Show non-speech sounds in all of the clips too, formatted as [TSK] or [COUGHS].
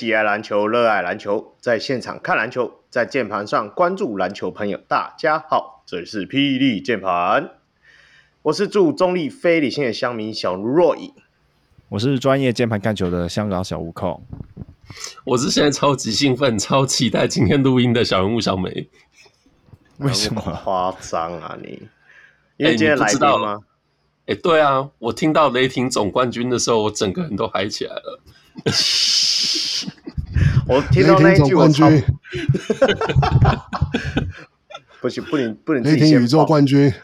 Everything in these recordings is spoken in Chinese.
喜爱篮球、热爱篮球，在现场看篮球，在键盘上关注篮球朋友，大家好，这里是霹雳键盘，我是驻中立非理性的乡民小卢若影，我是专业键盘看球的香港小悟空，我是现在超级兴奋、超期待今天录音的小人物小美。[LAUGHS] 为什么夸张啊你？因为今天来宾吗？哎、欸，对啊，我听到雷霆总冠军的时候，我整个人都嗨起来了。[LAUGHS] 我听到那一句我超，[LAUGHS] 不行，不能不能自己先雷霆宇宙冠军。[LAUGHS]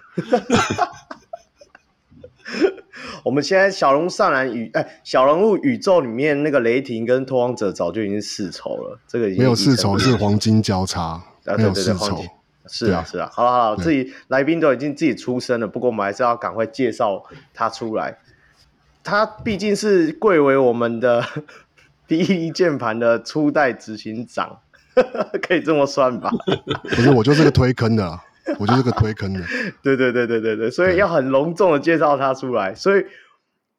我们现在小人物上篮宇哎，小人物宇宙里面那个雷霆跟拓荒者早就已经世仇了，这个已经没有世仇，是黄金交叉，没有世仇。是啊，是啊，好了好了，自己来宾都已经自己出声了，不过我们还是要赶快介绍他出来。他毕竟是贵为我们的第一键盘的初代执行长，[LAUGHS] 可以这么算吧？[LAUGHS] 不是，我就是个推坑的啦，我就是个推坑的。[LAUGHS] 对对对对对对，所以要很隆重的介绍他出来。所以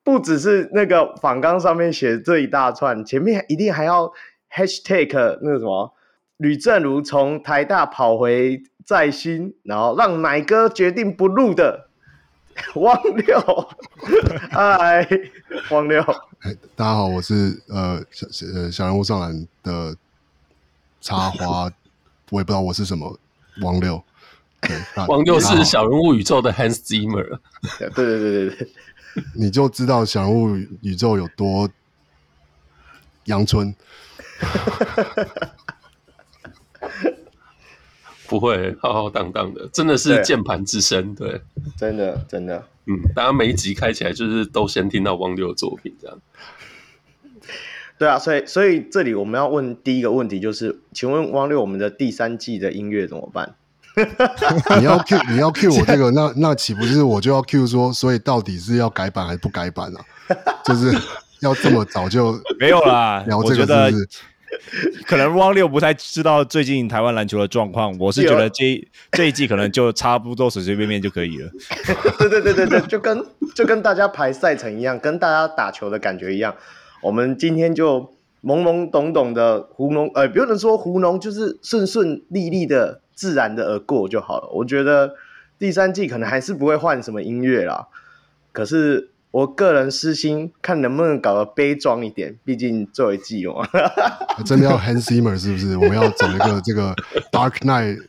不只是那个仿纲上面写这一大串，前面一定还要 hashtag 那个什么吕正如从台大跑回。在新，然后让奶哥决定不录的 [LAUGHS] 汪六，嗨，[LAUGHS] 汪六，大家好，我是呃小呃小人物上篮的插花，[LAUGHS] 我也不知道我是什么汪六，对汪六是小人物宇宙的 Hans Zimmer，对对对对对，你就知道小人物宇宙有多阳春。不会浩浩荡荡的，真的是键盘之声，对，对真的真的，嗯，大家每一集开起来就是都先听到汪六的作品，这样。对啊，所以所以这里我们要问第一个问题就是，请问汪六，我们的第三季的音乐怎么办？[LAUGHS] 你要 Q 你要 Q 我这个，那那岂不是我就要 Q 说，所以到底是要改版还是不改版啊？就是要这么早就没有啦，聊这个是不是？[LAUGHS] 可能汪六不太知道最近台湾篮球的状况，我是觉得这一这一季可能就差不多随随便便就可以了。对 [LAUGHS] 对对对对，就跟就跟大家排赛程一样，跟大家打球的感觉一样。我们今天就懵懵懂懂的糊弄，呃，不能说糊弄，就是顺顺利利的自然的而过就好了。我觉得第三季可能还是不会换什么音乐啦，可是。我个人私心看能不能搞得悲壮一点，毕竟最后一季嘛。[LAUGHS] 真的要 Hans Zimmer 是不是？我们要走一个 [LAUGHS] 这个 Dark Knight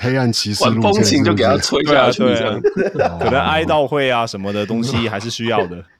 黑暗骑士路线，风琴就给他吹下去，这样可能哀悼会啊什么的东西还是需要的。[LAUGHS]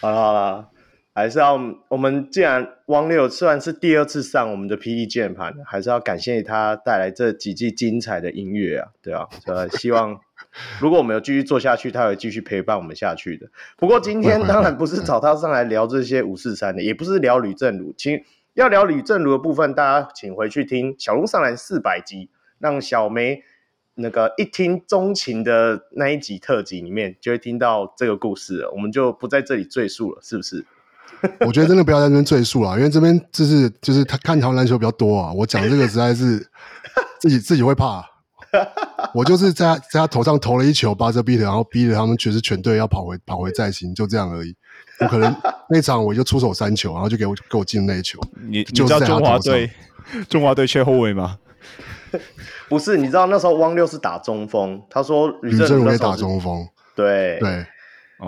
好了好了，还是要我们既然汪六虽然是第二次上我们的 PD 键盘，还是要感谢他带来这几季精彩的音乐啊，对啊，呃，希望。[LAUGHS] 如果我们有继续做下去，他会继续陪伴我们下去的。不过今天 [LAUGHS] 当然不是找他上来聊这些五四三的，也不是聊吕正儒。请要聊吕正儒的部分，大家请回去听小龙上来四百集，让小梅那个一听钟情的那一集特辑里面，就会听到这个故事了。我们就不在这里赘述了，是不是？[LAUGHS] 我觉得真的不要在这边赘述了，因为这边就是就是他看台湾篮球比较多啊。我讲这个实在是自己自己会怕。[LAUGHS] 我就是在在他头上投了一球巴泽比特，然后逼着他们全是全队要跑回跑回再行，就这样而已。我可能那场我就出手三球，然后就给我给我进那一球。你就你知道中华队中华队缺后卫吗？[LAUGHS] 不是，你知道那时候汪六是打中锋，他说吕政儒也打中锋，对对，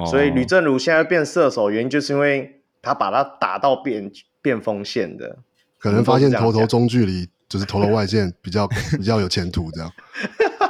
所以吕政儒现在变射手，原因就是因为他把他打到变变锋线的，可能发现投投中距离。就是投了外线比较比较有前途，这样。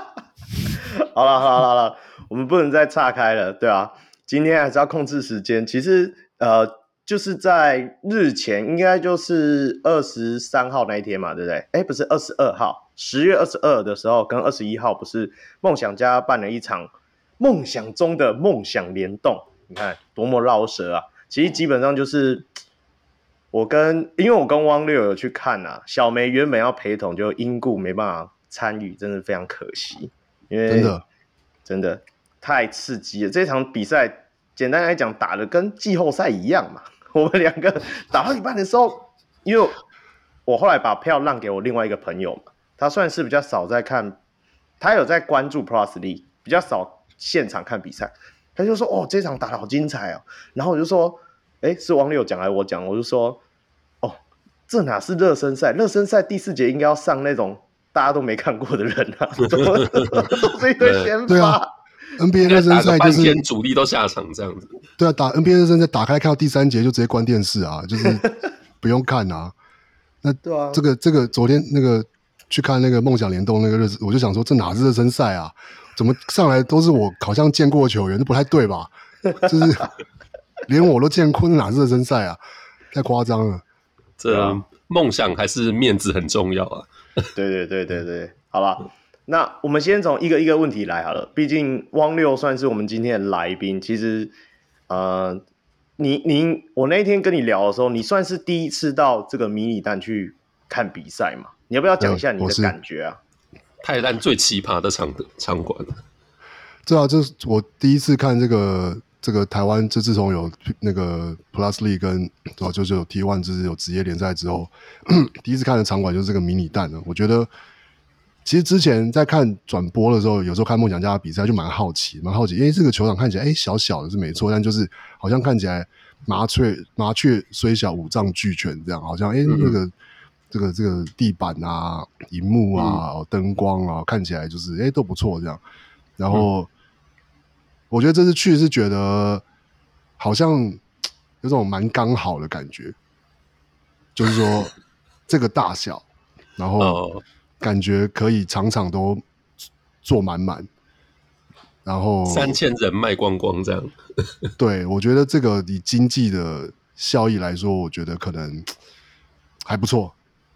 [LAUGHS] 好了好了好了，我们不能再岔开了，对啊，今天还是要控制时间。其实呃，就是在日前，应该就是二十三号那一天嘛，对不对？哎，不是二十二号，十月二十二的时候，跟二十一号不是梦想家办了一场梦想中的梦想联动？你看多么绕舌啊！其实基本上就是。我跟，因为我跟汪六有去看啊，小梅原本要陪同，就因故没办法参与，真的非常可惜。因为真的真的太刺激了，这场比赛简单来讲打的跟季后赛一样嘛。我们两个打到一半的时候，因为我后来把票让给我另外一个朋友嘛，他算是比较少在看他有在关注 Plus League，比较少现场看比赛。他就说：“哦，这场打的好精彩哦。”然后我就说：“哎，是王六讲还是我讲？”我就说：“哦，这哪是热身赛？热身赛第四节应该要上那种大家都没看过的人啊，[LAUGHS] 怎么都是一堆先发。” NBA 热身赛就是天主力都下场这样子。对啊，打 NBA 热身赛打开看到第三节就直接关电视啊，就是不用看啊。那对啊，这个这个昨天那个去看那个梦想联动那个热，我就想说这哪是热身赛啊？怎么上来都是我好像见过的球员，这不太对吧？就是连我都见过，哪是热身赛啊？太夸张了。这啊，梦想还是面子很重要啊。[LAUGHS] 对对对对对，好吧。那我们先从一个一个问题来好了，毕竟汪六算是我们今天的来宾。其实，呃，你你我那天跟你聊的时候，你算是第一次到这个迷你蛋去看比赛嘛？你要不要讲一下你的感觉啊？泰蛋最奇葩的场场馆。[LAUGHS] 对啊，就是我第一次看这个这个台湾，就自从有那个 Plus League 跟哦，就是有 T One 就是有职业联赛之后，[CLEARS THROAT] 第一次看的场馆就是这个迷你蛋了。我觉得。其实之前在看转播的时候，有时候看梦想家的比赛就蛮好奇，蛮好奇，因为这个球场看起来哎小小的，是没错，但就是好像看起来麻雀麻雀虽小五脏俱全这样，好像哎那个这个这个地板啊、荧幕啊、灯光啊，看起来就是哎都不错这样。然后我觉得这次去是觉得好像有种蛮刚好的感觉，就是说这个大小，然后。感觉可以场场都坐满满，然后三千人卖光光这样。[LAUGHS] 对，我觉得这个以经济的效益来说，我觉得可能还不错，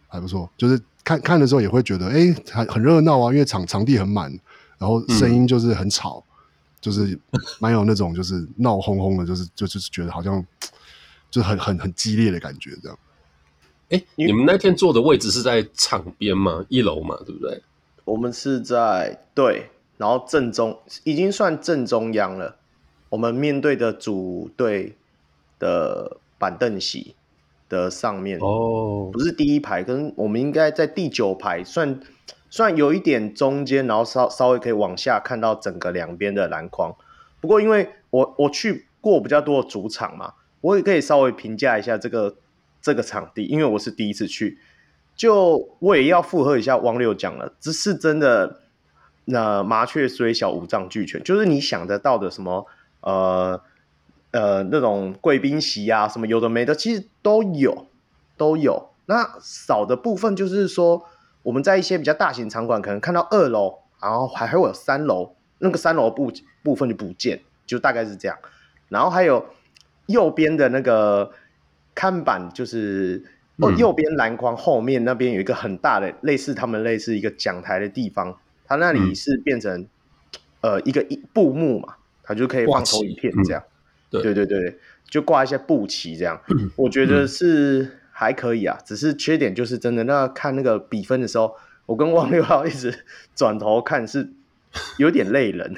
还不错。就是看看的时候也会觉得，哎，很很热闹啊，因为场场地很满，然后声音就是很吵，嗯、就是蛮有那种就是闹哄哄的，就是就就是觉得好像就很很很激烈的感觉这样。哎，你们那天坐的位置是在场边吗？一楼嘛，对不对？我们是在对，然后正中已经算正中央了。我们面对的主队的板凳席的上面哦，不是第一排，跟我们应该在第九排，算算有一点中间，然后稍稍微可以往下看到整个两边的篮筐。不过因为我我去过比较多的主场嘛，我也可以稍微评价一下这个。这个场地，因为我是第一次去，就我也要附和一下汪六讲了，这是真的。那麻雀虽小，五脏俱全，就是你想得到的什么呃呃那种贵宾席啊，什么有的没的，其实都有都有。那少的部分就是说，我们在一些比较大型场馆，可能看到二楼，然后还还会有三楼，那个三楼部部分就不见，就大概是这样。然后还有右边的那个。看板就是哦，右边篮筐后面那边有一个很大的，类似他们类似一个讲台的地方，它那里是变成、嗯、呃一个一布幕嘛，它就可以放投影片这样。嗯、对对对对，就挂一些布旗这样，[CLEARS THROAT] 嗯、我觉得是还可以啊，只是缺点就是真的那看那个比分的时候，我跟汪六号一直转头看是 [LAUGHS] 有点累人，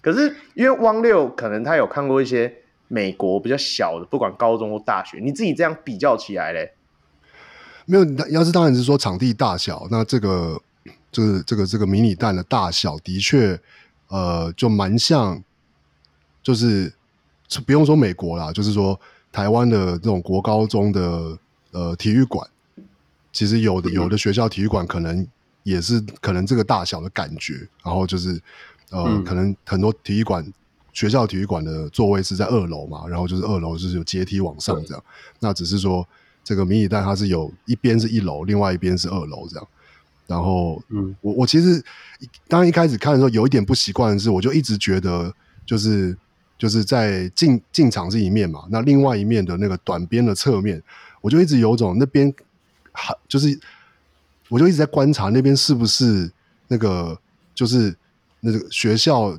可是因为汪六可能他有看过一些。美国比较小的，不管高中或大学，你自己这样比较起来嘞？没有，要是当然是说场地大小，那这个就是这个这个迷你蛋的大小的确，呃，就蛮像，就是不用说美国啦，就是说台湾的这种国高中的呃体育馆，其实有的有的学校体育馆可能也是可能这个大小的感觉，然后就是呃，嗯、可能很多体育馆。学校体育馆的座位是在二楼嘛，然后就是二楼就是有阶梯往上这样。那只是说这个迷你蛋它是有一边是一楼，另外一边是二楼这样。然后，嗯，我我其实当一开始看的时候有一点不习惯的是，我就一直觉得就是就是在进进场是一面嘛，那另外一面的那个短边的侧面，我就一直有种那边还就是我就一直在观察那边是不是那个就是那个学校。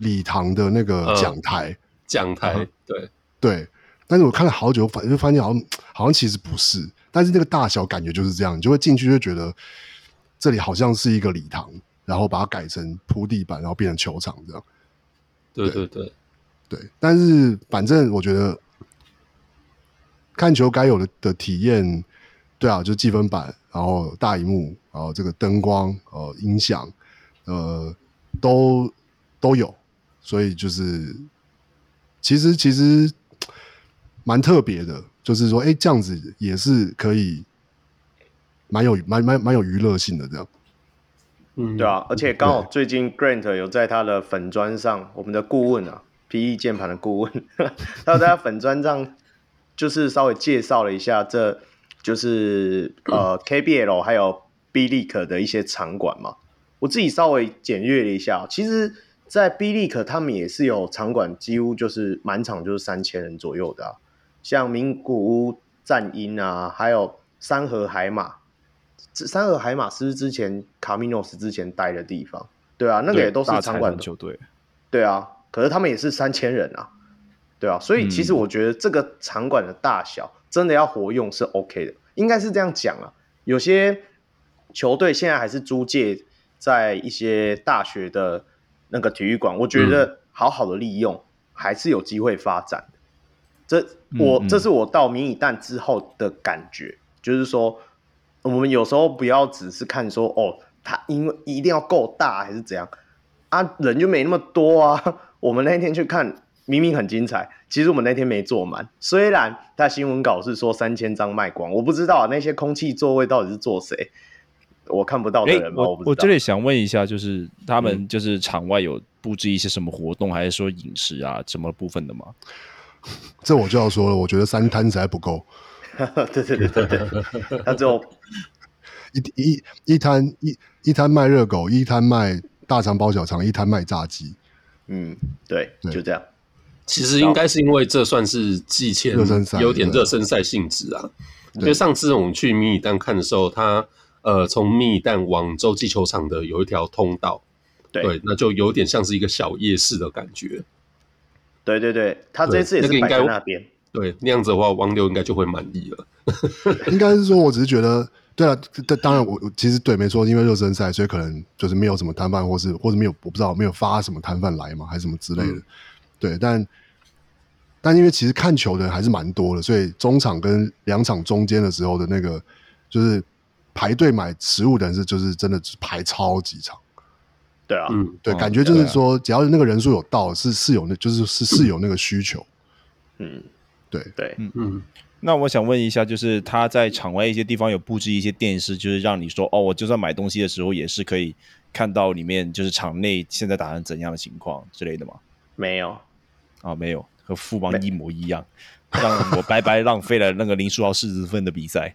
礼堂的那个讲台，讲台，对。对，但是我看了好久，反正就发现好像好像其实不是，但是那个大小感觉就是这样，你就会进去就觉得这里好像是一个礼堂，然后把它改成铺地板，然后变成球场这样。对对。对。对，但是反正我觉得看球该有的的体验，对啊，就积分板，然后大荧幕，然后这个灯光，呃，音响。呃，都都有，所以就是其实其实蛮特别的，就是说，哎，这样子也是可以蛮有蛮蛮蛮有娱乐性的这样。嗯，对啊，而且刚好最近 Grant 有在他的粉砖上，我们的顾问啊，PE 键盘的顾问，[LAUGHS] 他有在他粉砖上就是稍微介绍了一下，这就是呃 [CLEARS THROAT] KBL 还有 B League 的一些场馆嘛。我自己稍微简略了一下，其实，在 B League 他们也是有场馆，几乎就是满场就是三千人左右的啊，像名古屋战鹰啊，还有三河海马。三河海马是之前卡米诺斯之前待的地方，对啊，那个也都是场馆球队，对啊，可是他们也是三千人啊，对啊，所以其实我觉得这个场馆的大小真的要活用是 OK 的，应该是这样讲啊。有些球队现在还是租借在一些大学的那个体育馆，我觉得好好的利用还是有机会发展的。这我这是我到迷你蛋之后的感觉，就是说。我们有时候不要只是看说哦，它因为一定要够大还是怎样啊？人就没那么多啊。[LAUGHS] 我们那天去看，明明很精彩，其实我们那天没坐满。虽然他新闻稿是说三千张卖光，我不知道那些空气座位到底是坐谁，我看不到的人吗？我我这里想问一下，就是他们就是场外有布置一些什么活动，嗯、还是说饮食啊什么部分的吗？这我就要说了，我觉得三摊子还不够。[LAUGHS] 对对对对对，他就 [LAUGHS] 一一一摊一一摊卖热狗，一摊卖大肠包小肠，一摊卖炸鸡。嗯，对，对就这样。其实应该是因为这算是季前有点热身赛性质啊。因为上次我们去迷你蛋看的时候，他呃从迷你蛋往洲际球场的有一条通道，对，对，那就有点像是一个小夜市的感觉。对对对，他这次也是摆在那边。对，那样子的话，汪六应该就会满意了。[LAUGHS] 应该是说，我只是觉得，对啊，但当然我，我其实对，没错，因为热身赛，所以可能就是没有什么摊贩，或是或者没有，我不知道没有发什么摊贩来嘛，还是什么之类的。嗯、对，但但因为其实看球的人还是蛮多的，所以中场跟两场中间的时候的那个，就是排队买食物的人是就是真的排超级长。对啊，嗯，对，感觉就是说，只要那个人数有到，是是有那，就是是是有那个需求，嗯。对。对，嗯嗯，那我想问一下，就是他在场外一些地方有布置一些电视，就是让你说哦，我就算买东西的时候也是可以看到里面，就是场内现在打成怎样的情况之类的吗？没有。啊，没有，和富邦一模一样，让我白白浪费了那个林书豪四十分的比赛。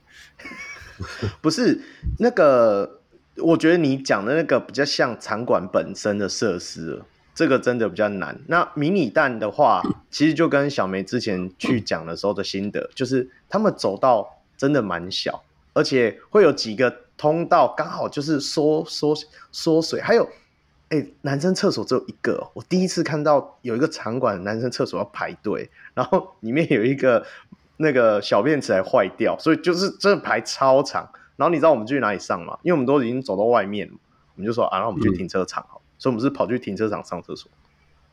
[LAUGHS] 不是那个，我觉得你讲的那个比较像场馆本身的设施。这个真的比较难。那迷你蛋的话，其实就跟小梅之前去讲的时候的心得，就是他们走到真的蛮小，而且会有几个通道刚好就是缩缩缩水。还有，哎，男生厕所只有一个，我第一次看到有一个场馆男生厕所要排队，然后里面有一个那个小便池还坏掉，所以就是真的排超长。然后你知道我们去哪里上吗？因为我们都已经走到外面了，我们就说啊，那我们去停车场好。所以，我们是跑去停车场上厕所，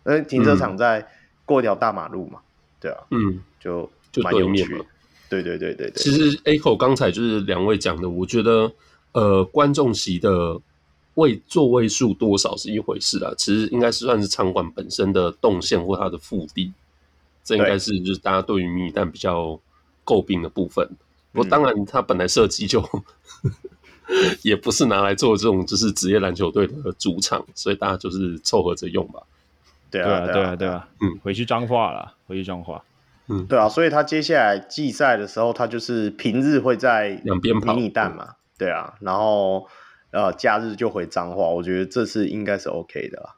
因为停车场在过一条大马路嘛，对啊，嗯，就就蛮有趣的，对对对对对。其实 Echo 刚才就是两位讲的，我觉得呃，观众席的位座位数多少是一回事啊，其实应该是算是场馆本身的动线或它的腹地，这应该是就是大家对于迷你蛋比较诟病的部分。不过当然，它本来设计就。[LAUGHS] 也不是拿来做这种就是职业篮球队的主场，所以大家就是凑合着用吧。对啊，对啊，对啊，嗯，回去彰化了，回去彰化。嗯，对啊，所以他接下来季赛的时候，他就是平日会在两边跑迷你蛋嘛，对啊，然后呃假日就回彰化，我觉得这次应该是 OK 的啦。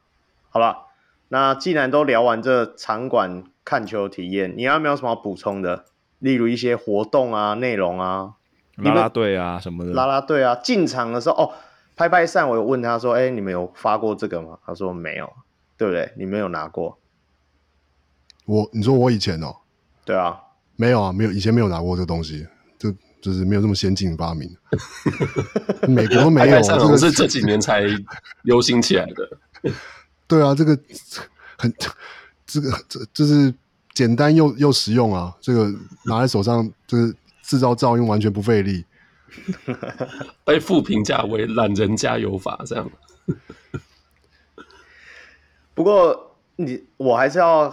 好了，那既然都聊完这场馆看球体验，你还有没有什么补充的？例如一些活动啊、内容啊？拉拉队啊什么的，拉拉队啊，进场的时候哦，拍拍扇，我有问他说，哎、欸，你们有发过这个吗？他说没有，对不对？你没有拿过？我，你说我以前哦，对啊，没有啊，没有，以前没有拿过这个东西，就就是没有这么先进的发明。[LAUGHS] 美国没有，拍拍扇是这几年才流行起来的。[LAUGHS] 对啊，这个很，这个这就是简单又又实用啊，这个拿在手上就是。制造噪音完全不费力，[LAUGHS] 被负评价为懒人加油法这样。不过你我还是要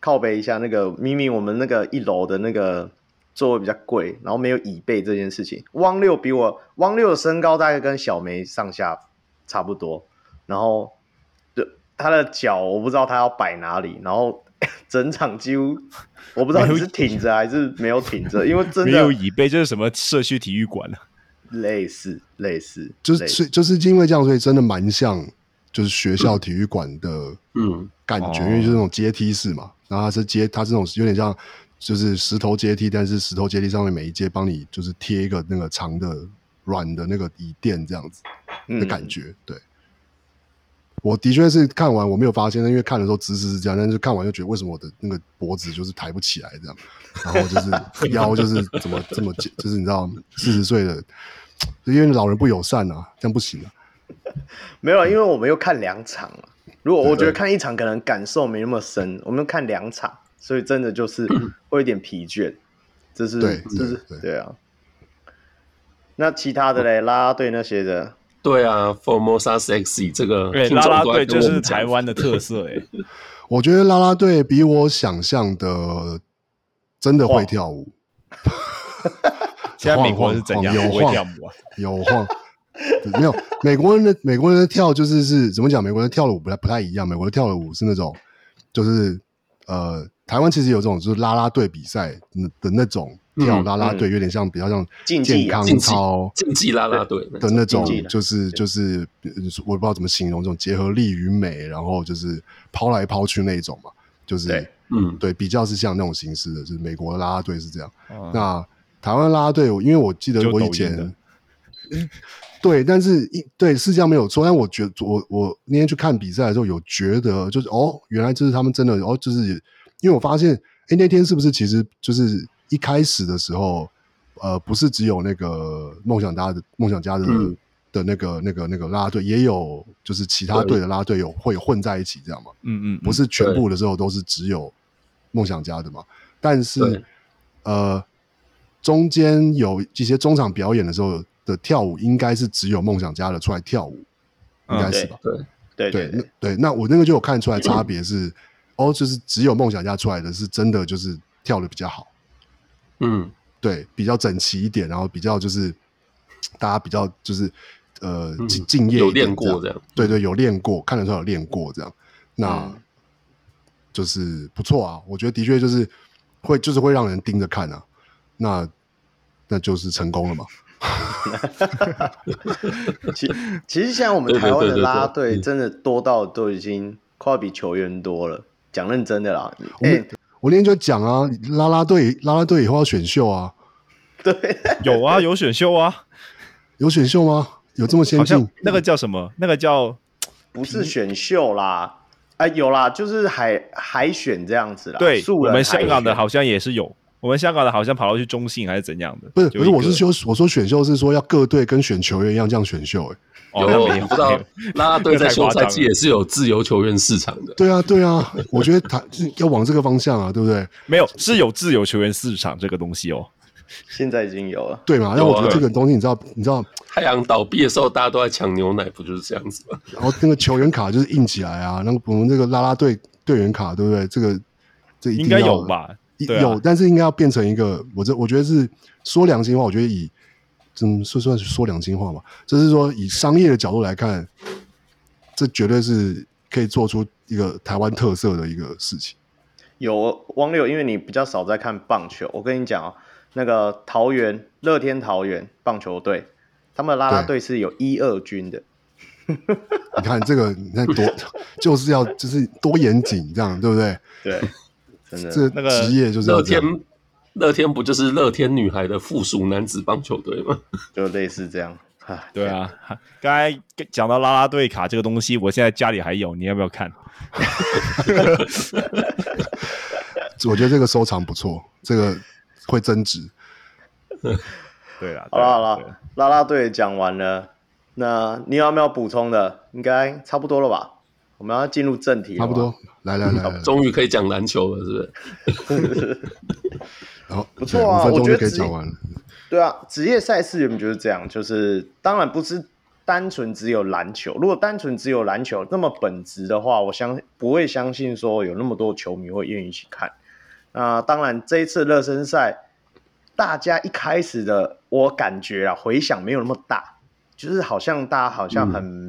靠背一下那个，明明我们那个一楼的那个座位比较贵，然后没有椅背这件事情。汪六比我汪六的身高大概跟小梅上下差不多，然后就他的脚我不知道他要摆哪里，然后 [LAUGHS] 整场几乎我不知道你是挺着还是没有挺着，因为真的没有椅背，这是什么社区体育馆啊？[LAUGHS] 类似类似，就是所以就是因为这样，所以真的蛮像。就是学校体育馆的嗯感觉，嗯、因为就是那种阶梯式嘛，然后它是阶，它这种有点像就是石头阶梯，但是石头阶梯上面每一阶帮你就是贴一个那个长的软的那个椅垫这样子的感觉。嗯、对，我的确是看完我没有发现，因为看的时候姿势是这样，但是看完就觉得为什么我的那个脖子就是抬不起来这样，然后就是 [LAUGHS] 腰就是怎么这么就是你知道四十岁的，因为老人不友善啊，这样不行啊。[LAUGHS] 没有，因为我们又看两场。如果我觉得看一场可能感受没那么深，我们看两场，所以真的就是会有点疲倦。这是，对，这是对啊。那其他的嘞，啦啦队那些的，对啊，Formosa Sexy 这个，对，啦啦队就是台湾的特色哎。[LAUGHS] 我觉得啦啦队比我想象的真的会跳舞。[LAUGHS] 现在美国是怎样？有会跳舞啊？有晃。没有美国人的美国人的跳就是是怎么讲？美国人跳的舞不太不太一样。美国人跳的舞是那种，就是呃，台湾其实有这种就是啦啦队比赛的那种跳啦啦队，有点像比较像健康操竞技啦啦队的那种，就是就是我不知道怎么形容这种结合力与美，然后就是抛来抛去那种嘛，就是嗯。对，比较是像那种形式的，就是美国的啦啦队是这样。那台湾啦啦队，因为我记得我以前。[LAUGHS] 对，但是一对是这样没有错，但我觉得我我那天去看比赛的时候，有觉得就是哦，原来就是他们真的哦，就是因为我发现，哎，那天是不是其实就是一开始的时候，呃，不是只有那个梦想家的梦想家的、嗯、的那个那个那个啦啦队，也有就是其他队的啦啦队有会混在一起这样嘛？嗯嗯，不是全部的时候都是只有梦想家的嘛？但是呃，中间有一些中场表演的时候。的跳舞应该是只有梦想家的出来跳舞，应该是吧？对对对对，对，那我那个就有看出来差别是，哦，就是只有梦想家出来的是真的就是跳的比较好，嗯，对，比较整齐一点，然后比较就是大家比较就是呃敬敬业，有练过这样，对对，有练过，看得出来有练过这样，那就是不错啊，我觉得的确就是会就是会让人盯着看啊，那那就是成功了嘛。其其实现在我们台湾的啦啦队真的多到都已经快要比球员多了。讲认真的啦，我、欸、我那天就讲啊，拉拉队拉拉队以后要选秀啊，对，[LAUGHS] 有啊，有选秀啊，有选秀吗？有这么先进？那个叫什么？那个叫不是选秀啦？哎、欸，有啦，就是海海选这样子啦。对，我们香港的好像也是有。我们香港的好像跑到去中信还是怎样的？不是，不是，我是说，我说选秀是说要各队跟选球员一样这样选秀、欸。哎，有没有？不知道啦啦队在休赛季也是有自由球员市场的。对啊，对啊，我觉得他要往这个方向啊，对不对？没有，是有自由球员市场这个东西哦。现在已经有了，对嘛？那我觉得这个东西，你知道，你知道，太阳倒闭的时候，大家都在抢牛奶，不就是这样子吗？然后那个球员卡就是印起来啊，那个我们这个啦啦队队员卡，对不对？这个这应该有吧？有，啊、但是应该要变成一个，我这我觉得是说良心话，我觉得以怎么说算是说良心话吧，就是说以商业的角度来看，这绝对是可以做出一个台湾特色的一个事情。有汪六，因为你比较少在看棒球，我跟你讲哦，那个桃园乐天桃园棒球队，他们的啦啦队是有一二军的。[LAUGHS] 你看这个，你看多 [LAUGHS] 就是要就是多严谨，这样对不对？对。真的，这那个职业就是乐天，乐天不就是乐天女孩的附属男子棒球队吗？[LAUGHS] 就类似这样啊。对啊，[LAUGHS] 刚才讲到啦啦队卡这个东西，我现在家里还有，你要不要看？[LAUGHS] 我觉得这个收藏不错，这个会增值。对啊，好了好了，啦啦队讲完了，那你有没有补充的？应该差不多了吧？我们要进入正题，差不多。来来来，终于可以讲篮球了，是不是？然 [LAUGHS] 后不错啊，[LAUGHS] 我觉得可以讲完了。对啊，职业赛事原本就是这样，就是当然不是单纯只有篮球，如果单纯只有篮球那么本质的话，我相不会相信说有那么多球迷会愿意去看。那当然，这一次热身赛，大家一开始的我感觉啊，回响没有那么大，就是好像大家好像很，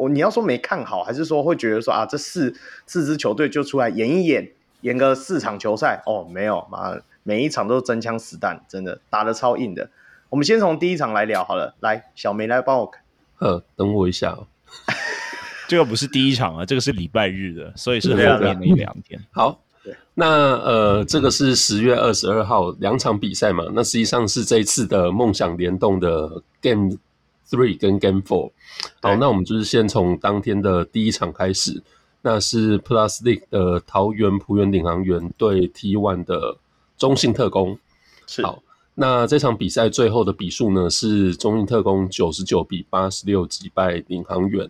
我、嗯、你要说没看好，还是说会觉得说啊，这四四支球队就出来演一演，演个四场球赛哦，没有，妈，每一场都是真枪实弹，真的打的超硬的。我们先从第一场来聊好了，来，小梅来帮我看。呃，等我一下哦。[LAUGHS] 这个不是第一场啊，这个是礼拜日的，所以是后面的一两天。好，那呃，这个是十月二十二号两场比赛嘛？那实际上是这一次的梦想联动的 Game Three 跟 Game Four。好，那我们就是先从当天的第一场开始，那是 Plus League 的桃园璞园领航员对 T One 的中信特工。是。好。那这场比赛最后的比数呢，是中信特工九十九比八十六击败领航员。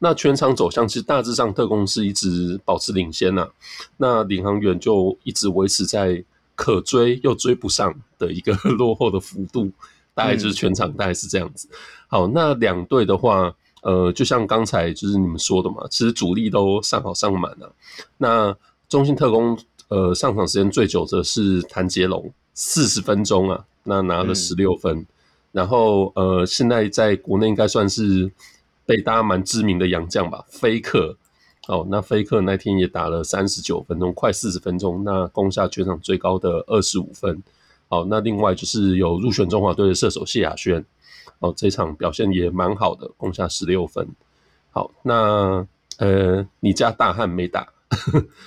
那全场走向其实大致上特工是一直保持领先呐、啊，那领航员就一直维持在可追又追不上的一个 [LAUGHS] 落后的幅度，大概就是全场大概是这样子。嗯、好，那两队的话，呃，就像刚才就是你们说的嘛，其实主力都上好上满了、啊。那中信特工呃上场时间最久的是谭杰龙，四十分钟啊。那拿了十六分，嗯、然后呃，现在在国内应该算是被大家蛮知名的洋将吧，菲克。哦，那菲克那天也打了三十九分钟，快四十分钟，那攻下全场最高的二十五分。好，那另外就是有入选中华队的射手谢亚轩，哦，这场表现也蛮好的，攻下十六分。好，那呃，你家大汉没打，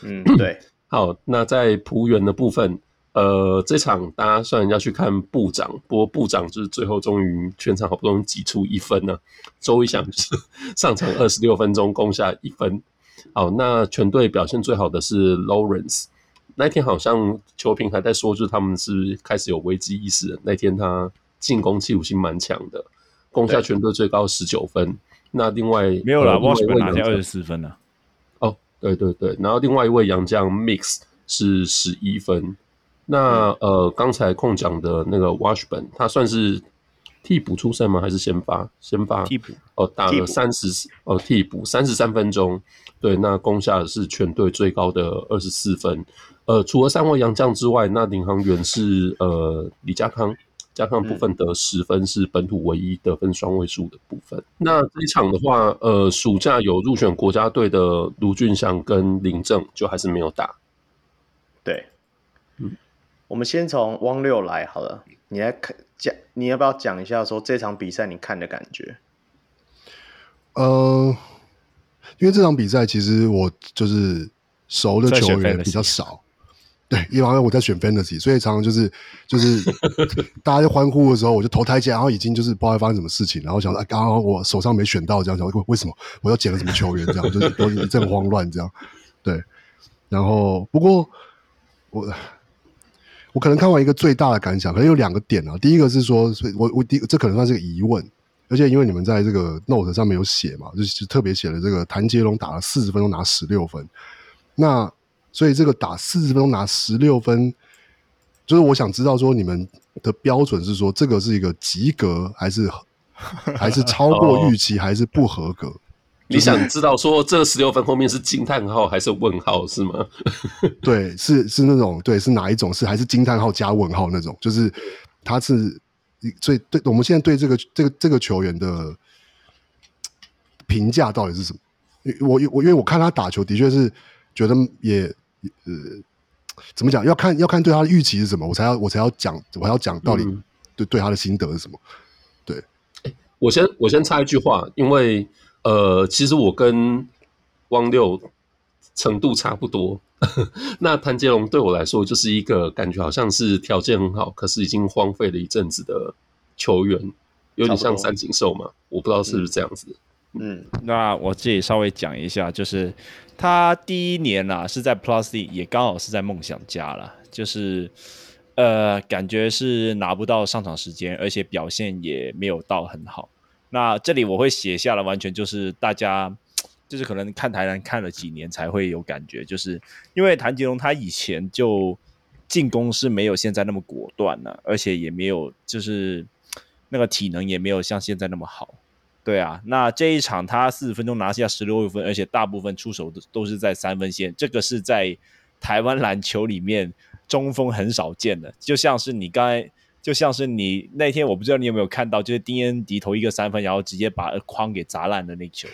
嗯，对。好，那在璞园的部分。呃，这场大家虽然要去看部长，不过部长就是最后终于全场好不容易挤出一分呢、啊。周一翔就是 [LAUGHS] 上场二十六分钟攻下一分。好，那全队表现最好的是 Lawrence。那天好像球评还在说，就是他们是开始有危机意识。那天他进攻企图性蛮强的，攻下全队最高十九分。那另外没有了，Washburn 拿下二十四分呢。哦，对对对，然后另外一位洋将 Mix 是十一分。那呃，刚才空讲的那个 Washburn，他算是替补出身吗？还是先发？先发替补哦，打了三十哦，替补三十三分钟，对，那攻下的是全队最高的二十四分。呃，除了三位洋将之外，那领航员是呃李家康，家康部分得十分，是本土唯一得分双位数的部分。嗯、那这一场的话，呃，暑假有入选国家队的卢俊祥跟林正，就还是没有打。对，嗯。我们先从汪六来好了，你来看讲，你要不要讲一下说这场比赛你看的感觉？呃，因为这场比赛其实我就是熟的球员比较少，对，因为我在选 fantasy，所以常常就是 [LAUGHS] 就是大家在欢呼的时候，我就投台阶，然后已经就是不知道发生什么事情，然后想说，哎，刚刚我手上没选到，这样想为什么我要捡了什么球员，这样就是都一阵慌乱，这样对，然后不过我。[LAUGHS] 我可能看完一个最大的感想，可能有两个点啊。第一个是说，我我第这可能算是个疑问，而且因为你们在这个 note 上面有写嘛，就是特别写了这个谭杰龙打了四十分钟拿十六分，那所以这个打四十分钟拿十六分，就是我想知道说你们的标准是说这个是一个及格，还是还是 [LAUGHS] 超过预期，还是不合格？你想知道说这十六分后面是惊叹号还是问号是吗？[LAUGHS] 对，是是那种对，是哪一种？是还是惊叹号加问号那种？就是他是所以对我们现在对这个这个这个球员的评价到底是什么？我我因为我看他打球的确是觉得也呃怎么讲？要看要看对他的预期是什么，我才要我才要讲我还要讲到底对对他的心得是什么？对，我先我先插一句话，因为。呃，其实我跟汪六程度差不多。[LAUGHS] 那谭杰龙对我来说就是一个感觉好像是条件很好，可是已经荒废了一阵子的球员，有点像三井寿嘛。我不知道是不是这样子。嗯，那我自己稍微讲一下，就是他第一年啊是在 Plus D，也刚好是在梦想家了，就是呃，感觉是拿不到上场时间，而且表现也没有到很好。那这里我会写下来，完全就是大家就是可能看台南看了几年才会有感觉，就是因为谭杰龙他以前就进攻是没有现在那么果断了，而且也没有就是那个体能也没有像现在那么好。对啊，那这一场他四十分钟拿下十六分，而且大部分出手都都是在三分线，这个是在台湾篮球里面中锋很少见的。就像是你刚才，就像是你那天，我不知道你有没有看到，就是丁恩迪投一个三分，然后直接把框给砸烂的那球。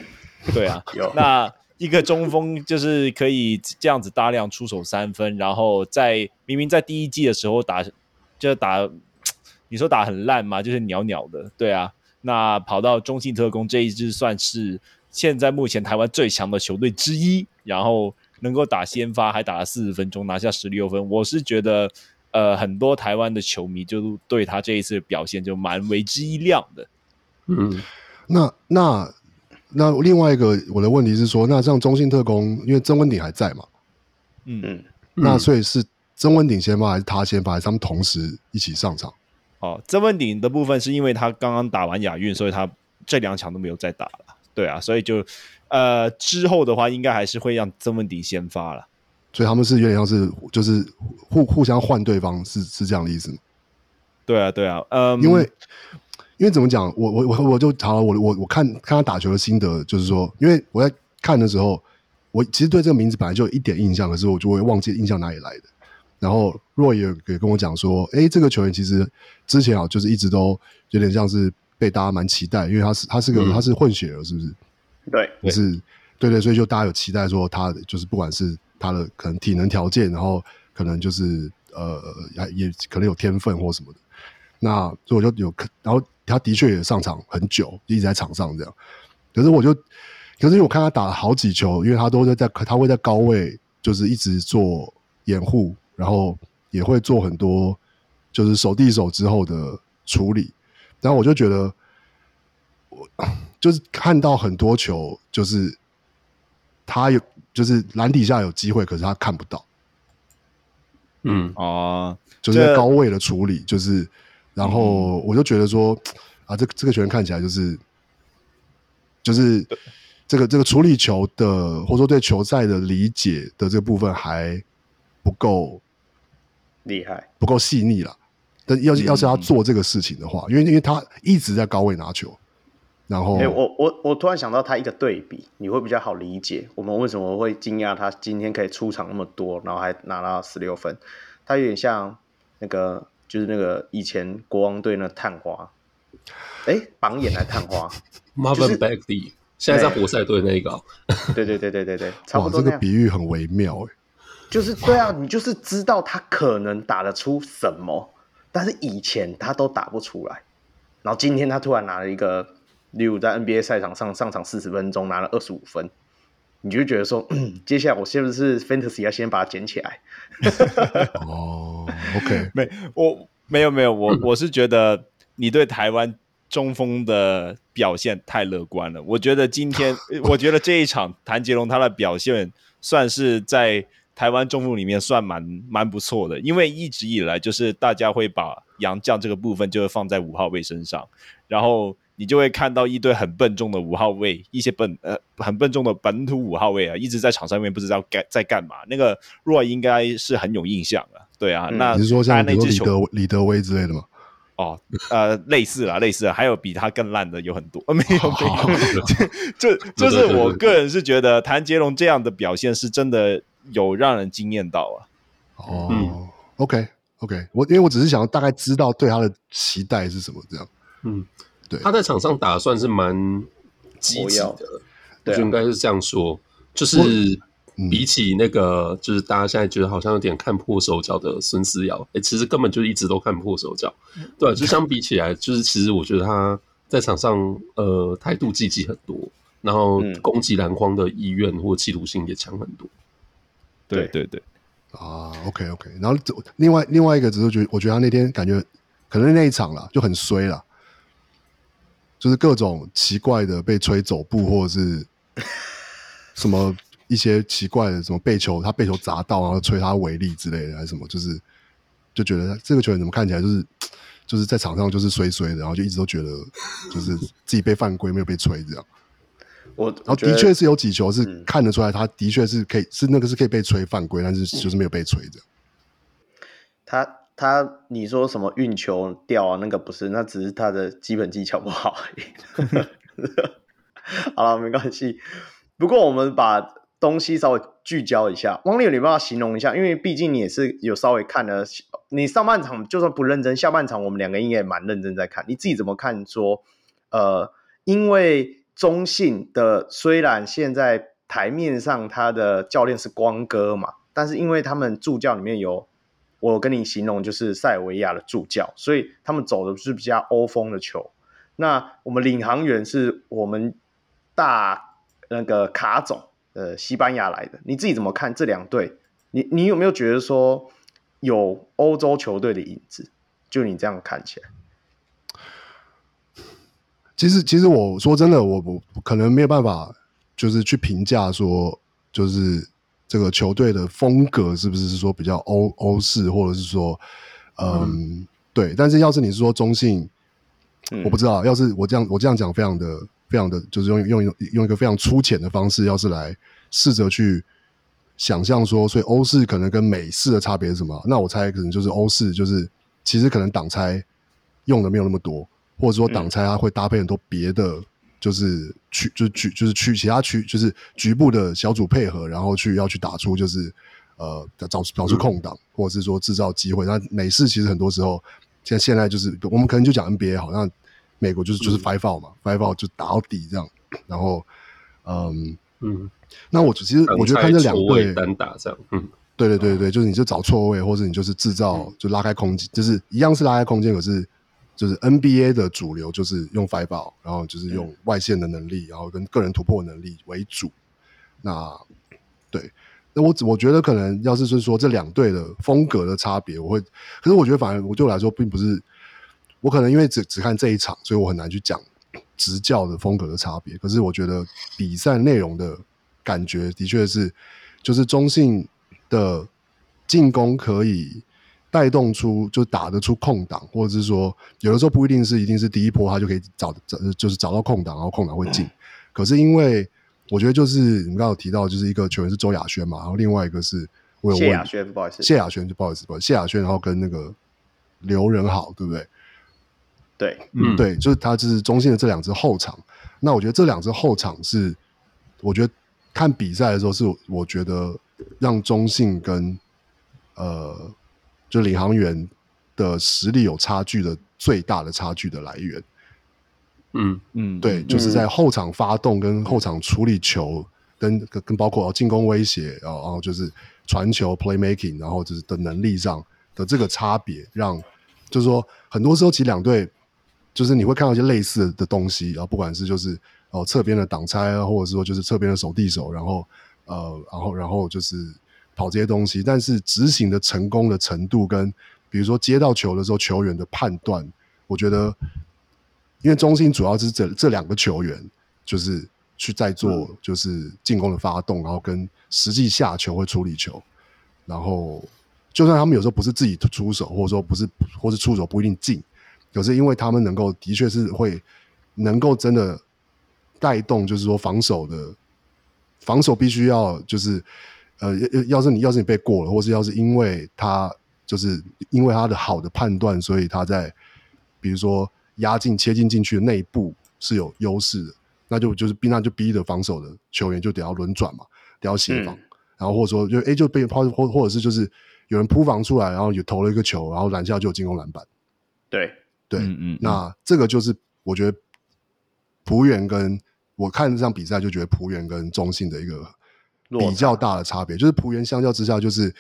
对啊，[LAUGHS] 有那一个中锋就是可以这样子大量出手三分，然后在明明在第一季的时候打就打，[TSK] 你说打很烂嘛，就是鸟鸟的，对啊。那跑到中信特工这一支算是现在目前台湾最强的球队之一，然后能够打先发还打了四十分钟拿下十六分，我是觉得呃很多台湾的球迷就对他这一次的表现就蛮为之一亮的。嗯，那那那另外一个我的问题是说，那像中信特工，因为曾文鼎还在嘛，嗯嗯，那所以是曾文鼎先发还是他先发，还是他们同时一起上场？哦，曾文鼎的部分是因为他刚刚打完亚运，所以他这两场都没有再打了。对啊，所以就呃之后的话，应该还是会让曾文鼎先发了。所以他们是有点像是就是互互相换对方，是是这样的意思吗？对啊，对啊，嗯，因为因为怎么讲，我我我我就好了，我我我看看他打球的心得，就是说，因为我在看的时候，我其实对这个名字本来就有一点印象，可是我就会忘记印象哪里来的。然后若也也跟我讲说，哎，这个球员其实之前啊，就是一直都有点像是被大家蛮期待，因为他是他是个、嗯、他是混血儿，是不是？对，是，对对，所以就大家有期待说他就是不管是他的可能体能条件，然后可能就是呃也也可能有天分或什么的。那所以我就有，然后他的确也上场很久，一直在场上这样。可是我就，可是我看他打了好几球，因为他都在在他会在高位，就是一直做掩护。然后也会做很多，就是手递手之后的处理。然后我就觉得，我就是看到很多球，就是他有，就是篮底下有机会，可是他看不到。嗯哦，就是在高位的处理，就是，然后我就觉得说，啊，这这个球员看起来就是，就是这个这个处理球的，或者说对球赛的理解的这个部分还不够。厉害。不够细腻了，但要是要是他做这个事情的话，嗯、因为因为他一直在高位拿球，然后，欸、我我我突然想到他一个对比，你会比较好理解我们为什么会惊讶他今天可以出场那么多，然后还拿到十六分，他有点像那个就是那个以前国王队那探花，哎、欸，榜眼来探花，[LAUGHS] Marvin Bagley，现在在活塞队那一个，对对对对对对，差不多这个比喻很微妙哎。就是对啊，你就是知道他可能打得出什么，但是以前他都打不出来，然后今天他突然拿了一个，例如在 NBA 赛场上上场四十分钟拿了二十五分，你就觉得说，嗯，[COUGHS] 接下来我是不是 Fantasy 要先把它捡起来？[LAUGHS] 哦，OK，没，我没有没有，我我是觉得你对台湾中锋的表现太乐观了。我觉得今天，[LAUGHS] 我觉得这一场谭杰龙他的表现算是在。台湾中锋里面算蛮蛮不错的，因为一直以来就是大家会把杨将这个部分就是放在五号位身上，然后你就会看到一堆很笨重的五号位，一些笨呃很笨重的本土五号位啊，一直在场上面不知道干在干嘛。那个 Roy 应该是很有印象啊，对啊，嗯、那你是说像那李德李德威之类的吗？哦，呃，类似啦，类似啦，还有比他更烂的有很多，[LAUGHS] 呃、没有 [LAUGHS] 没有，就就是我个人是觉得谭杰龙这样的表现是真的。有让人惊艳到啊！哦、嗯、，OK OK，我因为我只是想要大概知道对他的期待是什么，这样。嗯，对，他在场上打算是蛮积极的，我觉得应该是这样说。就是比起那个，就是大家现在觉得好像有点看破手脚的孙思瑶，哎、欸，其实根本就一直都看破手脚。对，就相比起来，就是其实我觉得他在场上呃态度积极很多，然后攻击篮筐的意愿或企图性也强很多。对对。对，啊，OK OK，然后另外另外一个只是觉得，我觉得他那天感觉可能那一场啦就很衰啦，就是各种奇怪的被吹走步，或者是什么一些奇怪的什么被球他被球砸到，然后吹他违例之类的，还是什么，就是就觉得这个球员怎么看起来就是就是在场上就是衰衰的，然后就一直都觉得就是自己被犯规没有被吹这样。我，然后的确是有几球是看得出来，他的确是可以，是那个是可以被吹犯规，但是就是没有被吹的。他他，你说什么运球掉啊？那个不是，那只是他的基本技巧不好而已。[LAUGHS] 好了，没关系。不过我们把东西稍微聚焦一下，汪立友，你帮我形容一下，因为毕竟你也是有稍微看了，你上半场就算不认真，下半场我们两个应该也蛮认真在看。你自己怎么看？说，呃，因为中信的虽然现在台面上他的教练是光哥嘛，但是因为他们助教里面有。我跟你形容就是塞尔维亚的助教，所以他们走的是比较欧风的球。那我们领航员是我们大那个卡总，呃，西班牙来的。你自己怎么看这两队？你你有没有觉得说有欧洲球队的影子？就你这样看起来，其实其实我说真的，我我可能没有办法，就是去评价说，就是。这个球队的风格是不是是说比较欧欧式，或者是说，嗯，嗯对。但是要是你是说中性，嗯、我不知道。要是我这样我这样讲，非常的非常的，就是用用用一个非常粗浅的方式，要是来试着去想象说，所以欧式可能跟美式的差别是什么？那我猜可能就是欧式，就是其实可能挡拆用的没有那么多，或者说挡拆它会搭配很多别的。嗯就是去，就是去，就是去，其他区就是局部的小组配合，然后去要去打出，就是呃找找出空档，或者是说制造机会。那美式其实很多时候，现在现在就是我们可能就讲 NBA，好像美国就是就是 five out 嘛，five out 就打到底这样。然后，嗯嗯，那我其实我觉得看这两队单打这样，嗯，对对对对，就是你就找错位，或者你就是制造就拉开空间，就是一样是拉开空间，可是。就是 NBA 的主流就是用 five out，然后就是用外线的能力，然后跟个人突破能力为主。那对，那我我觉得可能要是就是说这两队的风格的差别，我会，可是我觉得反而我对我来说并不是，我可能因为只只看这一场，所以我很难去讲执教的风格的差别。可是我觉得比赛内容的感觉的确是，就是中性的进攻可以。带动出就打得出空档，或者是说有的时候不一定是一定是第一波他就可以找找就是找到空档，然后空档会进。可是因为我觉得就是你们刚刚有提到，就是一个球员是周亚轩嘛，然后另外一个是我有问谢亚轩，不好意思，谢亚轩就不好意思，不好意思，谢亚轩，然后跟那个刘仁豪，对不对？对，嗯，对，就是他就是中信的这两支后场。那我觉得这两支后场是，我觉得看比赛的时候是，我觉得让中信跟呃。就领航员的实力有差距的最大的差距的来源，嗯。嗯，对，就是在后场发动跟后场处理球，跟跟包括进攻威胁，然后然后就是传球 playmaking，然后就是的能力上的这个差别，让就是说很多时候其实两队就是你会看到一些类似的东西，然后不管是就是哦侧边的挡拆啊，或者是说就是侧边的守地手，然后呃然后然后就是。跑这些东西，但是执行的成功的程度跟，比如说接到球的时候球员的判断，我觉得，因为中心主要是这这两个球员，就是去在做就是进攻的发动，然后跟实际下球会处理球，然后就算他们有时候不是自己出手，或者说不是或是出手不一定进，可是因为他们能够的确是会能够真的带动，就是说防守的防守必须要就是。呃，要要是你要是你被过了，或是要是因为他就是因为他的好的判断，所以他在比如说压进切进进去的那一步是有优势的，那就就是逼那就逼着防守的球员就得要轮转嘛，得要协防，嗯、然后或者说就哎、欸、就被抛或或者是就是有人扑防出来，然后有投了一个球，然后篮下就有进攻篮板。对对，嗯嗯，那这个就是我觉得浦原跟我看这场比赛就觉得浦原跟中信的一个。比较大的差别就是浦原相较之下，就是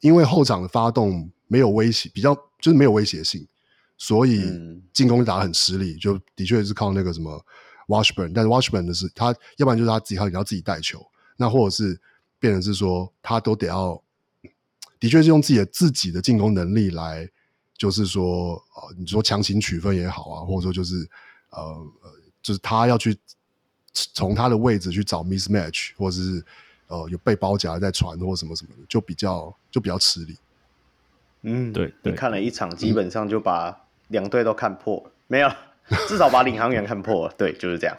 因为后场的发动没有威胁，比较就是没有威胁性，所以进攻打得很吃力。就的确是靠那个什么 Washburn，但是 Washburn 的是他，要不然就是他自己他要自己带球，那或者是变成是说他都得要，的确是用自己的自己的进攻能力来，就是说呃，你说强行取分也好啊，或者说就是呃呃，就是他要去。从他的位置去找 mismatch，或者是呃有被包夹在传或什么什么的，就比较就比较吃力。嗯，对，你看了一场，基本上就把两队都看破了，嗯、没有，[LAUGHS] 至少把领航员看破了。对，就是这样。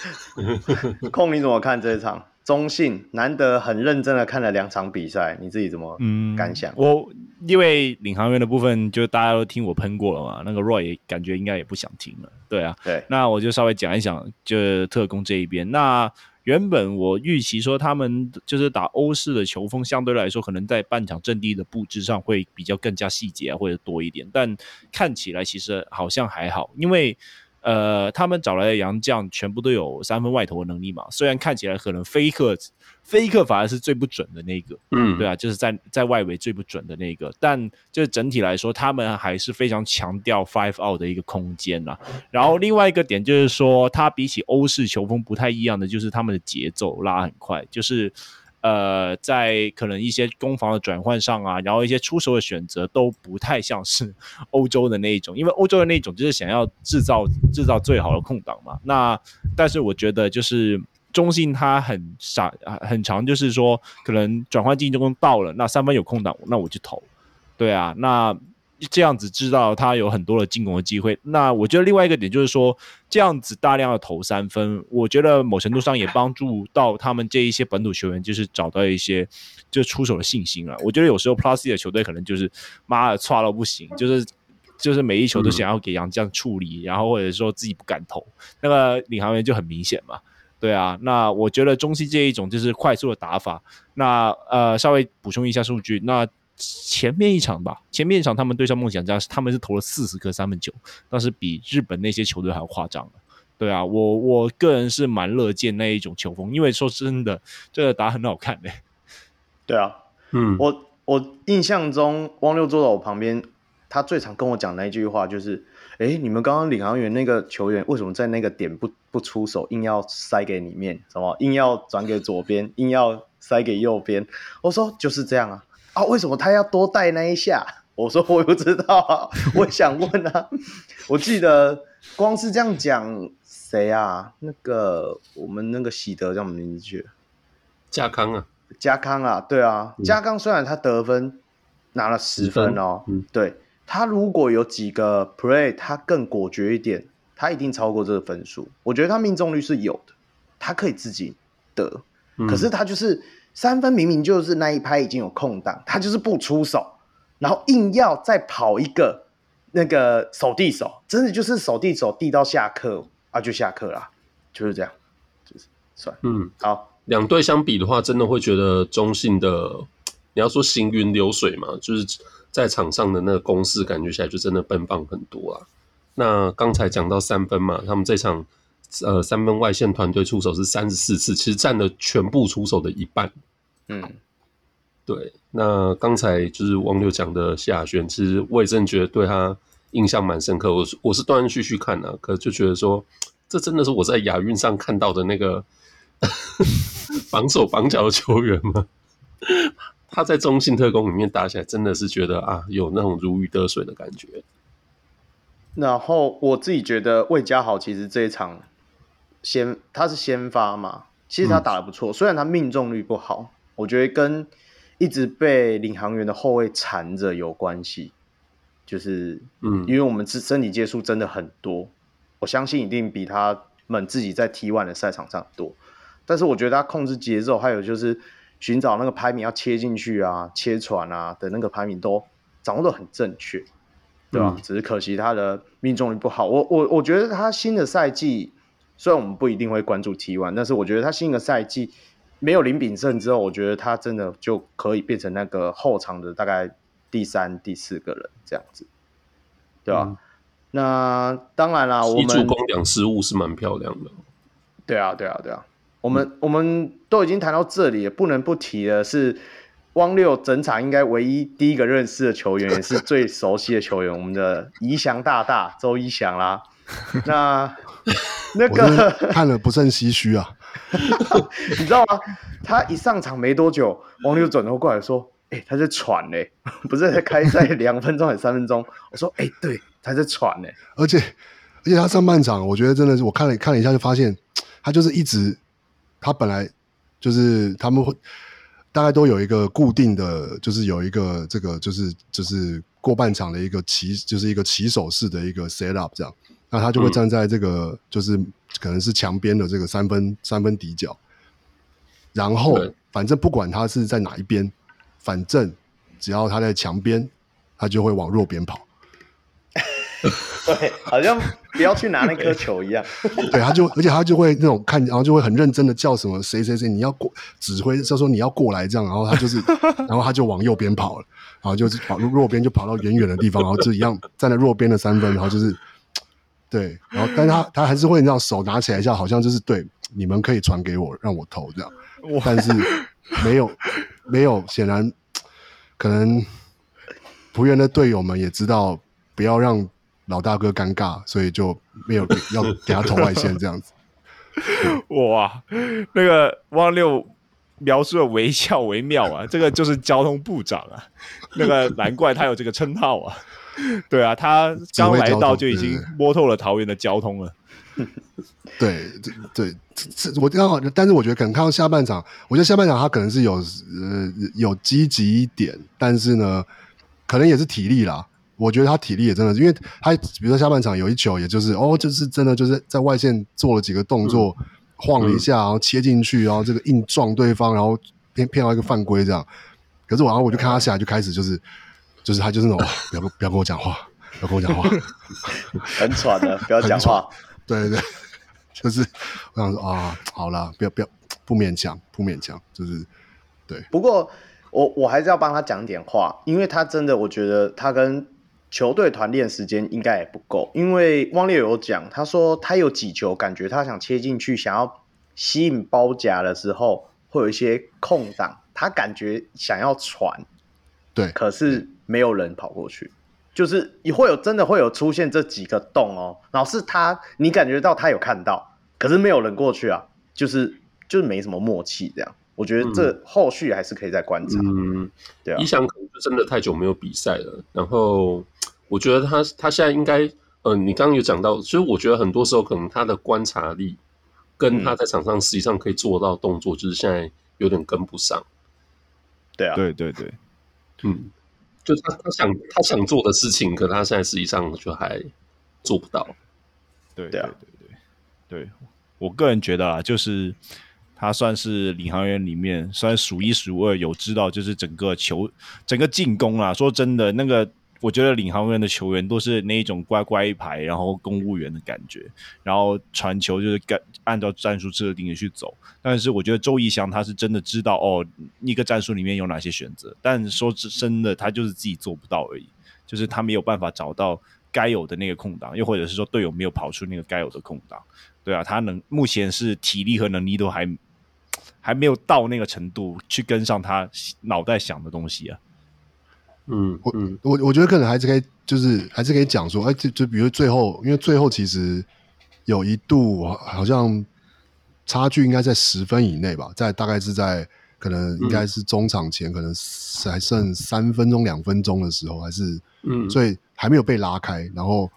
[LAUGHS] 空，你怎么看这一场？中信难得很认真的看了两场比赛，你自己怎么感想？嗯、我因为领航员的部分，就大家都听我喷过了嘛，那个 Roy 感觉应该也不想听了，对啊，对，那我就稍微讲一讲，就特工这一边。那原本我预期说他们就是打欧式的球风，相对来说可能在半场阵地的布置上会比较更加细节啊，或者多一点，但看起来其实好像还好，因为。呃，他们找来的洋将全部都有三分外投的能力嘛？虽然看起来可能菲克菲克反而是最不准的那个，嗯，对啊，就是在在外围最不准的那个。但就整体来说，他们还是非常强调 five out 的一个空间呐。然后另外一个点就是说，他比起欧式球风不太一样的，就是他们的节奏拉很快，就是。呃，在可能一些攻防的转换上啊，然后一些出手的选择都不太像是 [LAUGHS] 欧洲的那一种，因为欧洲的那一种就是想要制造制造最好的空档嘛。那但是我觉得就是中信他很傻很长，就是说可能转换进攻到了，那三分有空档，那我就投。对啊，那。这样子知道他有很多的进攻的机会。那我觉得另外一个点就是说，这样子大量的投三分，我觉得某程度上也帮助到他们这一些本土球员，就是找到一些就出手的信心了。我觉得有时候 Plus 的球队可能就是妈的差到不行，就是就是每一球都想要给杨将处理，然后或者说自己不敢投，那个领航员就很明显嘛。对啊，那我觉得中西这一种就是快速的打法。那呃，稍微补充一下数据，那。前面一场吧，前面一场他们对上梦想家，他们是投了四十颗三分球，但是比日本那些球队还要夸张。对啊，我我个人是蛮乐见那一种球风，因为说真的，这个打很好看的。对啊，嗯，我我印象中汪六坐在我旁边，他最常跟我讲那一句话就是：“哎，你们刚刚领航员那个球员为什么在那个点不不出手，硬要塞给里面，什么硬要转给左边，硬要塞给右边？”我说：“就是这样啊。”啊，为什么他要多带那一下？[LAUGHS] 我说我不知道啊，我想问啊。我记得光是这样讲，谁啊？那个我们那个喜德叫什么名字去？家康啊，家康啊，对啊，家、嗯、康虽然他得分拿了十分哦，分嗯、对他如果有几个 play 他更果决一点，他一定超过这个分数。我觉得他命中率是有的，他可以自己得，嗯、可是他就是。三分明明就是那一拍已经有空档，他就是不出手，然后硬要再跑一个那个手递手，真的就是手递手递到下课啊，就下课了，就是这样，就是算嗯好。两队相比的话，真的会觉得中信的，你要说行云流水嘛，就是在场上的那个攻势感觉起来就真的奔放很多啊。那刚才讲到三分嘛，他们这场。呃，三分外线团队出手是三十四次，其实占了全部出手的一半。嗯，对。那刚才就是汪六讲的谢亚轩，其实我也真的觉得对他印象蛮深刻。我是我是断断续续看的，可就觉得说，这真的是我在亚运上看到的那个绑手绑脚的球员吗？他在中信特工里面打起来，真的是觉得啊，有那种如鱼得水的感觉。然后我自己觉得魏家豪其实这一场。先他是先发嘛，其实他打的不错，嗯、虽然他命中率不好，我觉得跟一直被领航员的后卫缠着有关系，就是嗯，因为我们身身体接触真的很多，我相信一定比他们自己在 T one 的赛场上多，但是我觉得他控制节奏，还有就是寻找那个拍名要切进去啊、切传啊的那个拍名都掌握的很正确，对吧？嗯、只是可惜他的命中率不好，我我我觉得他新的赛季。虽然我们不一定会关注 T1，但是我觉得他新的赛季没有林炳胜之后，我觉得他真的就可以变成那个后场的大概第三、第四个人这样子，对吧？嗯、那当然啦，我们助攻两失误是蛮漂亮的。对啊，对啊，对啊，我们、嗯、我们都已经谈到这里，也不能不提的是汪六整场应该唯一第一个认识的球员，也是最熟悉的球员，我们的宜祥大大周一翔啦。[LAUGHS] 那 [LAUGHS] 那个看了不胜唏嘘啊，[LAUGHS] 你知道吗？他一上场没多久，王六转头过来说：“哎、欸，他在喘呢、欸，不是在开赛两分钟还是三分钟？”我说：“哎、欸，对，他在喘呢、欸。”而且而且他上半场，我觉得真的是我看了看了一下，就发现他就是一直，他本来就是他们会大概都有一个固定的，就是有一个这个就是就是过半场的一个起，就是一个起手式的一个 set up 这样。那他就会站在这个，就是可能是墙边的这个三分三分底角。然后反正不管他是在哪一边，反正只要他在墙边，他就会往弱边跑。[LAUGHS] 对，好像不要去拿那颗球一样。[LAUGHS] 对，他就而且他就会那种看，然后就会很认真的叫什么谁谁谁，你要过指挥，就说你要过来这样，然后他就是，然后他就往右边跑了，然后就是跑弱边就跑到远远的地方，然后就一样站在弱边的三分，然后就是对，然后但是他他还是会那样手拿起来一下，好像就是对，你们可以传给我，让我投这样，但是没有没有，显然可能璞园的队友们也知道不要让。老大哥尴尬，所以就没有要给他投外线这样子。[LAUGHS] 哇，那个汪六描述的惟肖惟妙啊，这个就是交通部长啊，那个难怪他有这个称号啊。对啊，他刚来到就已经摸透了桃园的交通了。对对，这我刚好，但是我觉得可能看到下半场，我觉得下半场他可能是有呃有积极一点，但是呢，可能也是体力啦。我觉得他体力也真的，因为他比如说下半场有一球，也就是哦，就是真的就是在外线做了几个动作，嗯、晃了一下，然后切进去，然后这个硬撞对方，然后骗骗到一个犯规这样。可是然后我就看他下来就开始就是就是他就是那种不要不要跟我讲话，不要跟我讲话，[LAUGHS] 很喘的，不要讲话。对对对，就是我想说啊，好了，不要不要不勉强不勉强，就是对。不过我我还是要帮他讲点话，因为他真的，我觉得他跟。球队团练时间应该也不够，因为汪烈有讲，他说他有几球感觉他想切进去，想要吸引包夹的时候，会有一些空档，他感觉想要传，对，可是没有人跑过去，就是会有真的会有出现这几个洞哦，然后是他你感觉到他有看到，可是没有人过去啊，就是就是没什么默契这样，我觉得这后续还是可以再观察，嗯，对啊，一翔可能就真的太久没有比赛了，然后。我觉得他他现在应该，呃，你刚刚有讲到，其实我觉得很多时候可能他的观察力跟他在场上实际上可以做到动作，就是现在有点跟不上。对啊，对对对，嗯，就他他想他想做的事情，可他现在实际上就还做不到。对对对对对，我个人觉得啊，就是他算是领航员里面算数一数二有知道，就是整个球整个进攻啊，说真的那个。我觉得领航员的球员都是那一种乖乖一排，然后公务员的感觉，然后传球就是干按照战术设定的去走。但是我觉得周仪翔他是真的知道哦，一个战术里面有哪些选择。但说真的，他就是自己做不到而已，就是他没有办法找到该有的那个空档，又或者是说队友没有跑出那个该有的空档。对啊，他能目前是体力和能力都还还没有到那个程度去跟上他脑袋想的东西啊。嗯，我我我觉得可能还是可以，就是还是可以讲说，哎，就就比如最后，因为最后其实有一度好像差距应该在十分以内吧，在大概是在可能应该是中场前，可能还剩三分钟、两分钟的时候，还是嗯，所以还没有被拉开，然后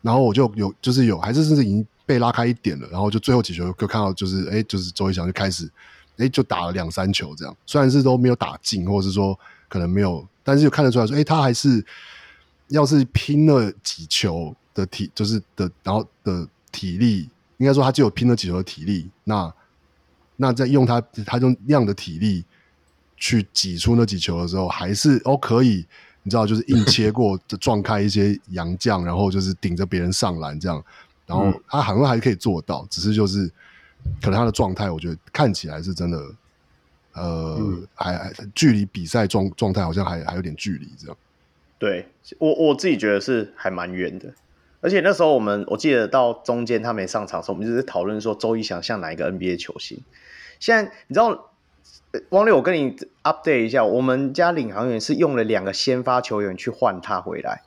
然后我就有就是有还是甚至已经被拉开一点了，然后就最后几球就看到就是哎，就是周一翔就开始哎就打了两三球这样，虽然是都没有打进，或者是说可能没有。但是就看得出来说，哎、欸，他还是要是拼了几球的体，就是的，然后的体力，应该说他就有拼了几球的体力。那那在用他他用那样的体力去挤出那几球的时候，还是哦可以，你知道，就是硬切过，就撞开一些洋将，然后就是顶着别人上篮这样。然后他好像还可以做到，只是就是可能他的状态，我觉得看起来是真的。呃，嗯、还还距离比赛状状态好像还还有点距离，这样。对我我自己觉得是还蛮远的，而且那时候我们我记得到中间他没上场的时候，我们就是讨论说周一翔像哪一个 NBA 球星。现在你知道，汪六，我跟你 update 一下，我们家领航员是用了两个先发球员去换他回来，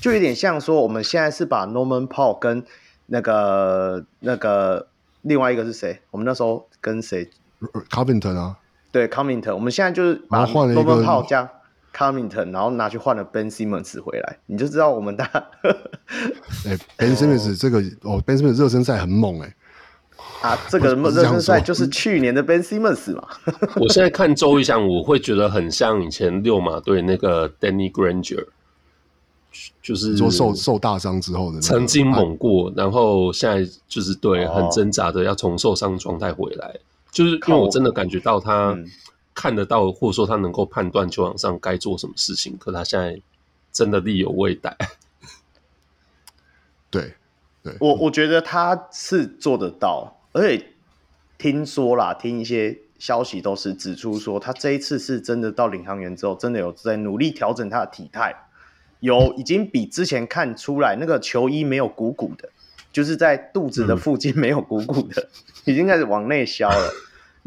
就有点像说我们现在是把 Norman Powell 跟那个那个另外一个是谁？我们那时候跟谁？Covington 啊。对 Comington，我们现在就是把 Norman Powell 加 Comington，然后拿去换了 Ben Simmons 回来，你就知道我们大。[LAUGHS] 哎、欸、，Ben Simmons 这个哦，Ben Simmons 热身赛很猛哎、欸。啊，这个热身赛就是去年的 Ben Simmons 嘛。[LAUGHS] 我现在看周仪翔，我会觉得很像以前六马队那个 Danny Granger，就是说受受大伤之后的、那个，曾经猛过，然后现在就是对很挣扎的要从受伤状态回来。就是因为我真的感觉到他嗯看得到，或者说他能够判断球场上该做什么事情，可他现在真的力有未逮。[LAUGHS] 对，对我我觉得他是做得到，而且听说啦，听一些消息都是指出说，他这一次是真的到领航员之后，真的有在努力调整他的体态，有已经比之前看出来那个球衣没有鼓鼓的，就是在肚子的附近没有鼓鼓的，嗯、[LAUGHS] 已经开始往内消了。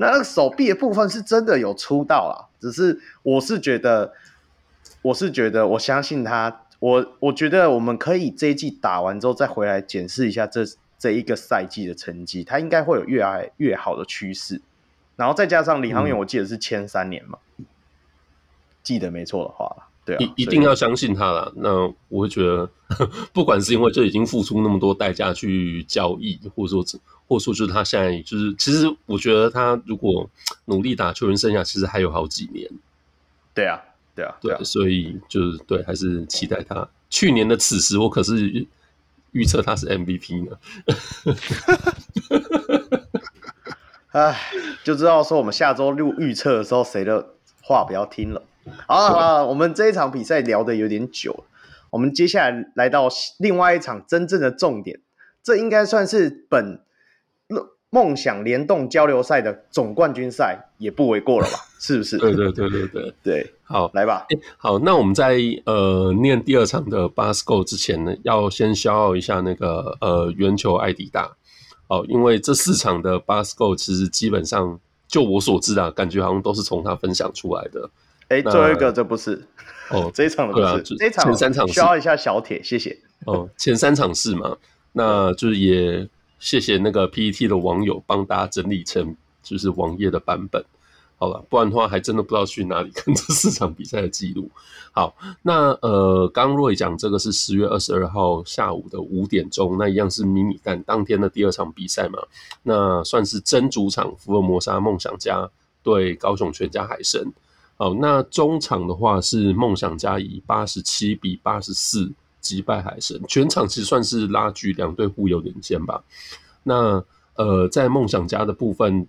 那那个手臂的部分是真的有出道啦，只是我是觉得，我是觉得，我相信他。我我觉得我们可以这一季打完之后再回来检视一下这这一个赛季的成绩，他应该会有越来越好的趋势。然后再加上领航员，我记得是签三年嘛，嗯、记得没错的话，对啊，一一定要相信他啦。那我会觉得，[LAUGHS] 不管是因为就已经付出那么多代价去交易，或者说或者说就是他现在就是，其实我觉得他如果努力打球员生涯，其实还有好几年。对啊。对啊，对啊，所以就是对，还是期待他。去年的此时，我可是预测他是 MVP 呢。[LAUGHS] 哎，就知道说我们下周六预测的时候，谁的话不要听了。好了好了，我们这一场比赛聊的有点久，我们接下来来到另外一场真正的重点，这应该算是本。梦想联动交流赛的总冠军赛也不为过了吧？[LAUGHS] 是不是？对对对对对 [LAUGHS] 对。好，来吧。好，那我们在呃念第二场的 Basco 之前呢，要先消耗一下那个呃圆球艾迪达。哦，因为这四场的 Basco 其实基本上就我所知啊，感觉好像都是从他分享出来的。哎，最后一个这不是哦，[LAUGHS] 这一场的不是，啊、这一场前三场需要一下小铁，谢谢。哦，前三场是嘛？那就是也。谢谢那个 PET 的网友帮大家整理成就是网页的版本，好了，不然的话还真的不知道去哪里看这四场比赛的记录。好，那呃，刚 Roy 讲这个是十月二十二号下午的五点钟，那一样是迷你蛋当天的第二场比赛嘛，那算是真主场福尔摩沙梦想家对高雄全家海神。好，那中场的话是梦想家以八十七比八十四。击败海神，全场其实算是拉锯，两队互有领先吧。那呃，在梦想家的部分，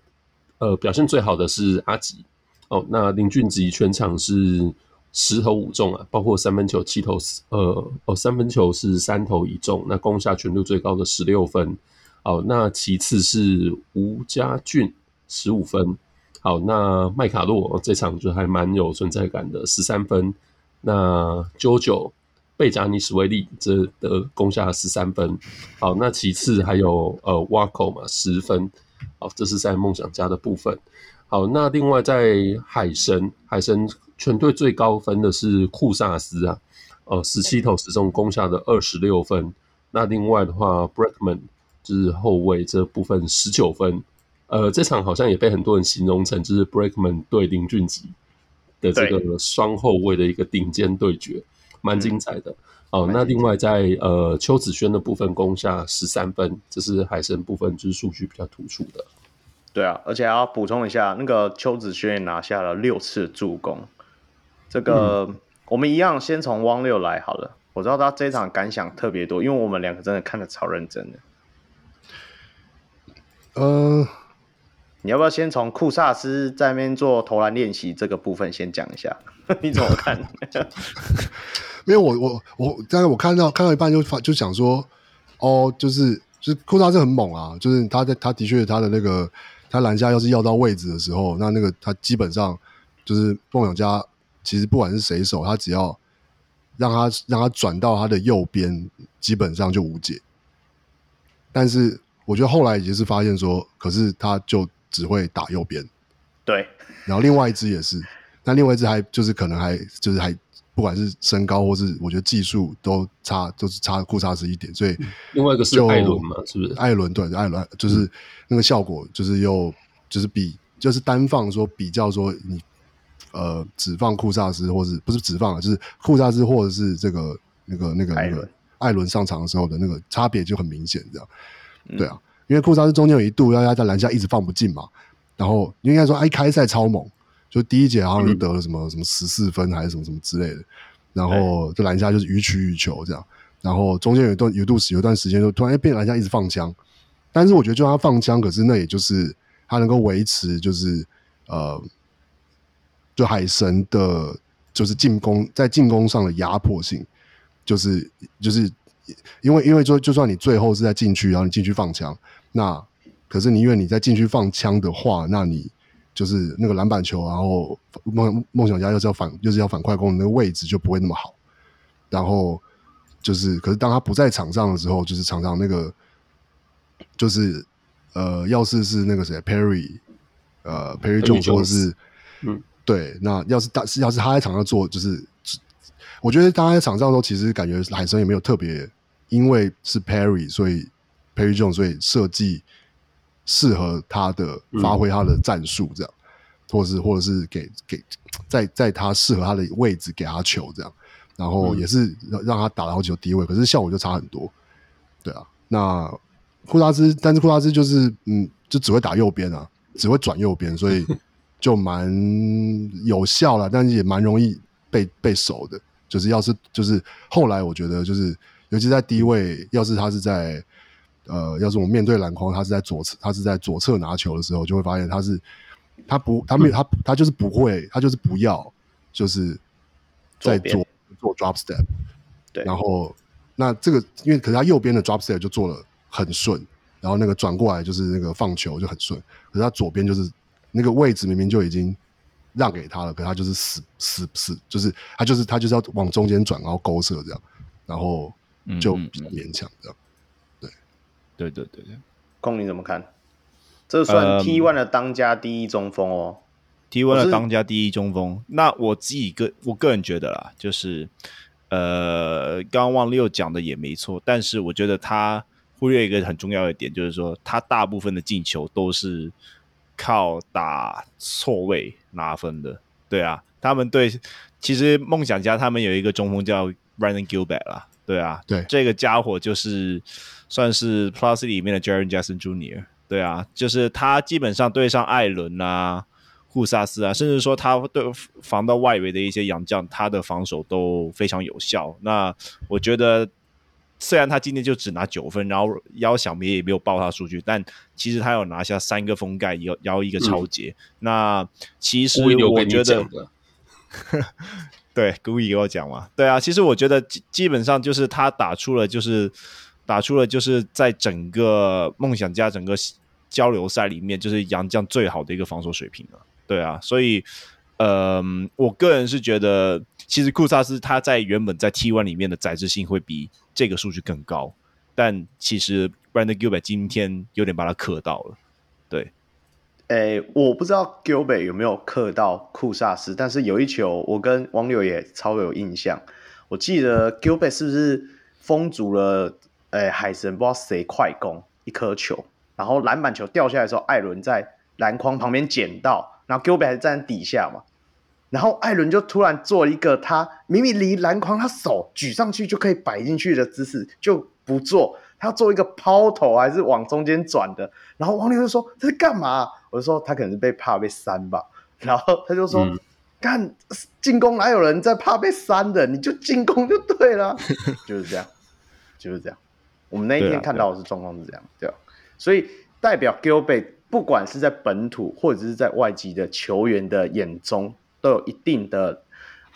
呃，表现最好的是阿吉哦。那林俊吉全场是十投五中啊，包括三分球七投四，呃哦，三分球是三投一中。那攻下全队最高的十六分。哦，那其次是吴家俊十五分。好，那麦卡洛这场就还蛮有存在感的，十三分。那 JoJo。贝加尼史威利这得攻下十三分，好，那其次还有呃瓦口嘛十分，好，这是在梦想家的部分，好，那另外在海神，海神全队最高分的是库萨斯啊，呃十七投十中攻下的二十六分，那另外的话 Breckman 就是后卫这部分十九分，呃这场好像也被很多人形容成就是 Breckman 对林俊杰的这个双后卫的一个顶尖对决。蛮精彩的，哦，那另外在呃邱子轩的部分攻下十三分，这是海神部分就是数据比较突出的。对啊，而且还要补充一下，那个邱子轩也拿下了六次助攻。这个、嗯、我们一样先从汪六来好了，我知道他这一场感想特别多，因为我们两个真的看的超认真的。呃，你要不要先从库萨斯在那边做投篮练习这个部分先讲一下？[LAUGHS] 你怎么看？[LAUGHS] 没有我我我，刚才我看到看到一半就发就想说，哦，就是就是库萨斯很猛啊，就是他在他的确他的那个他篮下要是要到位置的时候，那那个他基本上就是梦想家其实不管是谁守，他只要让他让他转到他的右边，基本上就无解。但是我觉得后来也是发现说，可是他就只会打右边，对，然后另外一只也是，那另外一只还就是可能还就是还。不管是身高或是我觉得技术都差，都是差库萨斯一点，所以另外一个是艾伦嘛，是不是？艾伦对，艾伦就是那个效果，就是又就是比就是单放说比较说你呃只放库萨斯，或是不是只放了，就是库萨斯或者是这个那个那个那个艾伦上场的时候的那个差别就很明显，这样对啊，因为库萨是中间有一度要压在篮下一直放不进嘛，然后应该说哎开赛超猛。就第一节好像就得了什么、嗯、什么十四分还是什么什么之类的，然后就篮下就是予取予求这样，然后中间有一段有度时有一段时间就突然变篮下一直放枪，但是我觉得就算他放枪，可是那也就是他能够维持就是呃，就海神的，就是进攻在进攻上的压迫性，就是就是因为因为就就算你最后是在禁区，然后你进去放枪，那可是你因为你在禁区放枪的话，那你就是那个篮板球，然后梦梦想家又是要反又是要反快攻，那个位置就不会那么好。然后就是，可是当他不在场上的时候，就是常常那个就是呃，要是是那个谁 Perry，呃 Perry Jones 或者是嗯。对，那要是大是要是他在场上做，就是我觉得当他在场上的时候，其实感觉海神也没有特别，因为是 Perry，所以 Perry Jones 所以设计适合他的发挥他的战术这样，嗯、或者是或者是给给在在他适合他的位置给他球这样，然后也是让让他打了好几个低位，可是效果就差很多。对啊，那库拉兹，但是库拉兹就是嗯，就只会打右边啊，只会转右边，所以。[LAUGHS] 就蛮有效了，但是也蛮容易被被守的。就是要是就是后来，我觉得就是，尤其在低位，要是他是在呃，要是我们面对篮筐，他是在左侧，他是在左侧拿球的时候，就会发现他是他不他没有他他就是不会，他就是不要，就是在左做 drop step。对，然后那这个因为可是他右边的 drop step 就做了很顺，然后那个转过来就是那个放球就很顺，可是他左边就是。那个位置明明就已经让给他了，可他就是死死死，就是他就是他就是要往中间转，然后勾射这样，然后就比较勉强这样。对，对对对对。空你怎么看？这算 T one 的当家第一中锋哦。嗯、T1 的当家第一中锋。是那我自己个我个人觉得啦，就是呃，刚刚汪六讲的也没错，但是我觉得他忽略一个很重要的点，就是说他大部分的进球都是。靠打错位拿分的，对啊，他们对，其实梦想家他们有一个中锋叫 Brandon Gilbert 啦，对啊，对，这个家伙就是算是 Plus 里面的 Jaren Jackson Jr.，对啊，就是他基本上对上艾伦啊、库萨斯啊，甚至说他对防到外围的一些洋将，他的防守都非常有效。那我觉得。虽然他今天就只拿九分，然后邀小明也没有报他数据，但其实他有拿下三个封盖，有然后一个抄截。嗯、那其实我觉得，[LAUGHS] 对，故意给我讲嘛。对啊，其实我觉得基基本上就是他打出了，就是打出了，就是在整个梦想家整个交流赛里面，就是杨将最好的一个防守水平了。对啊，所以，嗯、呃，我个人是觉得。其实库萨斯他在原本在 T one 里面的载质性会比这个数据更高，但其实 Brandon Gilbert 今天有点把他克到了。对，诶，我不知道 Gilbert 有没有克到库萨斯，但是有一球我跟网友也超有印象。我记得 Gilbert 是不是封住了？诶，海神不知道谁快攻一颗球，然后篮板球掉下来的时候，艾伦在篮筐旁边捡到，然后 Gilbert 还站在底下嘛。然后艾伦就突然做一个他明明离篮筐，他手举上去就可以摆进去的姿势，就不做，他做一个抛投还是往中间转的。然后王力就说：“这是干嘛？”我就说：“他可能是被怕被删吧。[LAUGHS] ”然后他就说：“干、嗯、进攻哪有人在怕被删的？你就进攻就对了。[LAUGHS] ”就是这样，就是这样。我们那一天看到的是状况是这样，对吧？所以代表 Gilbert 不管是在本土或者是在外籍的球员的眼中。都有一定的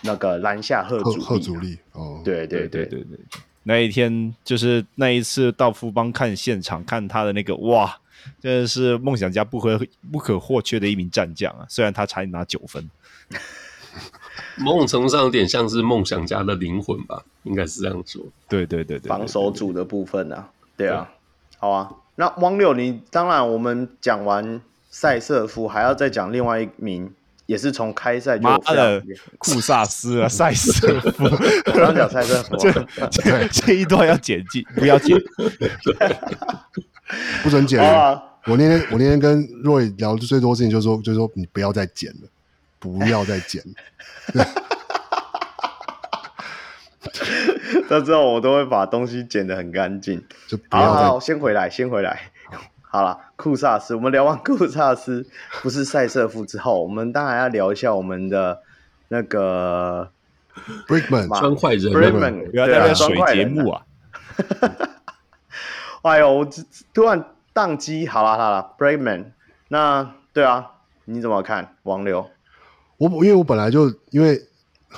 那个篮下吓阻力，吓阻力哦，对对对对对，那一天就是那一次到富邦看现场看他的那个哇，真的是梦想家不可不可或缺的一名战将啊！虽然他才拿九分，[LAUGHS] 某种程度上有点像是梦想家的灵魂吧，应该是这样说。对对对对，防守组的部分啊，对啊，对好啊。那汪六，你当然我们讲完塞瑟夫，还要再讲另外一名。也是从开赛就妈的库萨斯啊，赛瑟夫，刚讲赛瑟夫，这这一段要剪辑，不要剪，[LAUGHS] 不准剪。啊、我那天我那天跟若雨聊最多事情，就是说就是说你不要再剪了，不要再剪了。他知道我都会把东西剪得很干净，就不要好，好，先回来，先回来。好了，库萨斯，我们聊完库萨斯不是赛瑟夫之后，我们当然要聊一下我们的那个 Brickman 砖块人，Brickman 不要在那水节目啊！[LAUGHS] 哎呦，我突然宕机，好了好了，Brickman 那对啊，你怎么看王流？我因为我本来就因为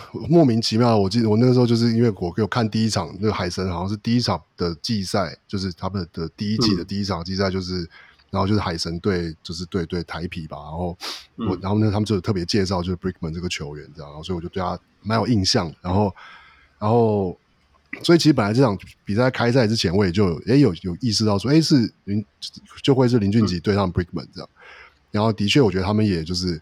[LAUGHS] 莫名其妙，我记得我那个时候就是因为我给我看第一场那个海神好像是第一场的季赛，就是他们的第一季的第一场季赛，就是、嗯、然后就是海神队就是对对台皮吧，然后我、嗯、然后呢他们就特别介绍就是 Brickman 这个球员这样，然后所以我就对他蛮有印象，然后然后所以其实本来这场比赛开赛之前我也就也有有意识到说哎是林就会是林俊杰对上 Brickman 这样，嗯、然后的确我觉得他们也就是。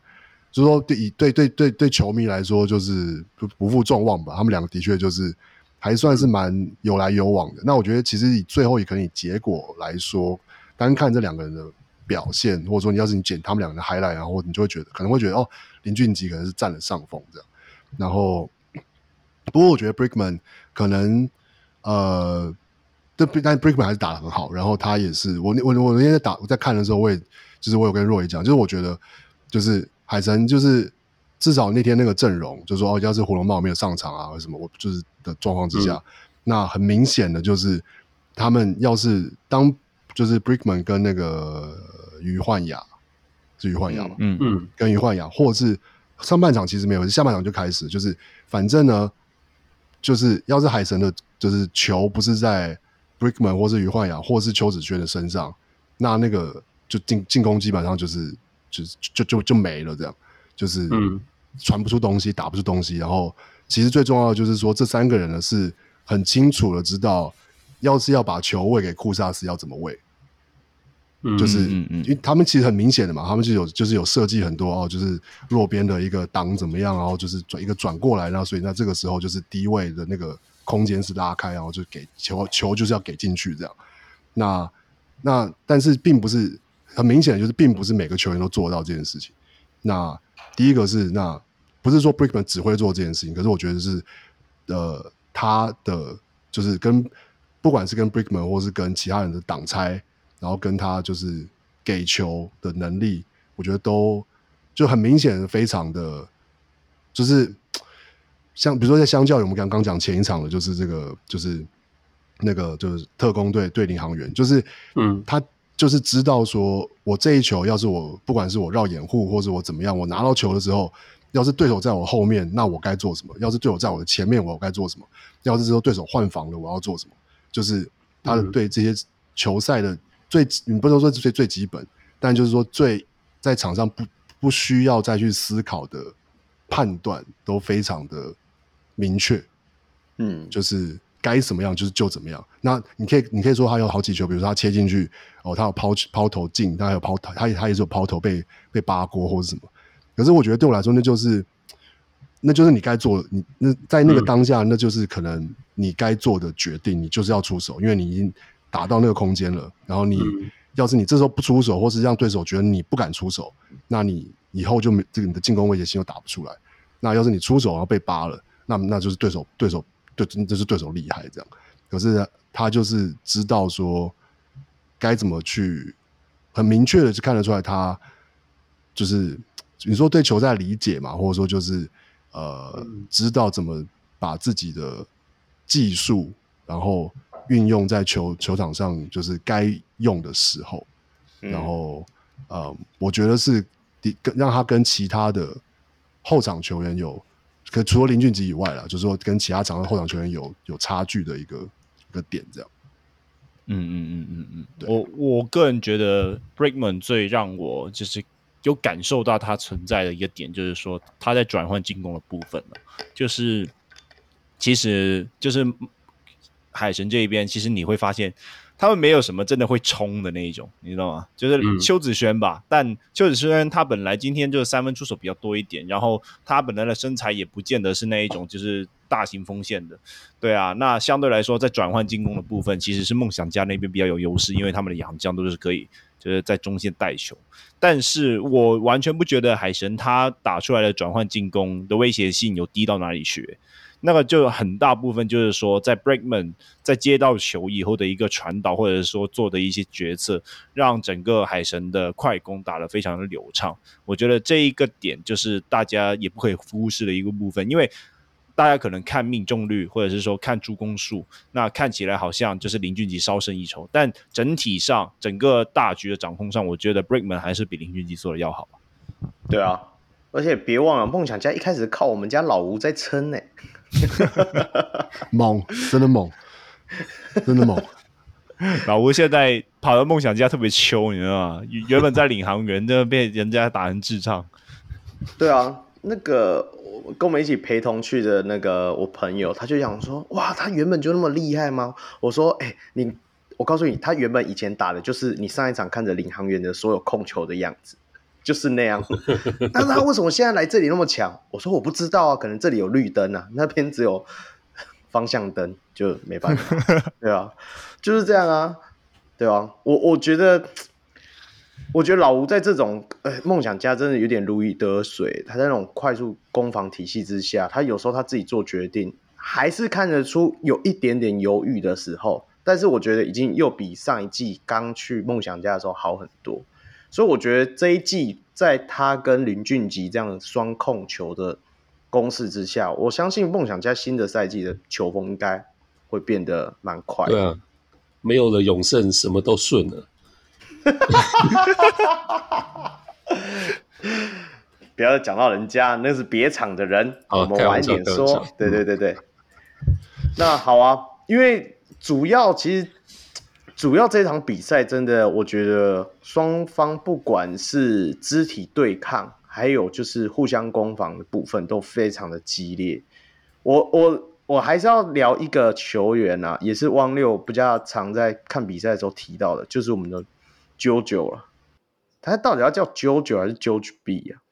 就是说对，对对对对对球迷来说，就是不不负众望吧。他们两个的确就是还算是蛮有来有往的。那我觉得，其实以最后也可能以结果来说，单看这两个人的表现，或者说你要是你捡他们两个人的 highlight，然后你就会觉得可能会觉得哦，林俊杰可能是占了上风这样。然后，不过我觉得 Brickman 可能呃，但但 Brickman 还是打得很好。然后他也是我我我那天在打我在看的时候，我也就是我有跟若仪讲，就是我觉得就是。海神就是至少那天那个阵容，就是说哦，要是胡龙茂没有上场啊，或什么，我就是的状况之下，嗯、那很明显的就是他们要是当就是 Brickman 跟那个于焕雅是于焕雅嘛，嗯嗯，跟于焕雅，或者是上半场其实没有，下半场就开始，就是反正呢，就是要是海神的，就是球不是在 Brickman 或是于焕雅，或是邱子轩的身上，那那个就进进攻基本上就是。就就就就没了，这样就是传不出东西，打不出东西。然后，其实最重要的就是说，这三个人呢是很清楚的知道，要是要把球喂给库萨斯，要怎么喂。就是因为他们其实很明显的嘛，他们就有就是有设计很多哦，就是弱边的一个挡怎么样，然后就是转一个转过来，然后所以那这个时候就是低位的那个空间是拉开，然后就给球球就是要给进去这样。那那但是并不是。很明显的就是，并不是每个球员都做到这件事情。那第一个是，那不是说 Brickman 只会做这件事情，可是我觉得是，呃，他的就是跟不管是跟 Brickman 或是跟其他人的挡拆，然后跟他就是给球的能力，我觉得都就很明显非常的，就是像比如说在相较于我们刚刚讲前一场的，就是这个就是那个就是特工队对领航员，就是嗯他。就是知道说，我这一球要是我不管是我绕掩护，或者我怎么样，我拿到球的时候，要是对手在我后面，那我该做什么？要是对手在我的前面，我该做什么？要是说对手换防了，我要做什么？就是他的对这些球赛的最，你、嗯、不能说最最基本，但就是说最在场上不不需要再去思考的判断都非常的明确，嗯，就是。该怎么样就是就怎么样。那你可以，你可以说他有好几球，比如说他切进去，哦，他有抛抛投进，他还有抛他他也是有抛投被被扒锅或者什么。可是我觉得对我来说，那就是那就是你该做，你那在那个当下，嗯、那就是可能你该做的决定，你就是要出手，因为你已经打到那个空间了。然后你、嗯、要是你这时候不出手，或是让对手觉得你不敢出手，那你以后就没这个你的进攻威胁性又打不出来。那要是你出手然后被扒了，那那就是对手对手。对，这是对手厉害这样，可是他就是知道说该怎么去，很明确的就看得出来，他就是你说对球赛理解嘛，或者说就是呃，知道怎么把自己的技术，然后运用在球球场上，就是该用的时候，然后呃，我觉得是跟让他跟其他的后场球员有。可除了林俊杰以外啦，就是说跟其他场上后场球员有有差距的一个一个点，这样。嗯嗯嗯嗯嗯，我我个人觉得 Brickman 最让我就是有感受到他存在的一个点，就是说他在转换进攻的部分了，就是其实就是海神这一边，其实你会发现。他们没有什么真的会冲的那一种，你知道吗？就是邱子轩吧，嗯、但邱子轩他本来今天就是三分出手比较多一点，然后他本来的身材也不见得是那一种就是大型锋线的，对啊。那相对来说，在转换进攻的部分，其实是梦想家那边比较有优势，因为他们的洋将都是可以就是在中线带球。但是我完全不觉得海神他打出来的转换进攻的威胁性有低到哪里去。那个就很大部分就是说，在 Breakman 在接到球以后的一个传导，或者说做的一些决策，让整个海神的快攻打得非常的流畅。我觉得这一个点就是大家也不可以忽视的一个部分，因为大家可能看命中率，或者是说看助攻数，那看起来好像就是林俊杰稍胜一筹。但整体上，整个大局的掌控上，我觉得 Brickman 还是比林俊杰做的要好。对啊，而且别忘了，梦想家一开始靠我们家老吴在撑呢。猛，真的猛，真的猛。老吴现在跑到梦想家特别秋，你知道吗？原本在领航员，都被人家打成智障。对啊，那个跟我们一起陪同去的那个我朋友，他就想说：“哇，他原本就那么厉害吗？”我说：“哎、你，我告诉你，他原本以前打的就是你上一场看着领航员的所有控球的样子，就是那样。但是他为什么现在来这里那么强？”我说：“我不知道啊，可能这里有绿灯啊，那边只有方向灯，就没办法。”对啊。就是这样啊，对啊，我我觉得，我觉得老吴在这种呃梦想家真的有点如鱼得水。他在那种快速攻防体系之下，他有时候他自己做决定，还是看得出有一点点犹豫的时候。但是我觉得已经又比上一季刚去梦想家的时候好很多。所以我觉得这一季在他跟林俊杰这样双控球的攻势之下，我相信梦想家新的赛季的球风应该会变得蛮快的。对啊。没有了永胜，什么都顺了。[LAUGHS] 不要讲到人家，那是别场的人。我们晚点说。对对对对。那好啊，因为主要其实主要这场比赛真的，我觉得双方不管是肢体对抗，还有就是互相攻防的部分，都非常的激烈。我我。我还是要聊一个球员啊，也是汪六比较常在看比赛的时候提到的，就是我们的 JoJo 了。他到底要叫 JoJo 还是 JoJo B 啊？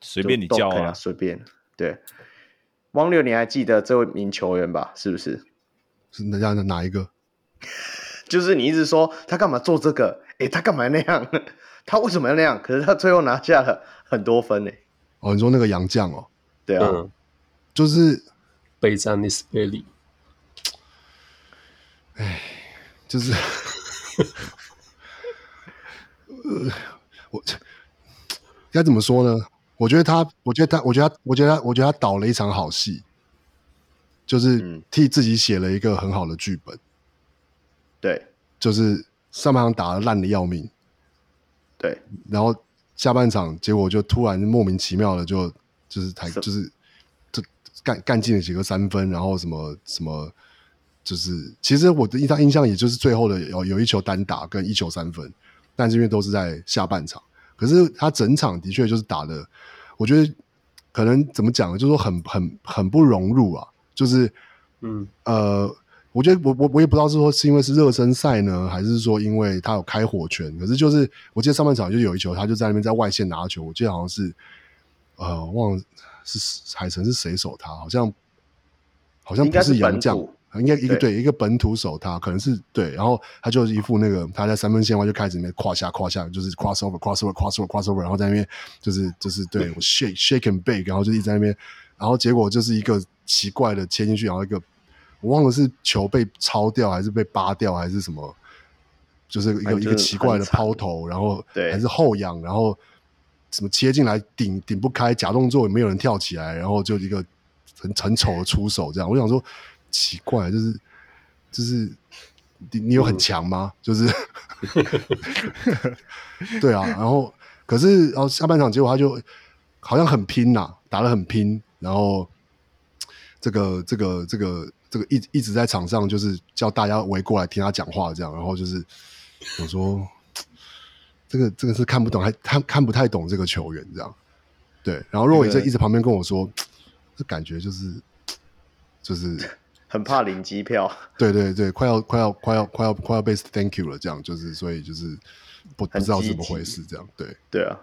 随便你叫啊，随便。对，汪六，你还记得这位名球员吧？是不是？是那样的哪一个？[LAUGHS] 就是你一直说他干嘛做这个？哎、欸，他干嘛那样？[LAUGHS] 他为什么要那样？可是他最后拿下了很多分呢。哦，你说那个杨将哦？对啊，嗯、就是。贝詹尼斯贝利，哎，就是，[LAUGHS] 呃，我该怎么说呢？我觉得他，我觉得他，我觉得他，我觉得他，我觉得他导了一场好戏，就是替自己写了一个很好的剧本。对，就是上半场打的烂的要命，对，然后下半场结果就突然莫名其妙的就就是台就是。干干进了几个三分，然后什么什么，就是其实我的印象印象也就是最后的有有一球单打跟一球三分，但是因为都是在下半场，可是他整场的确就是打的，我觉得可能怎么讲呢，就是说很很很不融入啊，就是嗯呃，我觉得我我我也不知道是说是因为是热身赛呢，还是说因为他有开火权，可是就是我记得上半场就有一球，他就在那边在外线拿球，我记得好像是呃忘了。是海城是谁守他？好像好像不是杨将，应该一个对，对一个本土手他，可能是对。然后他就一副那个他在三分线外就开始那边胯下胯下，就是 cross over cross over cross over cross over，然后在那边就是就是对我 shake shake and bake，然后就一直在那边，然后结果就是一个奇怪的切进去，然后一个我忘了是球被抄掉还是被扒掉还是什么，就是一个一个奇怪的抛投，然后还是后仰，然后。什么切进来顶顶不开，假动作也没有人跳起来，然后就一个很很丑的出手，这样我想说奇怪，就是就是你你有很强吗？就是 [LAUGHS] 对啊，然后可是然后下半场结果他就好像很拼呐、啊，打得很拼，然后这个这个这个这个一一直在场上就是叫大家围过来听他讲话这样，然后就是我说。这个这个是看不懂，还看看不太懂这个球员这样，对。然后若伟在一直旁边跟我说，[TSK] 这感觉就是 [TSK] 就是很怕领机票，[LAUGHS] 对对对，快要快要快要快要快要被 thank you 了，这样就是所以就是不不知道怎么回事，这样对对啊。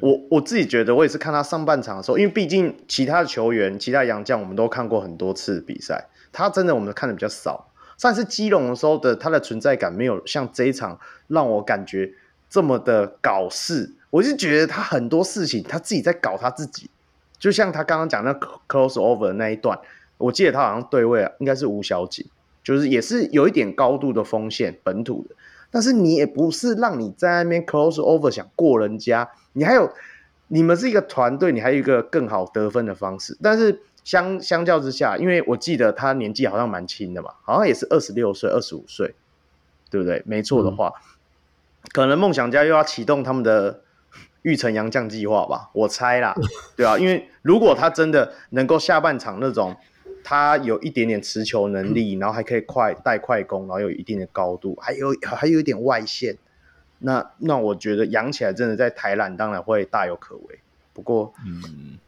我我自己觉得，我也是看他上半场的时候，因为毕竟其他的球员、其他洋将我们都看过很多次比赛，他真的我们看的比较少。上次基隆的时候的他的存在感没有像这一场让我感觉。这么的搞事，我是觉得他很多事情他自己在搞他自己，就像他刚刚讲那 close over 的那一段，我记得他好像对位啊，应该是吴小姐，就是也是有一点高度的锋线，本土的，但是你也不是让你在那边 close over 想过人家，你还有你们是一个团队，你还有一个更好得分的方式，但是相相较之下，因为我记得他年纪好像蛮轻的嘛，好像也是二十六岁、二十五岁，对不对？没错的话，嗯、[LAUGHS] 可能梦想家又要启动他们的育成洋将计划吧，我猜啦，[LAUGHS] 对啊，因为如果他真的能够下半场那种，他有一点点持球能力，嗯、然后还可以快带快攻，然后有一定的高度，还有还有一点外线，那那我觉得养起来真的在台篮当然会大有可为。不过，嗯，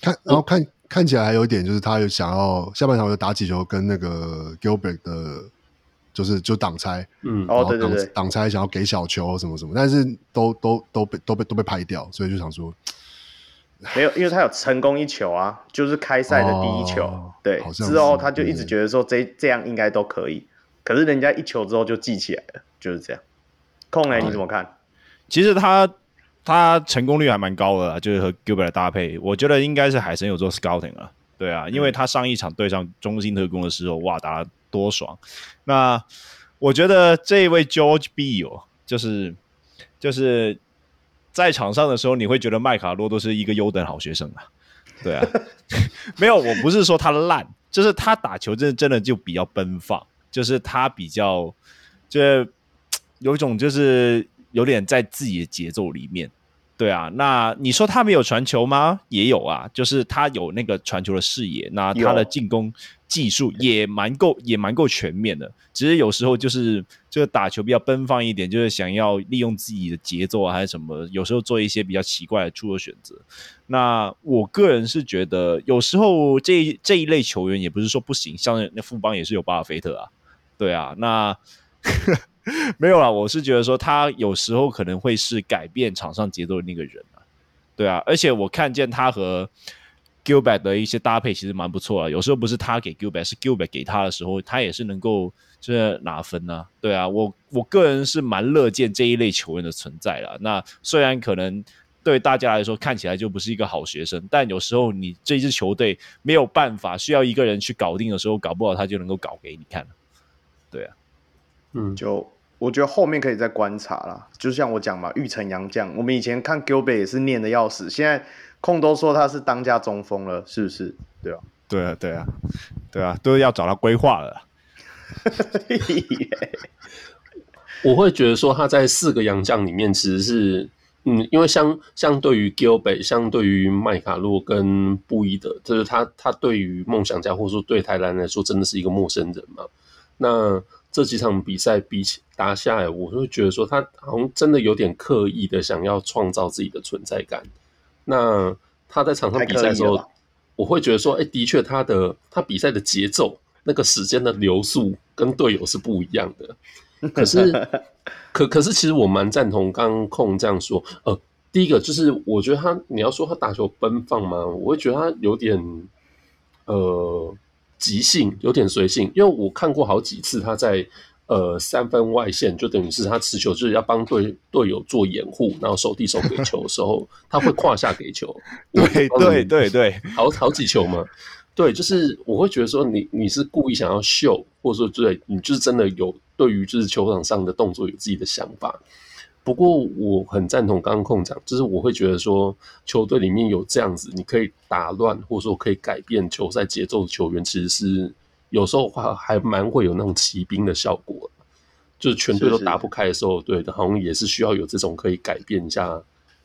看然后看。看起来还有一点，就是他有想要下半场有打几球跟那个 Gilbert 的，就是就挡拆，嗯，哦，对对对，挡拆想要给小球什么什么，但是都都都被都被都被拍掉，所以就想说，[LAUGHS] 没有，因为他有成功一球啊，就是开赛的第一球，哦、对，之后他就一直觉得说这这样应该都可以，可是人家一球之后就记起来了，就是这样。控雷你怎么看？其实他。他成功率还蛮高的，就是和 Gilbert 的搭配，我觉得应该是海神有做 scouting 了，对啊，因为他上一场对上中心特工的时候，哇，打得多爽。那我觉得这一位 George Beal 就是就是在场上的时候，你会觉得麦卡洛都是一个优等好学生啊，对啊，[LAUGHS] 没有，我不是说他烂，就是他打球真的真的就比较奔放，就是他比较就是有一种就是有点在自己的节奏里面。对啊，那你说他没有传球吗？也有啊，就是他有那个传球的视野，那他的进攻技术也蛮够，也蛮够全面的。只是有时候就是这个打球比较奔放一点，就是想要利用自己的节奏啊，还是什么，有时候做一些比较奇怪的出手选择。那我个人是觉得，有时候这这一类球员也不是说不行，像那富邦也是有巴尔菲特啊，对啊，那。没有啦，我是觉得说他有时候可能会是改变场上节奏的那个人啊，对啊，而且我看见他和 Gilbert 的一些搭配其实蛮不错啊，有时候不是他给 Gilbert，是 Gilbert 给他的时候，他也是能够就是拿分呢、啊，对啊，我我个人是蛮乐见这一类球员的存在啦。那虽然可能对大家来说看起来就不是一个好学生，但有时候你这支球队没有办法需要一个人去搞定的时候，搞不好他就能够搞给你看，对啊，嗯，就。我觉得后面可以再观察啦，就像我讲嘛，玉成洋将。我们以前看 Gilbert 也是念的要死，现在控都说他是当家中锋了，是不是？对啊，对啊，对啊，对啊，都要找他规划了。[LAUGHS] 我会觉得说他在四个洋将里面其实是，嗯，因为相相对于 Gilbert，相对于麦卡洛跟布伊德，就是他他对于梦想家或者说对台篮来说，真的是一个陌生人嘛。那这几场比赛比起打下来，我会觉得说他好像真的有点刻意的想要创造自己的存在感。那他在场上比赛的时候，我会觉得说，哎，的确他的他比赛的节奏，那个时间的流速跟队友是不一样的。[LAUGHS] 可是，可可是，其实我蛮赞同刚刚控这样说。呃，第一个就是我觉得他，你要说他打球奔放吗？我会觉得他有点，呃。即兴有点随性，因为我看过好几次他在呃三分外线，就等于是他持球就是要帮队队友做掩护，然后手递手给球的时候，[LAUGHS] 他会胯下给球。对对对对，好好几球嘛。对，就是我会觉得说你你是故意想要秀，或者说对你就是真的有对于就是球场上的动作有自己的想法。不过我很赞同刚刚控讲，就是我会觉得说，球队里面有这样子，你可以打乱或者说可以改变球赛节奏的球员，其实是有时候话还蛮会有那种骑兵的效果。就是全队都打不开的时候，是是对，好像也是需要有这种可以改变一下，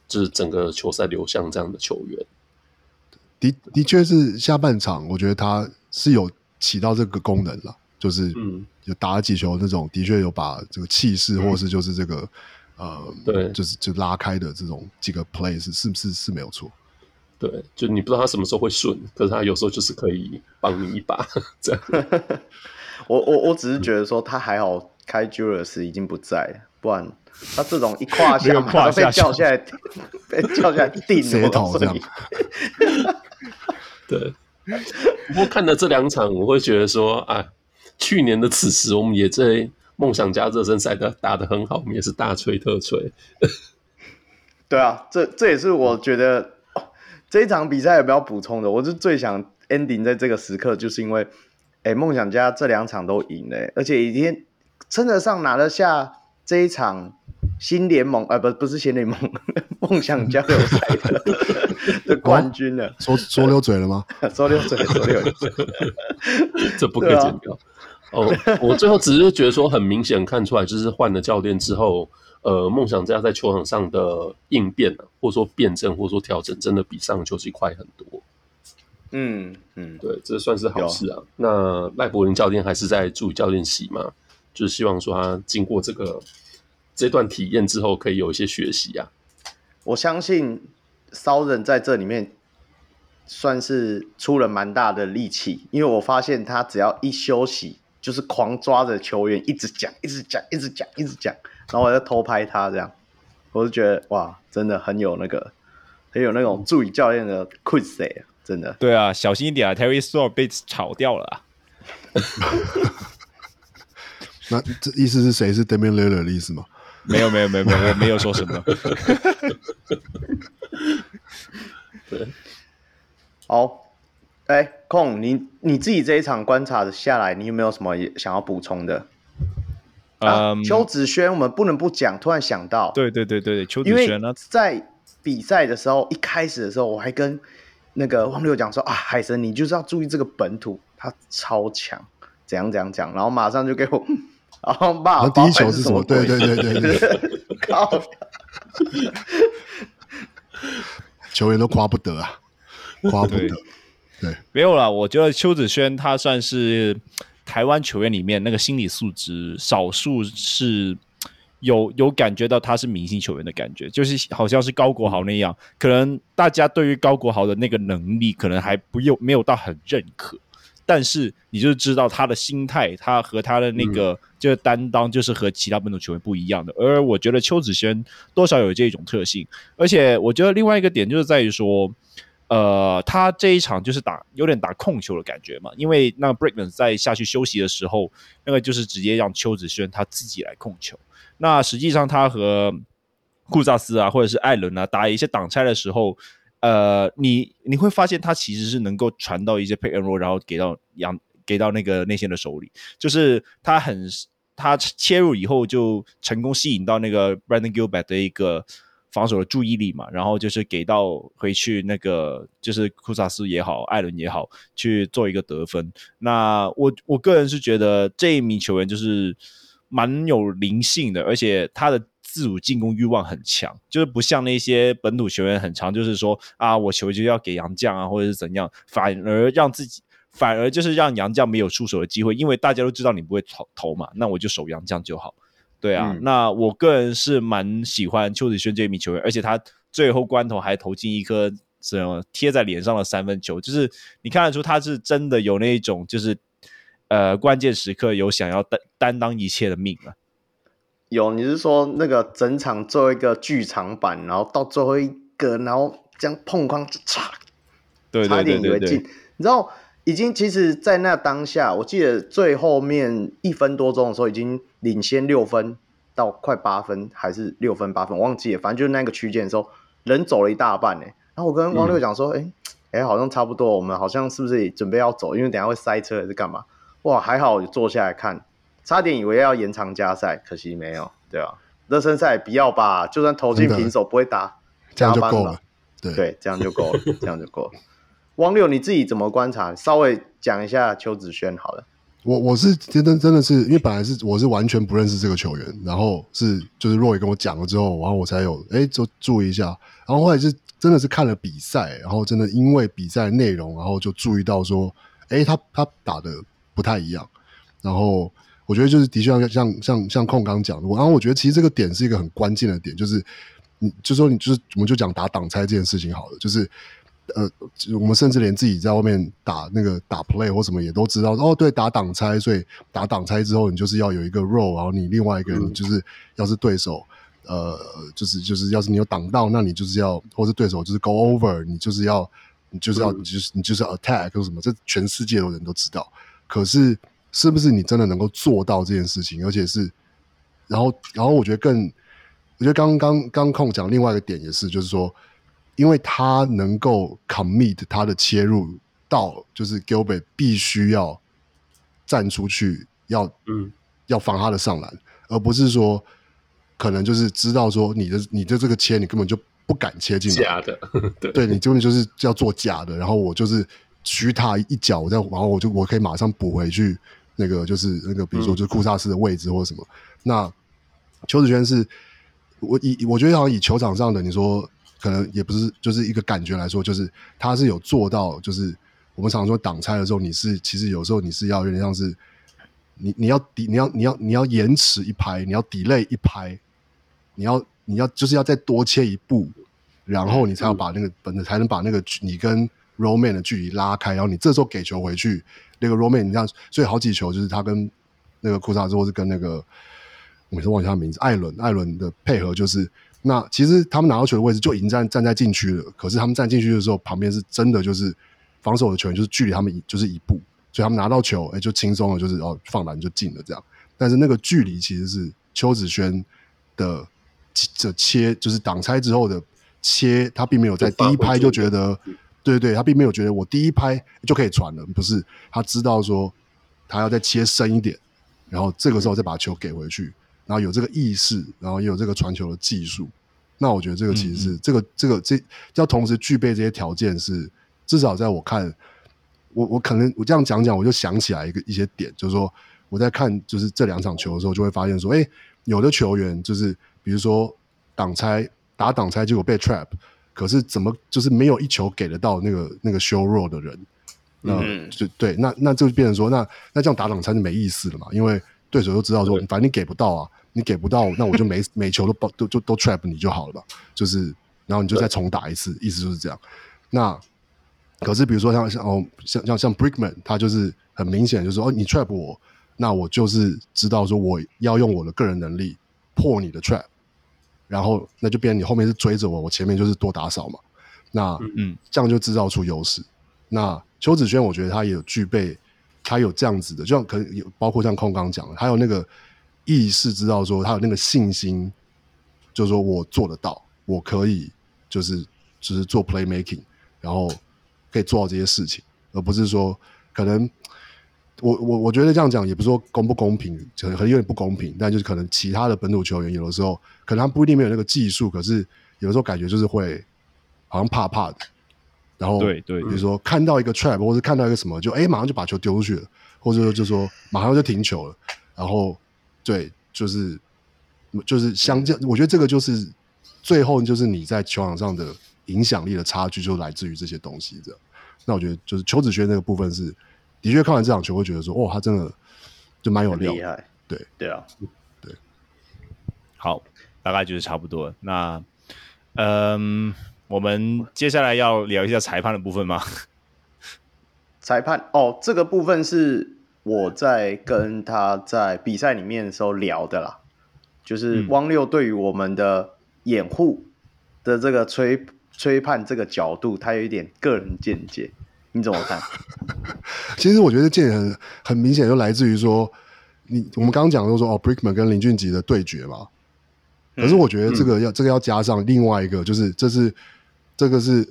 就是整个球赛流向这样的球员。的的确是下半场，我觉得他是有起到这个功能了，就是嗯，有打了几球那种，的确有把这个气势，或是就是这个。嗯呃，对，就是就拉开的这种几个 play 是是不是是没有错？对，就你不知道他什么时候会顺，可是他有时候就是可以帮你一把。这样，[LAUGHS] 我我我只是觉得说他还好，开 Julius 已经不在，不然他这种一胯下胯下被叫下来，[LAUGHS] 被叫下来定舌头这样。[LAUGHS] 对，不过看了这两场，我会觉得说，啊，去年的此时我们也在。梦想家热身赛的打得很好，我们也是大吹特吹。对啊，这这也是我觉得、哦、这一场比赛有没有补充的？我是最想 ending 在这个时刻，就是因为，哎，梦想家这两场都赢了，而且已经称得上拿得下这一场新联盟啊，不不是新联盟，[LAUGHS] 梦想交流赛的 [LAUGHS] 的冠军了。说说溜嘴了吗？[LAUGHS] 说溜嘴，说溜嘴，这不可以剪掉。哦，我最后只是觉得说，很明显看出来，就是换了教练之后，呃，梦想家在球场上的应变或者说辩证，或者说调整，真的比上个球季快很多。嗯嗯，对，这算是好事啊。那赖柏林教练还是在助理教练席嘛，就是希望说他经过这个。这段体验之后，可以有一些学习啊！我相信骚人在这里面算是出了蛮大的力气，因为我发现他只要一休息，就是狂抓着球员一直讲，一直讲，一直讲，一直讲，然后我在偷拍他，这样，我就觉得哇，真的很有那个，很有那种助理教练的气势，真的。对啊，小心一点啊，Terry Stotts 被炒掉了啊。那这意思是谁是 Damian Lillard 的意思吗？没有没有没有没有，我没有说什么。[LAUGHS] 对，好，哎，空你你自己这一场观察的下来，你有没有什么想要补充的？啊，嗯，邱子轩，我们不能不讲。突然想到，对对对对对，邱子轩呢，在比赛的时候，一开始的时候，我还跟那个汪六讲说啊，海神，你就是要注意这个本土，他超强，怎样怎样讲，然后马上就给我。[LAUGHS] 然后骂，第一球是什么？对对对对对，[LAUGHS] 靠！[LAUGHS] 球员都夸不得啊，夸不得。对，没有啦，我觉得邱子轩他算是台湾球员里面那个心理素质少数是有有感觉到他是明星球员的感觉，就是好像是高国豪那样，可能大家对于高国豪的那个能力可能还不用没有到很认可。但是你就知道他的心态，他和他的那个就是担当，就是和其他本土球员不一样的。嗯、而我觉得邱子轩多少有这种特性，而且我觉得另外一个点就是在于说，呃，他这一场就是打有点打控球的感觉嘛，因为那个 Brigman 在下去休息的时候，那个就是直接让邱子轩他自己来控球。那实际上他和库萨斯啊，或者是艾伦啊打一些挡拆的时候。呃，你你会发现他其实是能够传到一些 pick and roll，然后给到杨给到那个内线的手里，就是他很他切入以后就成功吸引到那个 Brandon Gilbert 的一个防守的注意力嘛，然后就是给到回去那个就是库萨斯也好，艾伦也好去做一个得分。那我我个人是觉得这一名球员就是蛮有灵性的，而且他的。自主进攻欲望很强，就是不像那些本土球员很强，就是说啊，我球就要给洋将啊，或者是怎样，反而让自己，反而就是让洋将没有出手的机会，因为大家都知道你不会投投嘛，那我就守洋将就好。对啊，嗯、那我个人是蛮喜欢邱子轩这一名球员，而且他最后关头还投进一颗什么贴在脸上的三分球，就是你看得出他是真的有那一种，就是呃关键时刻有想要担担当一切的命啊。有，你是说那个整场最后一个剧场版，然后到最后一个，然后这样碰框就差，对，差点以为进。你知道，已经其实，在那当下，我记得最后面一分多钟的时候，已经领先六分到快八分，还是六分八分，我忘记了。反正就是那个区间的时候，人走了一大半呢。然后我跟汪六讲说：“哎、嗯、哎、欸，好像差不多，我们好像是不是也准备要走？因为等下会塞车还是干嘛？”哇，还好我坐下来看。差点以为要延长加赛，可惜没有，对啊，热身赛不要吧，就算投进平手不会打，这样就够了。对对，这样就够了，这样就够了。汪六你自己怎么观察？稍微讲一下邱子轩好了。我我是真的真的是因为本来是我是完全不认识这个球员，然后是就是 Roy 跟我讲了之后，然后我才有哎就注意一下，然后后来是真的是看了比赛，然后真的因为比赛内容，然后就注意到说，哎他他打的不太一样，然后。我觉得就是的确像像像像控刚讲的，然后我觉得其实这个点是一个很关键的点，就是你就说你就是我们就讲打挡拆这件事情好了，就是呃，我们甚至连自己在外面打那个打 play 或什么也都知道哦，对，打挡拆，所以打挡拆之后你就是要有一个 role，然后你另外一个人就是要是对手呃，就是就是要是你有挡到，那你就是要或是对手就是 go over，你就是要你就是要你就是你就是 attack 或什么，这全世界的人都知道，可是。是不是你真的能够做到这件事情？而且是，然后，然后我觉得更，我觉得刚刚刚空讲另外一个点也是，就是说，因为他能够 commit 他的切入到，就是 Gilbert 必须要站出去，要嗯，要防他的上篮，而不是说可能就是知道说你的你的这个切你根本就不敢切进来，假的，[LAUGHS] 对，对你根本就是要做假的，然后我就是虚他一脚，我再然后我就我可以马上补回去那个就是那个比如说就是库萨斯的位置或者什么。嗯、那邱子轩是，我以我觉得好像以球场上的你说可能也不是就是一个感觉来说，就是他是有做到，就是我们常常说挡拆的时候，你是其实有时候你是要有点像是。你你要抵你要你要你要延迟一拍，你要 delay 一拍，你要你要就是要再多切一步，然后你才要把那个本子才能把那个你跟 Roman 的距离拉开，然后你这时候给球回去，那个 Roman 你这样，所以好几球就是他跟那个库萨之或是跟那个我每次忘记他名字艾伦艾伦的配合，就是那其实他们拿到球的位置就已经站站在禁区了，可是他们站进去的时候，旁边是真的就是防守的球员就是距离他们就是一步。所以他们拿到球，哎、欸，就轻松了，就是哦，放篮就进了这样。但是那个距离其实是邱子轩的这切，就是挡拆之后的切，他并没有在第一拍就觉得，对对对，他并没有觉得我第一拍就可以传了，不是，他知道说他要再切深一点，然后这个时候再把球给回去，然后有这个意识，然后也有这个传球的技术。那我觉得这个其实是嗯嗯这个这个这要同时具备这些条件是，至少在我看。我我可能我这样讲讲，我就想起来一个一些点，就是说我在看就是这两场球的时候，就会发现说，哎、欸，有的球员就是比如说挡拆打挡拆，结果被 trap，可是怎么就是没有一球给得到那个那个 show roll 的人，那就对，那那就变成说，那那这样打挡拆就没意思了嘛，因为对手就知道说，反正你给不到啊，你给不到，[LAUGHS] 那我就每每球都都就都 trap 你就好了吧，就是然后你就再重打一次，意思就是这样，那。可是，比如说像像哦，像像像 Brickman，他就是很明显就是说，哦，你 trap 我，那我就是知道说我要用我的个人能力破你的 trap，然后那就变成你后面是追着我，我前面就是多打扫嘛。那嗯，这样就制造出优势。那邱子轩，我觉得他也有具备，他有这样子的，就像可能有包括像空刚讲的，他有那个意识，知道说他有那个信心，就是说我做得到，我可以就是就是做 play making，然后。可以做到这些事情，而不是说可能我我我觉得这样讲也不是说公不公平，可能有点不公平。但就是可能其他的本土球员有的时候可能他不一定没有那个技术，可是有的时候感觉就是会好像怕怕的。然后对对，比如说看到一个 trap 或者看到一个什么，就哎、欸、马上就把球丢出去了，或者说就说马上就停球了。然后对，就是就是相较，我觉得这个就是最后就是你在球场上的。影响力的差距就来自于这些东西，这样。那我觉得就是邱子轩那个部分是，的确看完这场球会觉得说，哦，他真的就蛮有料，厉害。对对啊，对。好，大概就是差不多。那，嗯，我们接下来要聊一下裁判的部分吗？[LAUGHS] 裁判哦，这个部分是我在跟他在比赛里面的时候聊的啦，就是汪六对于我们的掩护的这个吹。吹判这个角度，他有一点个人见解，你怎么看？[LAUGHS] 其实我觉得见解很很明显，就来自于说，你我们刚刚讲的都说哦，Brickman 跟林俊杰的对决嘛。可是我觉得这个要、嗯、这个要加上另外一个，就是这是这个是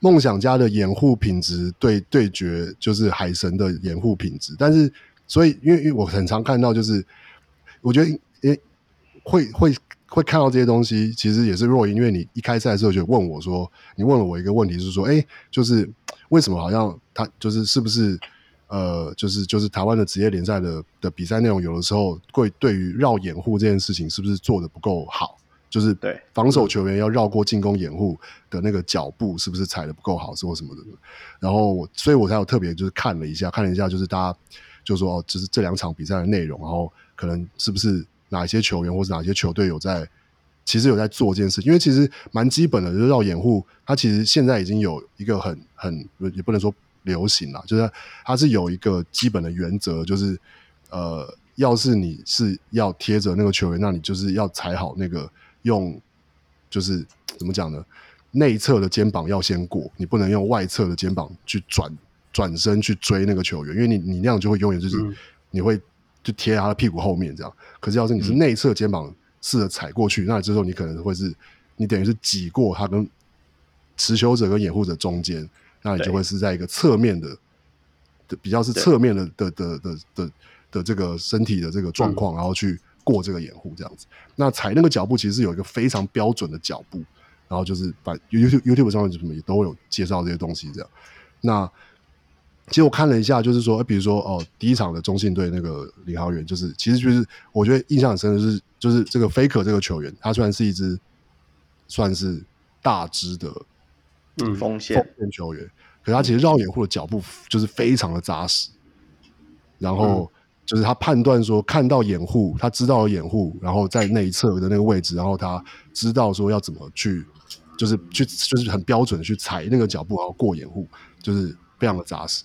梦想家的掩护品质对对决，就是海神的掩护品质。但是所以，因为我很常看到，就是我觉得诶会会。会看到这些东西，其实也是若因，因为你一开赛的时候就问我说，你问了我一个问题，是说，哎，就是为什么好像他就是是不是呃，就是就是台湾的职业联赛的的比赛内容，有的时候会对于绕掩护这件事情，是不是做得不够好？就是对防守球员要绕过进攻掩护的那个脚步，是不是踩的不够好，是或什么的？然后我，所以我才有特别就是看了一下，看了一下，就是大家就说，哦，就是这两场比赛的内容，然后可能是不是？哪一些球员或者哪些球队有在，其实有在做这件事，因为其实蛮基本的，就是绕掩护，它其实现在已经有一个很很也不能说流行了，就是它是有一个基本的原则，就是呃，要是你是要贴着那个球员，那你就是要踩好那个用，就是怎么讲呢？内侧的肩膀要先过，你不能用外侧的肩膀去转转身去追那个球员，因为你你那样就会永远就是你会。就贴他的屁股后面这样，可是要是你是内侧肩膀试着踩过去，嗯、那之后你可能会是，你等于是挤过他跟持球者跟掩护者中间，那你就会是在一个侧面的，的比较是侧面的的的的的的这个身体的这个状况，然后去过这个掩护这样子。那踩那个脚步其实是有一个非常标准的脚步，然后就是把 YouTube YouTube 上面什么也都有介绍这些东西这样。那其实我看了一下，就是说，比如说哦，第一场的中信队那个领航员，就是其实就是我觉得印象很深的是，就是这个 Faker 这个球员，他虽然是一支算是大只的嗯锋线球员，可是他其实绕掩护的脚步就是非常的扎实，然后就是他判断说看到掩护，他知道了掩护，然后在内侧的那个位置，然后他知道说要怎么去，就是去就是很标准的去踩那个脚步，然后过掩护，就是非常的扎实。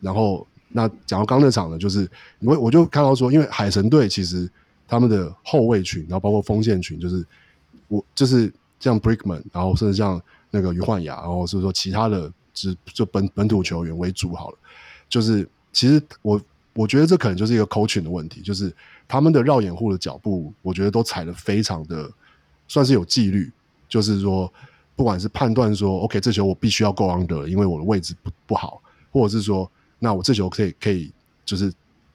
然后，那讲到刚那场呢，就是我我就看到说，因为海神队其实他们的后卫群，然后包括锋线群，就是我就是像 Brickman，然后甚至像那个于焕雅，然后是说其他的只就本本土球员为主好了。就是其实我我觉得这可能就是一个 coaching 的问题，就是他们的绕掩护的脚步，我觉得都踩得非常的算是有纪律，就是说不管是判断说 OK 这球我必须要 go under，因为我的位置不不好，或者是说。那我这球可以可以就是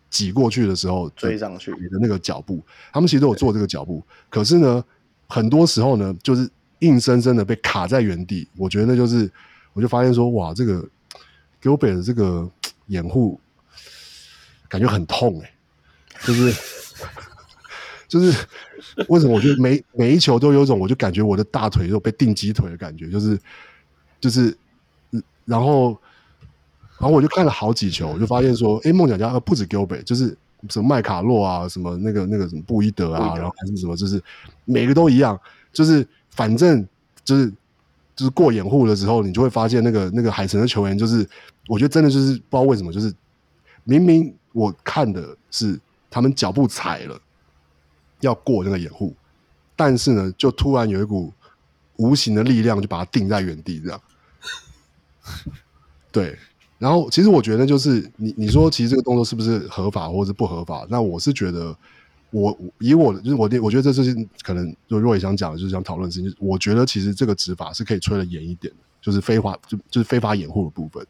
挤过去的时候追上去，你的那个脚步，他们其实都有做这个脚步，可是呢，很多时候呢，就是硬生生的被卡在原地。我觉得那就是，我就发现说，哇，这个 Gilbert 的这个掩护感觉很痛哎、欸，就是就是为什么？我觉得每每一球都有种，我就感觉我的大腿都被钉鸡腿的感觉，就是就是，然后。然后我就看了好几球，我就发现说，哎，梦想家不止 Gilbert，就是什么麦卡洛啊，什么那个那个什么布伊德啊，然后还是什么，就是每个都一样，就是反正就是就是过掩护的时候，你就会发现那个那个海神的球员，就是我觉得真的就是不知道为什么，就是明明我看的是他们脚步踩了要过那个掩护，但是呢，就突然有一股无形的力量就把它定在原地，这样，对。然后，其实我觉得就是你你说，其实这个动作是不是合法或者是不合法？那我是觉得我，以我的就是我我觉得这是可能就若也想讲的，就是想讨论的事情。就是我觉得其实这个执法是可以吹得严一点的，就是非法就就是非法掩护的部分。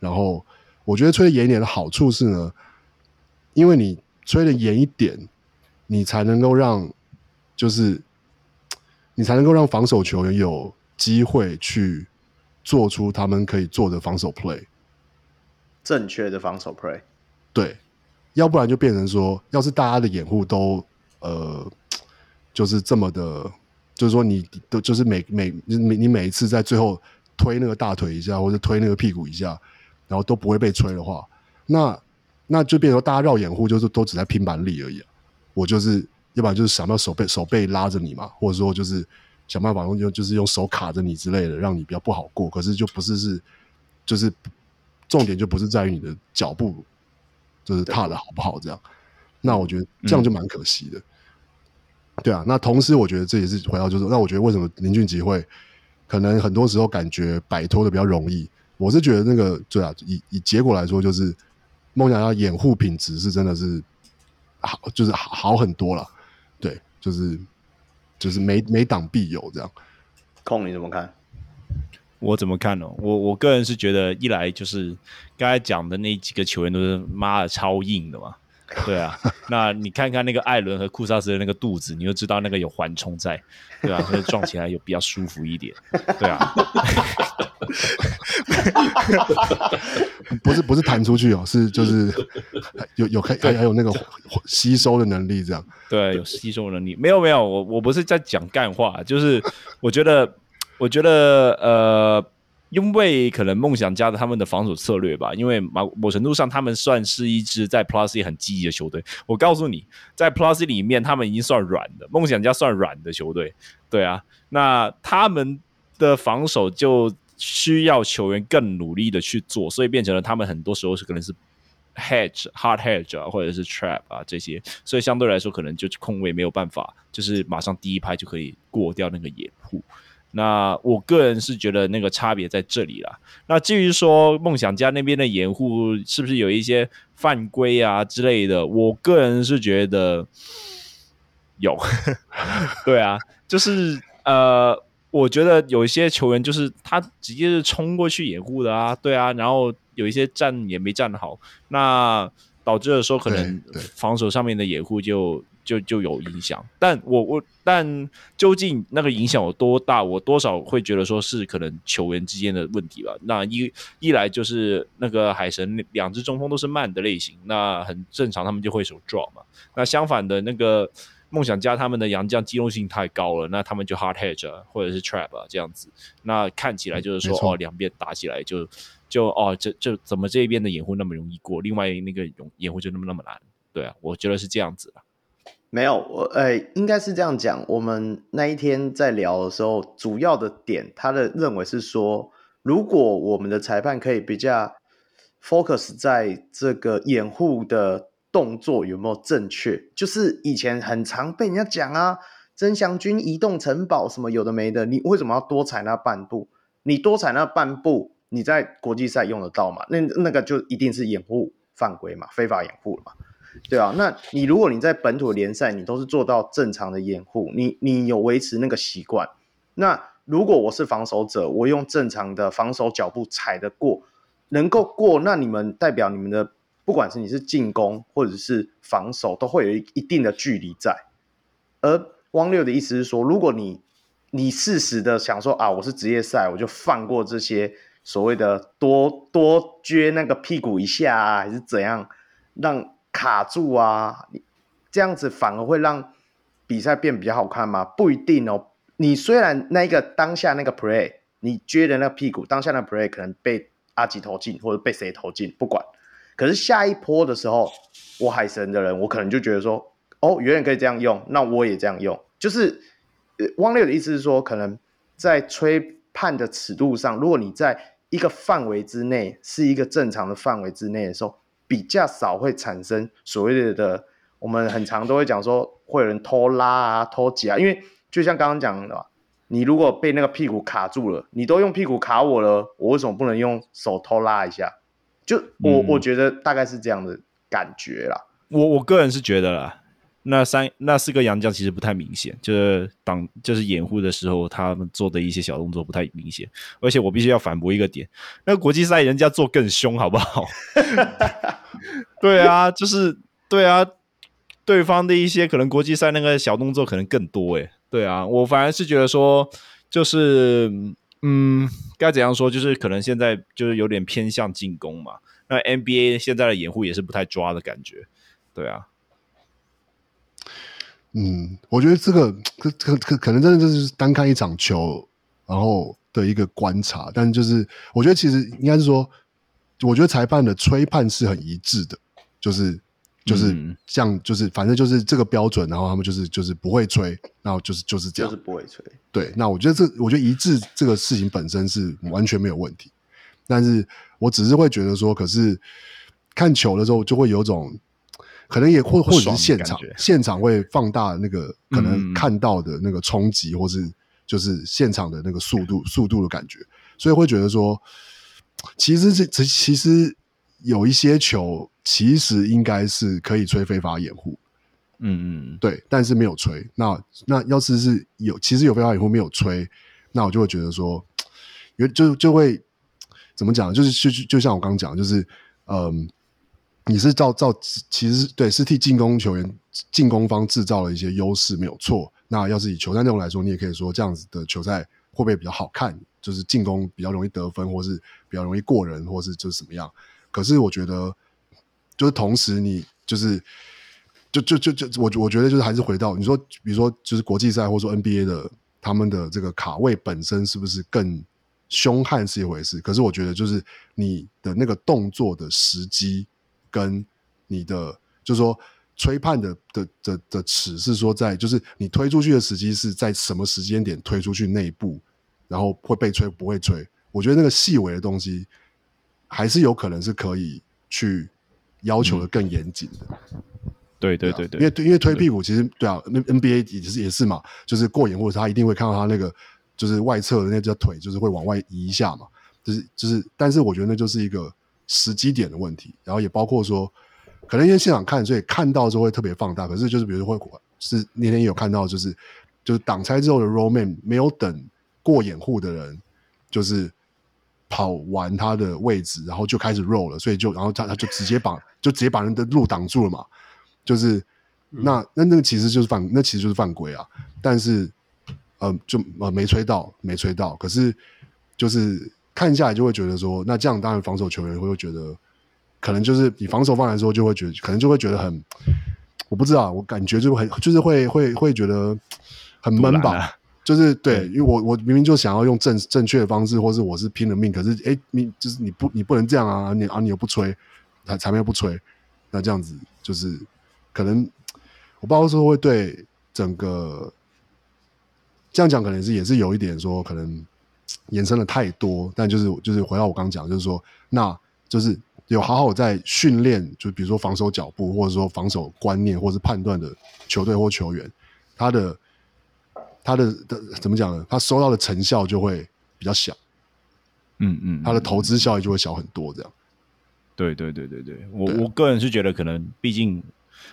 然后我觉得吹得严一点的好处是呢，因为你吹的严一点，你才能够让就是你才能够让防守球员有机会去做出他们可以做的防守 play。正确的防守 play，对，要不然就变成说，要是大家的掩护都呃，就是这么的，就是说你都就是每每你你每一次在最后推那个大腿一下，或者推那个屁股一下，然后都不会被吹的话，那那就变成大家绕掩护就是都只在拼板力而已啊。我就是要不然就是想办法手背手背拉着你嘛，或者说就是想办法用就是用手卡着你之类的，让你比较不好过。可是就不是是就是。重点就不是在于你的脚步，就是踏的好不好这样。那我觉得这样就蛮可惜的。对啊，那同时我觉得这也是回到就是，那我觉得为什么林俊杰会可能很多时候感觉摆脱的比较容易？我是觉得那个对啊，以以结果来说，就是梦想要掩护品质是真的是好，就是好好很多了。对，就是就是每每档必有这样。空你怎么看？我怎么看呢？我我个人是觉得，一来就是刚才讲的那几个球员都是妈的超硬的嘛，[LAUGHS] 对啊。那你看看那个艾伦和库萨斯的那个肚子，你就知道那个有缓冲在，对啊，[LAUGHS] 所以撞起来有比较舒服一点，对啊。[LAUGHS] 不是不是弹出去哦，是就是有有还还有那个吸收的能力，这样。对，有吸收能力。没有没有，我我不是在讲干话，就是我觉得。我觉得，呃，因为可能梦想家的他们的防守策略吧，因为某某程度上，他们算是一支在 Plus 很积极的球队。我告诉你，在 Plus 里面，他们已经算软的，梦想家算软的球队。对啊，那他们的防守就需要球员更努力的去做，所以变成了他们很多时候是可能是 hedge、hard hedge 啊，或者是 trap 啊这些，所以相对来说，可能就是空位没有办法，就是马上第一拍就可以过掉那个掩护。那我个人是觉得那个差别在这里啦。那至于说梦想家那边的掩护是不是有一些犯规啊之类的，我个人是觉得有。[LAUGHS] 对啊，就是呃，我觉得有一些球员就是他直接是冲过去掩护的啊，对啊，然后有一些站也没站好，那导致的时候可能防守上面的掩护就就就有影响。但我我但究竟那个影响有多大，我多少会觉得说是可能球员之间的问题吧。那一一来就是那个海神两只中锋都是慢的类型，那很正常，他们就会手 drop 嘛。那相反的那个梦想家他们的洋将机动性太高了，那他们就 hard hedge 啊，或者是 trap 啊这样子。那看起来就是说哦，两边打起来就。就哦，这这怎么这一边的掩护那么容易过，另外那个掩护就那么那么难？对啊，我觉得是这样子的。没有，我呃，应该是这样讲。我们那一天在聊的时候，主要的点，他的认为是说，如果我们的裁判可以比较 focus 在这个掩护的动作有没有正确，就是以前很常被人家讲啊，曾祥军移动城堡什么有的没的，你为什么要多踩那半步？你多踩那半步。你在国际赛用得到嘛？那那个就一定是掩护犯规嘛，非法掩护了嘛，对啊。那你如果你在本土联赛，你都是做到正常的掩护，你你有维持那个习惯。那如果我是防守者，我用正常的防守脚步踩得过，能够过，那你们代表你们的不管是你是进攻或者是防守，都会有一一定的距离在。而汪六的意思是说，如果你你适时的想说啊，我是职业赛，我就放过这些。所谓的多多撅那个屁股一下啊，还是怎样让卡住啊？这样子反而会让比赛变比较好看吗？不一定哦。你虽然那个当下那个 play，你撅的那屁股，当下那 play 可能被阿吉投进或者被谁投进，不管。可是下一波的时候，我海神的人，我可能就觉得说，哦，远远可以这样用，那我也这样用。就是汪六的意思是说，可能在吹判的尺度上，如果你在一个范围之内是一个正常的范围之内的时候，比较少会产生所谓的的，我们很常都会讲说会有人偷拉啊、偷挤啊，因为就像刚刚讲的嘛，你如果被那个屁股卡住了，你都用屁股卡我了，我为什么不能用手偷拉一下？就我、嗯、我觉得大概是这样的感觉啦。我我个人是觉得啦。那三那四个洋将其实不太明显，就是挡就是掩护的时候，他们做的一些小动作不太明显。而且我必须要反驳一个点，那国际赛人家做更凶，好不好？[LAUGHS] 对啊，就是对啊，对方的一些可能国际赛那个小动作可能更多诶。对啊，我反而是觉得说，就是嗯，该怎样说，就是可能现在就是有点偏向进攻嘛。那 NBA 现在的掩护也是不太抓的感觉，对啊。嗯，我觉得这个 [TSK] 可可可可能真的就是单看一场球，然后的一个观察。但就是我觉得其实应该是说，我觉得裁判的吹判是很一致的，就是就是这样，就是反正就是这个标准，然后他们就是就是不会吹，然后就是就是这样，就是不会吹。对，那我觉得这我觉得一致这个事情本身是完全没有问题，但是我只是会觉得说，可是看球的时候就会有种。可能也或或者是现场现场会放大那个可能看到的那个冲击，或是就是现场的那个速度速度的感觉，所以会觉得说，其实这这其实有一些球其实应该是可以吹非法掩护，嗯嗯，对，但是没有吹。那那要是是有其实有非法掩护没有吹，那我就会觉得说，有就就会怎么讲？就是就就像我刚刚讲，就是嗯。你是造造，其实对，是替进攻球员进攻方制造了一些优势，没有错。那要是以球赛内容来说，你也可以说这样子的球赛会不会比较好看？就是进攻比较容易得分，或是比较容易过人，或是就是怎么样？可是我觉得，就是同时你就是，就就就就我我觉得就是还是回到你说，比如说就是国际赛，或者说 NBA 的他们的这个卡位本身是不是更凶悍是一回事？可是我觉得就是你的那个动作的时机。跟你的就是说吹判的的的的尺是说在就是你推出去的时机是在什么时间点推出去内部，然后会被吹不会吹？我觉得那个细微的东西还是有可能是可以去要求的更严谨的。嗯、对对对对，因为因为推屁股其实对啊，那 NBA 也是也是嘛，就是过眼或者他一定会看到他那个就是外侧的那只腿就是会往外移一下嘛，就是就是，但是我觉得那就是一个。时机点的问题，然后也包括说，可能因为现场看，所以看到之后会特别放大。可是就是比如说会是那天也有看到，就是就是挡拆之后的 roll man 没有等过掩护的人，就是跑完他的位置，然后就开始 roll 了，所以就然后他他就直接把就直接把人的路挡住了嘛。就是那那那个其实就是犯，那其实就是犯规啊。但是呃，就呃没吹到，没吹到。可是就是看下来就会觉得说，那这样当然防守球员会觉得，可能就是以防守方来说，就会觉得可能就会觉得很，[TSK] 我不知道，我感觉就很就是会会会觉得很闷吧。就是对，因为我我明明就想要用正正确的方式，或是我是拼了命，可是哎，你就是你不你不能这样啊，你啊你又不吹，裁裁判又不吹，那这样子就是可能 [TSK] 我不知道说会对整个这样讲，可能是也是有一点说可能延伸了太多，但就是就是回到我刚讲，就是说那就是有好好在训练，就比如说防守脚步，或者说防守观念，或是判断的球队或球员，他的。他的的怎么讲呢？他收到的成效就会比较小，嗯嗯，他的投资效益就会小很多，这样。对对对对对，我对我个人是觉得，可能毕竟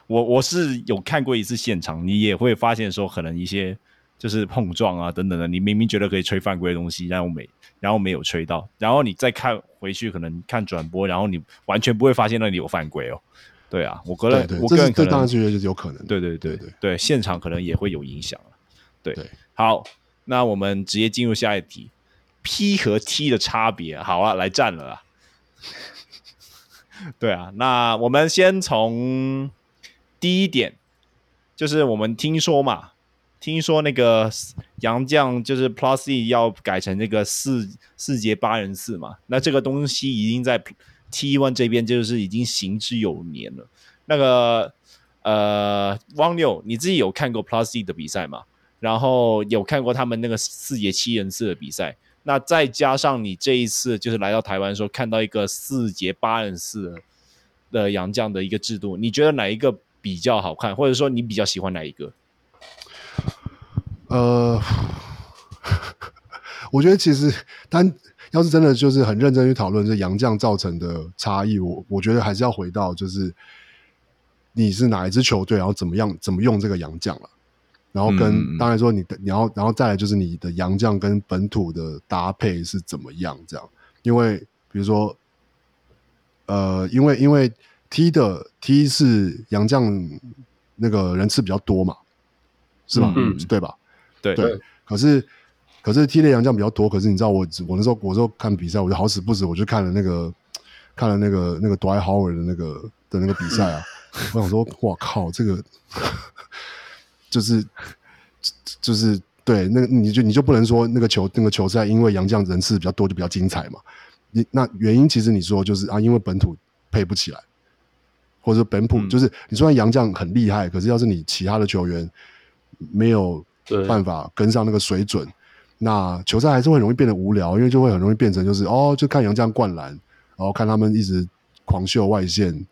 我我是有看过一次现场，你也会发现说，可能一些就是碰撞啊等等的，你明明觉得可以吹犯规的东西，然后没然后没有吹到，然后你再看回去，可能看转播，然后你完全不会发现那里有犯规哦。对啊，我个人我个人这当然觉得就是有可能，对对对对对，对，现场可能也会有影响。对，对好，那我们直接进入下一题，P 和 T 的差别。好啊，来战了啊！[LAUGHS] 对啊，那我们先从第一点，就是我们听说嘛，听说那个杨将就是 Plus E 要改成那个四四节八人四嘛，那这个东西已经在 T1 这边就是已经行之有年了。那个呃，汪六，你自己有看过 Plus E 的比赛吗？然后有看过他们那个四节七人四的比赛，那再加上你这一次就是来到台湾的时候看到一个四节八人四的杨将的一个制度，你觉得哪一个比较好看，或者说你比较喜欢哪一个？呃，[LAUGHS] 我觉得其实单要是真的就是很认真去讨论这洋将造成的差异，我我觉得还是要回到就是你是哪一支球队，然后怎么样怎么用这个洋将了。然后跟、嗯、当然说你的，你要然后再来就是你的洋将跟本土的搭配是怎么样这样？因为比如说，呃，因为因为 T 的 T 是洋将那个人次比较多嘛，是吧？嗯，对吧？对对。可是可是踢的洋将比较多，可是你知道我我那时候我那时候看比赛，我就好死不死我就看了那个看了那个那个 Dwight Howard 的那个的那个比赛啊，[LAUGHS] 我想说，哇靠，这个。[LAUGHS] 就是，就是对，那个你就你就不能说那个球那个球赛，因为洋将人次比较多就比较精彩嘛？你那原因其实你说就是啊，因为本土配不起来，或者说本土、嗯、就是你说洋将很厉害，可是要是你其他的球员没有办法跟上那个水准，那球赛还是会容易变得无聊，因为就会很容易变成就是哦，就看杨将灌篮，然后看他们一直狂秀外线，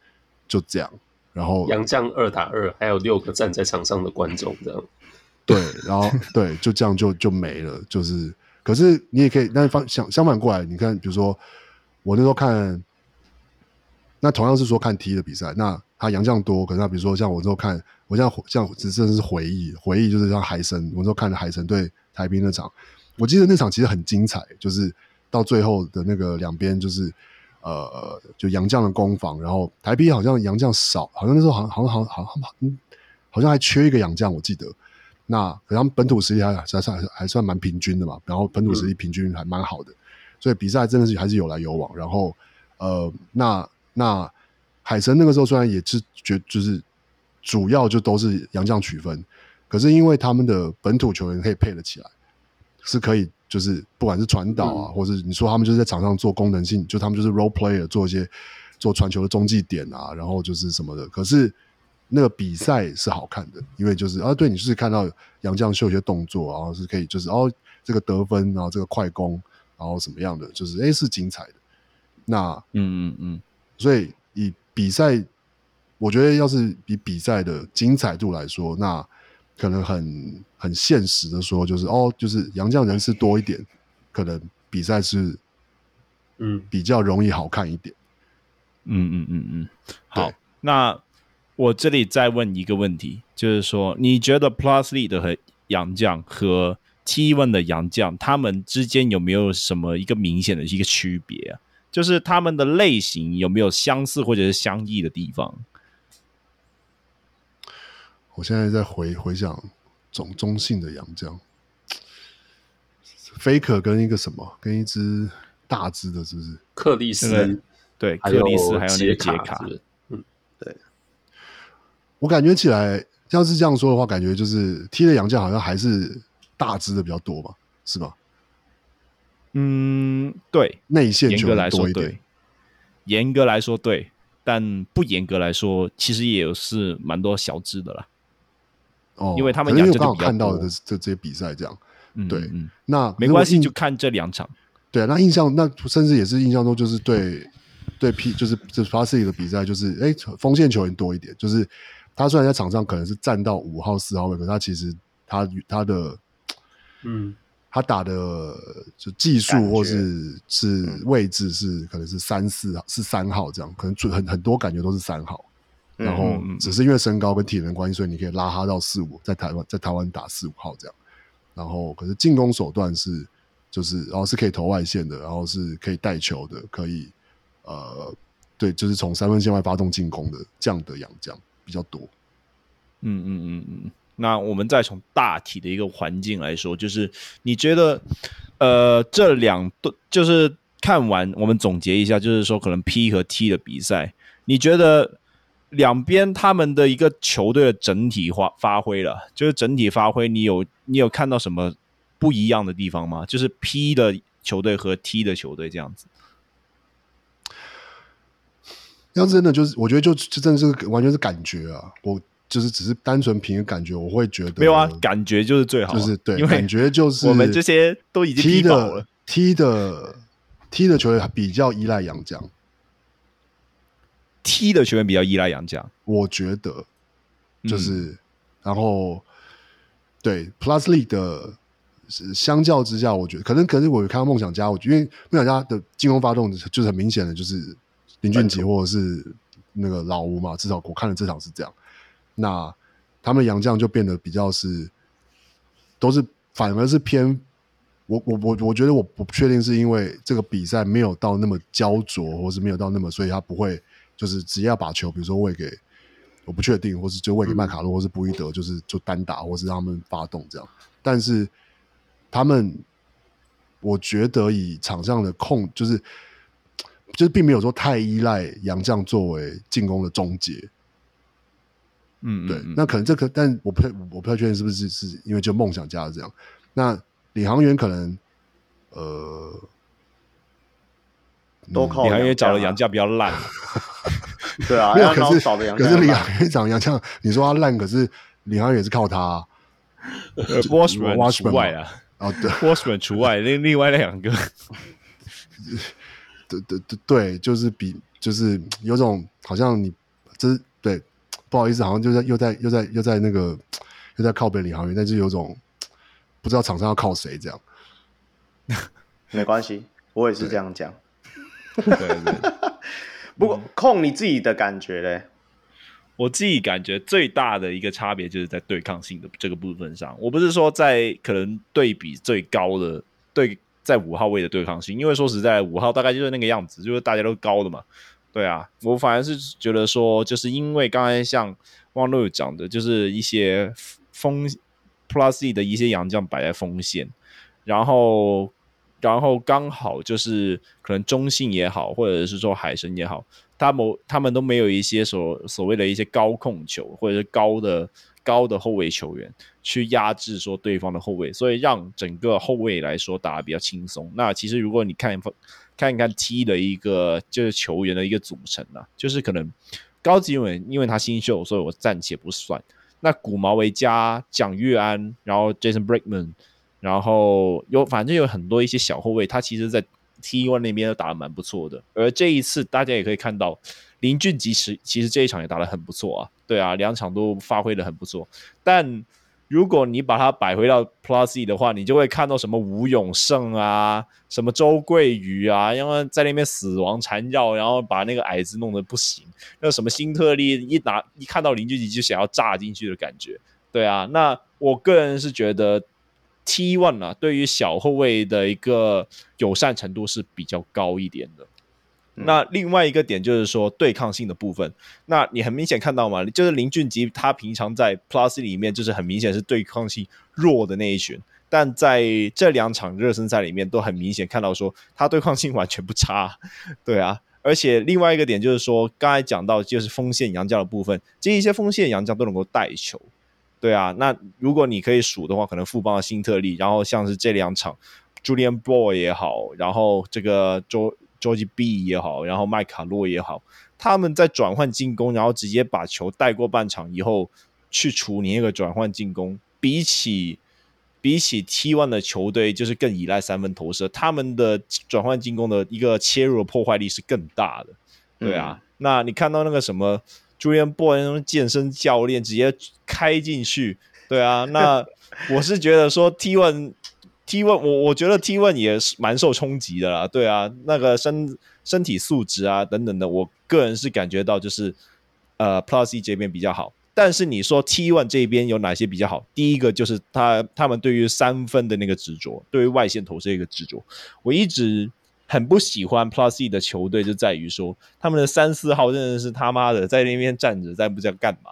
就这样。然后杨将二打二，还有六个站在场上的观众，这样。对，然后对，就这样就就没了。就是，可是你也可以，但是方相相反过来，你看，比如说我那时候看，那同样是说看 T 的比赛，那他洋将多，可是他比如说像我之后看，我像像只真的是回忆，回忆就是像海神，我那时候看了海神对台啤那场，我记得那场其实很精彩，就是到最后的那个两边就是。呃，就洋将的攻防，然后台啤好像洋将少，好像那时候好像好像好像好像嗯，好像还缺一个洋将，我记得。那可能本土实力还还算还算蛮平均的嘛，然后本土实力平均还蛮好的，嗯、所以比赛真的是还是有来有往。然后呃，那那海神那个时候虽然也是觉就是主要就都是洋将取分，可是因为他们的本土球员可以配得起来，是可以。就是不管是传导啊，嗯、或者你说他们就是在场上做功能性，就他们就是 role player 做一些做传球的中继点啊，然后就是什么的。可是那个比赛是好看的，因为就是啊，对你是看到杨绛秀一些动作，然后是可以就是哦这个得分，然后这个快攻，然后什么样的，就是诶是精彩的。那嗯嗯嗯，所以以比赛，我觉得要是以比赛的精彩度来说，那。可能很很现实的说，就是哦，就是杨将人是多一点，可能比赛是嗯比较容易好看一点。嗯嗯嗯嗯，好，那我这里再问一个问题，就是说，你觉得 Plus League 的洋将和 T1 的杨将，他们之间有没有什么一个明显的一个区别啊？就是他们的类型有没有相似或者是相异的地方？我现在在回回想中中性的洋将，Faker 跟一个什么，跟一只大只的，是不是？克里斯，对，克还有里斯还有那个杰杰卡嗯，我感觉起来，要是这样说的话，感觉就是踢的洋将好像还是大只的比较多吧，是吧？嗯，对，内线球严格来说多一点对，严格来说对，但不严格来说，其实也是蛮多小只的啦。哦，因为他们可能因为洋将就比较我刚好看到的多这这这些比赛这样，嗯，对嗯，那没关系，就看这两场。对啊，那印象那甚至也是印象中就是对对 P 就是就是 Plus 的比赛，就是哎锋线球员多一点，就是他虽然在场上可能是站到五号四号位，可是他其实他他的嗯，他打的就技术或是是位置是可能是三四是三号这样，可能准很很多感觉都是三号，嗯然后只是因为身高跟体能关系，所以你可以拉他到四五，在台湾在台湾打四五号这样，然后可是进攻手段是就是然后是可以投外线的，然后是可以带球的，可以呃对，就是从三分线外发动进攻的这样的洋将比较多。嗯嗯嗯嗯，那我们再从大体的一个环境来说，就是你觉得，呃，这两队就是看完我们总结一下，就是说可能 P 和 T 的比赛，你觉得两边他们的一个球队的整体发发挥了，就是整体发挥，你有你有看到什么不一样的地方吗？就是 P 的球队和 T 的球队这样子。要真的就是，我觉得就就真的是完全是感觉啊，我就是只是单纯凭感觉，我会觉得没有啊，感觉就是最好啊，就是对，因为感觉就是我们这些都已经踢的。踢的踢的球员比较依赖杨将，踢的球员比较依赖杨将，我觉得就是，嗯然后对 Plus League 的是相较之下，我觉得可能可是我有看到梦想家，我觉得因为梦想家的进攻发动就是很明显的，就是林俊杰或者是那个老吴嘛，至少我看了这场是这样。那他们杨将就变得比较是，都是反而是偏我我我我觉得我不确定是因为这个比赛没有到那么焦灼，或是没有到那么，所以他不会就是直接要把球，比如说喂给我不确定，或是就喂给麦卡洛，或是布伊德，就是就单打，或是让他们发动这样。但是他们，我觉得以场上的控，就是就是并没有说太依赖杨将作为进攻的终结。嗯，对，那可能这个，但我不太我不太确定是不是是因为就梦想家这样。那领航员可能呃，都靠领航员找的洋洋将比较烂，[LAUGHS] 对啊，没有，可是找的洋可是领航员长洋将，你说他烂，可是领航员也是靠他。啊。呃 Washburn 除外啊。哦，对，[LAUGHS] Washburn 除外，另另外那两个，[LAUGHS] 对对对对，就是比就是有种好像你这是对，不好意思，好像就在又在又在又在那个又在靠北领航员，但是有种不知道场上要靠谁这样。没关系，我也是这样讲。对对。不过控你自己的感觉嘞，我自己感觉最大的一个差别就是在对抗性的这个部分上，我不是说在可能对比最高的对在五号位的对抗性，因为说实在五号大概就是那个样子，就是大家都高的嘛，对啊，我反而是觉得说，就是因为刚才像汪陆讲的，就是一些锋 Plus E 的一些洋将摆在锋线，然后。然后刚好就是可能中信也好，或者是说海神也好，他们他们都没有一些所所谓的一些高控球或者是高的高的后卫球员去压制说对方的后卫，所以让整个后卫来说打得比较轻松。那其实如果你看看一看 T 的一个就是球员的一个组成啊，就是可能高级文因为他新秀，所以我暂且不算。那古毛维加、蒋淯安，然后 Jason Brickman。然后有，反正有很多一些小后卫，他其实，在 T one 那边都打得蛮不错的。而这一次，大家也可以看到，林俊吉其实其实这一场也打得很不错啊。对啊，两场都发挥得很不错。但如果你把它摆回到 Plus E 的话，你就会看到什么吴永胜啊，什么周桂宇啊，因为在那边死亡缠绕，然后把那个矮子弄得不行。那什么辛特利一拿一看到林俊杰就想要炸进去的感觉。对啊，那我个人是觉得。T1 啊，对于小后卫的一个友善程度是比较高一点的。那另外一个点就是说对抗性的部分，那你很明显看到嘛，就是林俊杰他平常在 Plus 里面就是很明显是对抗性弱的那一群，但在这两场热身赛里面都很明显看到说他对抗性完全不差，对啊，而且另外一个点就是说刚才讲到就是锋线杨将的部分，这一些锋线杨将都能够带球，对啊，那如果你可以数的话，可能富邦的辛特利，然后像是这两场 Julian Boy 也好，然后这个周。George B 也好，然后麦卡洛也好，他们在转换进攻，然后直接把球带过半场以后去处理那个转换进攻，比起比起 T one 的球队，就是更依赖三分投射，他们的转换进攻的一个切入的破坏力是更大的。对啊，嗯、那你看到那个什么 Julian Boy 那种健身教练直接开进去，对啊，那我是觉得说 Tone，我我觉得 Tone 也是蛮受冲击的啦，对啊，那个身身体素质啊等等的，我个人是感觉到就是呃 Plus E 这边比较好。但是你说 Tone 这边有哪些比较好？第一个就是他他们对于三分的那个执着，对于外线投射一个执着。我一直很不喜欢 Plus E 的球队，就在于说他们的三四号真的是他妈的在那边站着，在不知道干嘛。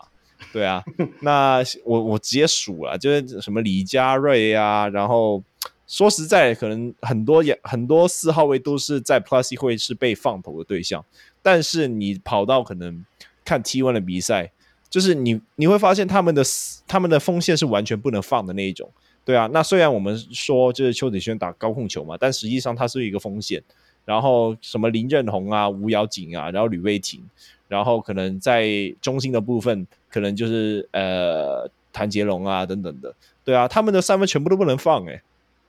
对啊，那我我直接数了，就是什么李佳瑞啊，然后。说实在，可能很多也很多四号位都是在 Plus 会是被放投的对象，但是你跑到可能看 T1 的比赛，就是你你会发现他们的他们的锋线是完全不能放的那一种，对啊。那虽然我们说就是邱子轩打高控球嘛，但实际上他是一个锋线，然后什么林振宏啊、吴尧景啊，然后吕卫廷，然后可能在中心的部分，可能就是呃谭杰龙啊等等的，对啊，他们的三分全部都不能放诶、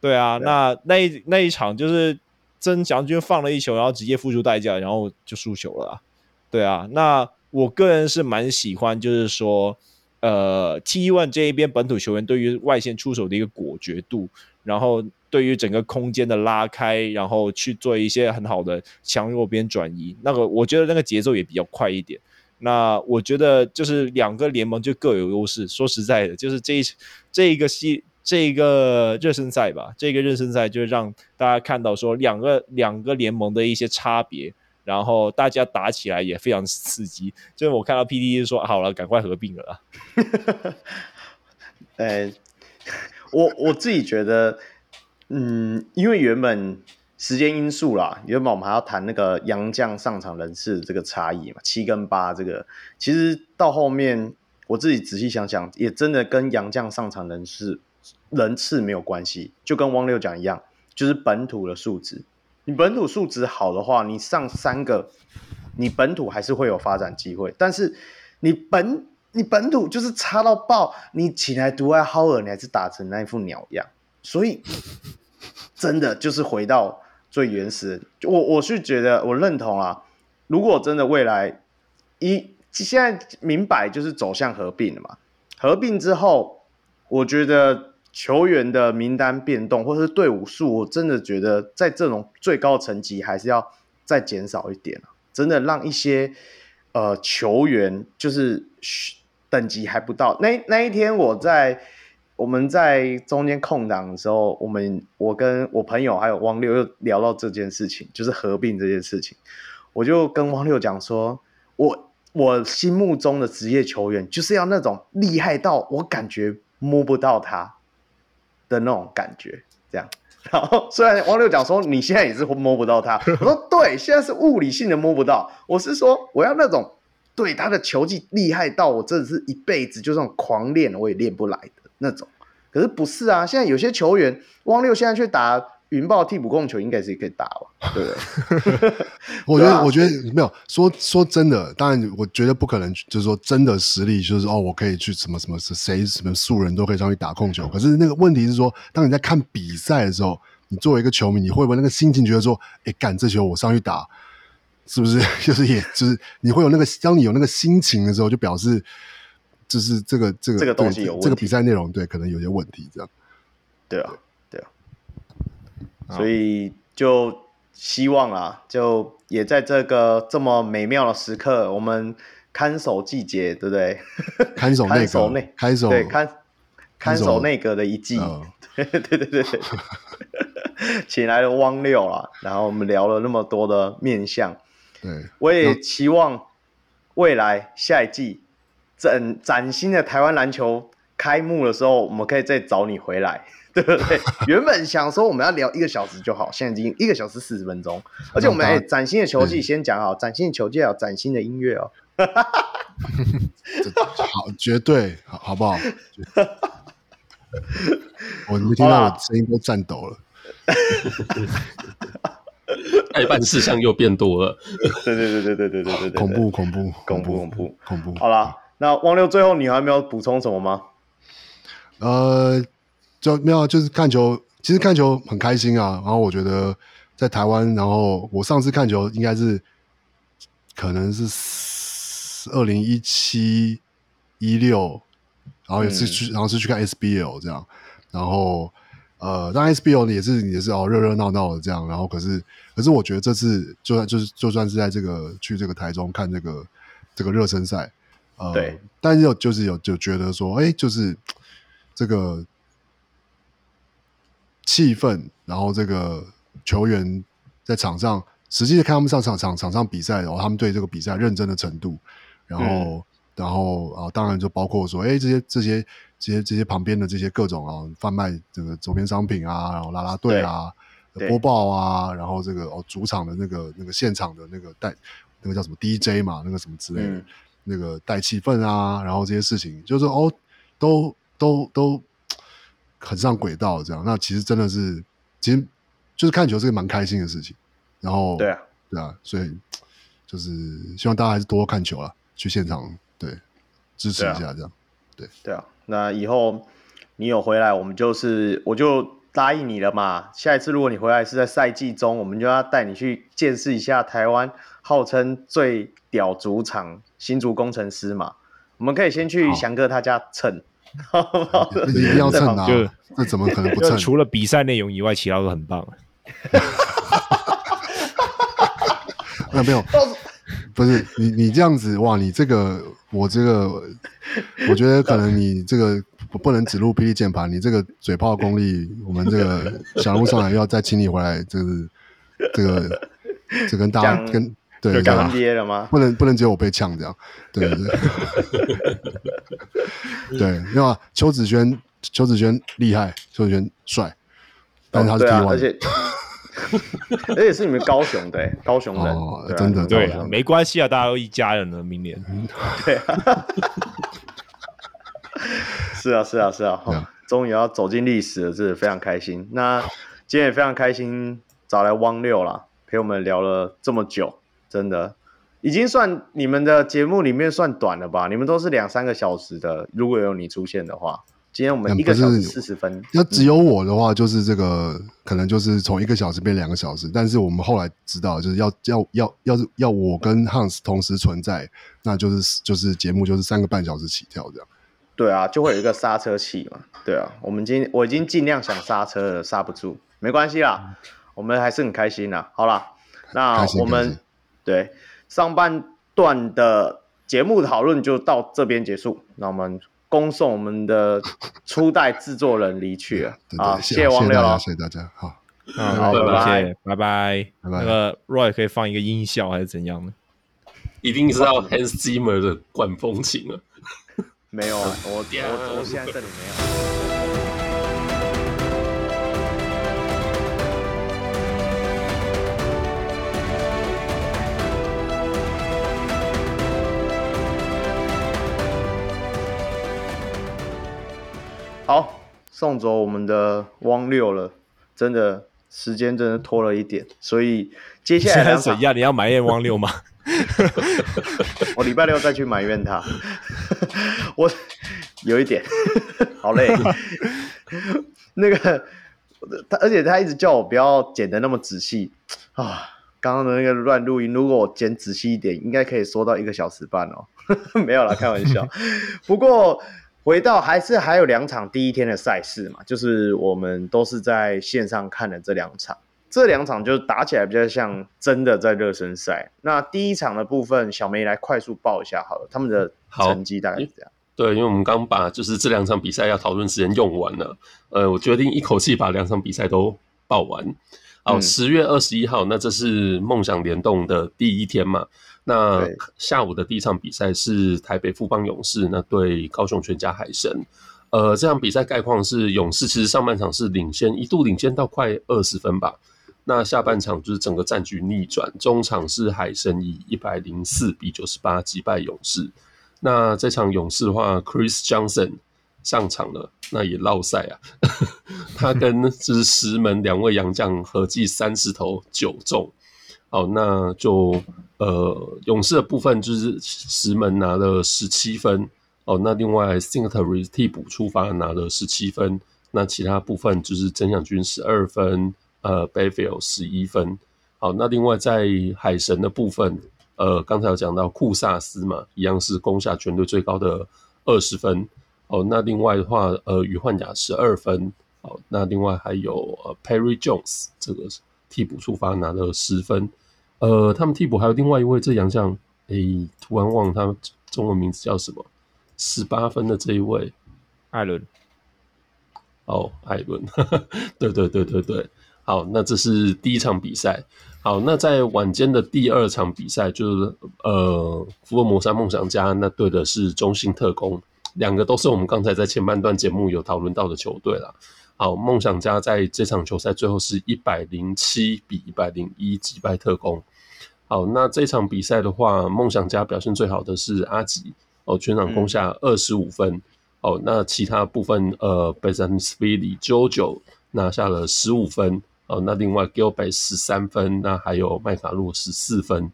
对啊，对那那一那一场就是曾祥军放了一球，然后直接付出代价，然后就输球了啊。对啊，那我个人是蛮喜欢，就是说，呃，T1 这一边本土球员对于外线出手的一个果决度，然后对于整个空间的拉开，然后去做一些很好的强弱边转移，那个我觉得那个节奏也比较快一点。那我觉得就是两个联盟就各有优势。说实在的，就是这一这一个系。这个热身赛吧，这个热身赛就让大家看到说两个两个联盟的一些差别，然后大家打起来也非常刺激。就是我看到 PTT 说好了，赶快合并了。[LAUGHS] 呃，我我自己觉得，嗯，因为原本时间因素啦，原本我们还要谈那个洋将上场人次这个差异嘛，七跟八这个，其实到后面我自己仔细想想，也真的跟洋将上场人次。人次没有关系，就跟汪六讲一样，就是本土的素质。你本土素质好的话，你上三个，你本土还是会有发展机会。但是你本你本土就是差到爆，你起来独爱好尔，你还是打成那一副鸟样。所以真的就是回到最原始，我我是觉得我认同啊。如果真的未来一现在明摆就是走向合并了嘛，合并之后，我觉得。球员的名单变动，或者是队伍数，我真的觉得在这种最高层级还是要再减少一点，真的让一些呃球员就是等级还不到。那那一天我在我们在中间空档的时候，我们我跟我朋友还有汪六又聊到这件事情，就是合并这件事情。我就跟汪六讲说，我我心目中的职业球员就是要那种厉害到我感觉摸不到他。的那种感觉，这样。然后虽然汪六讲说你现在也是摸不到他，我说对，现在是物理性的摸不到。我是说我要那种对他的球技厉害到我真的是一辈子就这种狂练我也练不来的那种。可是不是啊，现在有些球员，汪六现在去打。云豹替补控球应该是可以打吧？对不对？[LAUGHS] 我觉得，我觉得没有说说真的，当然，我觉得不可能，就是说真的实力，就是哦，我可以去什么什么谁什么素人都可以上去打控球。可是那个问题是说，当你在看比赛的时候，你作为一个球迷，你会不会那个心情觉得说，哎，干这球我上去打，是不是？[LAUGHS] 就是也就是你会有那个，当你有那个心情的时候，就表示就是这个这个这个东西有这个比赛内容对可能有些问题，这样。对啊。所以就希望啊，就也在这个这么美妙的时刻，我们看守季节，对不对？看守 [LAUGHS] 内阁，看守对看看守内阁的一季，哦、[LAUGHS] 对对对对对，请来了汪六啊，然后我们聊了那么多的面相，对，我也期望未来下一季整崭新的台湾篮球开幕的时候，我们可以再找你回来，对不对？原本想说我们要聊一个小时就好，现在已经一个小时四十分钟，而且我们哎，崭新的球季先讲好，崭新的球季要崭新的音乐哦，[LAUGHS] 好，绝对好，好不好？我没听到我声音都颤抖了。代办事项又变多了，[LAUGHS] 对对对对对对对对，恐怖恐怖恐怖恐怖恐怖。好了，那汪六最后你还没有补充什么吗？呃，就没有，就是看球，其实看球很开心啊。然后我觉得在台湾，然后我上次看球应该是可能是二零一七一六，然后也是去，嗯、然后是去看 SBL 这样，然后。呃，当然 SBL 也是也是哦，热热闹闹的这样，然后可是可是我觉得这次就算就是就算是在这个去这个台中看这个这个热身赛，呃，对，但是有就是有就觉得说，哎，就是这个气氛，然后这个球员在场上实际的看他们上场场场上比赛，然后他们对这个比赛认真的程度，然后、嗯、然后啊，当然就包括说，哎，这些这些。这些这些旁边的这些各种啊，贩卖这个周边商品啊，然后啦啦队啊，播报啊，然后这个哦主场的那个那个现场的那个带那个叫什么 DJ 嘛，那个什么之类的，嗯、那个带气氛啊，然后这些事情就是哦都都都很上轨道这样。那其实真的是，其实就是看球是个蛮开心的事情。然后对啊对啊，所以就是希望大家还是多看球了，去现场对支持一下这样。对对啊。那以后你有回来，我们就是我就答应你了嘛。下一次如果你回来是在赛季中，我们就要带你去见识一下台湾号称最屌主场新竹工程师嘛。我们可以先去翔哥他家蹭，好不好？一定要蹭啊！这怎么可能不蹭？除了比赛内容以外，其他都很棒。[LAUGHS] 那没有。不是你，你这样子哇！你这个，我这个，我觉得可能你这个不能只录霹雳键盘，你这个嘴炮功力，我们这个小路上来要再请你回来，就是这个，这跟大家跟对对吧？不能不能只有我被呛这样，对对对，对，[LAUGHS] 因为邱子轩，邱子轩厉害，邱子轩帅，但是他是 T1。而且 [LAUGHS] 而且是你们高雄的、欸，高雄人，哦、真的对，没关系啊，大家都一家人了，明年。[LAUGHS] 对啊，是啊，是啊，是啊，终于要走进历史了，是非常开心。那今天也非常开心，找来汪六了，陪我们聊了这么久，真的已经算你们的节目里面算短了吧？你们都是两三个小时的，如果有你出现的话。今天我们一个小时四十分，要只有我的话，就是这个、嗯、可能就是从一个小时变两个小时。但是我们后来知道，就是要要要要是要我跟 Hans 同时存在，那就是就是节目就是三个半小时起跳这样。对啊，就会有一个刹车器嘛。对啊，我们今我已经尽量想刹车了，刹不住，没关系啦，我们还是很开心啦。好啦，那我们对上半段的节目讨论就到这边结束。那我们。恭送我们的初代制作人离去了啊！谢谢王六，谢谢大家，好，好，拜拜，拜拜，那个 Roy 可以放一个音效还是怎样呢？一定是要 Hans Zimmer 的管风琴了。没有啊，我我我现在这里没有。好，送走我们的汪六了，真的时间真的拖了一点，所以接下来怎样？你要埋怨汪六吗？[LAUGHS] 我礼拜六再去埋怨他，[LAUGHS] 我有一点 [LAUGHS] 好累。那个他，而且他一直叫我不要剪的那么仔细啊。刚刚的那个乱录音，如果我剪仔细一点，应该可以说到一个小时半哦。没有啦，开玩笑。不过。回到还是还有两场第一天的赛事嘛，就是我们都是在线上看的这两场，这两场就打起来比较像真的在热身赛。那第一场的部分，小梅来快速报一下好了，他们的成绩大概是这样。对，因为我们刚把就是这两场比赛要讨论时间用完了，呃，我决定一口气把两场比赛都报完。哦，十月二十一号，那这是梦想联动的第一天嘛？那下午的第一场比赛是台北富邦勇士那对高雄全家海神。呃，这场比赛概况是勇士其实上半场是领先，一度领先到快二十分吧。那下半场就是整个战局逆转，中场是海神以一百零四比九十八击败勇士。那这场勇士的话，Chris Johnson 上场了，那也落赛啊。[LAUGHS] 他跟就是石门两位洋将合计三十投九中。好，那就呃勇士的部分就是石门拿了十七分。哦，那另外 Singletary 替补出发拿了十七分。那其他部分就是曾祥军十二分。呃，Bayfield 十一分。好，那另外在海神的部分，呃，刚才有讲到库萨斯嘛，一样是攻下全队最高的二十分。哦，那另外的话，呃，宇焕甲十二分。好，那另外还有呃 Perry Jones 这个替补出发拿了十分。呃，他们替补还有另外一位这洋将，诶，突然忘了他中文名字叫什么？十八分的这一位，艾伦。哦，艾伦，[LAUGHS] 对对对对对。好，那这是第一场比赛。好，那在晚间的第二场比赛，就是呃，福尔摩沙梦想家那对的是中信特攻，两个都是我们刚才在前半段节目有讨论到的球队啦。好，梦想家在这场球赛最后是一百零七比一百零一击败特工。好，那这场比赛的话，梦想家表现最好的是阿吉哦，全场攻下二十五分。嗯、哦，那其他部分呃，Basilashvili JoJo 拿下了十五分。哦，那另外 Gilbert 十三分，那还有麦卡洛十四分，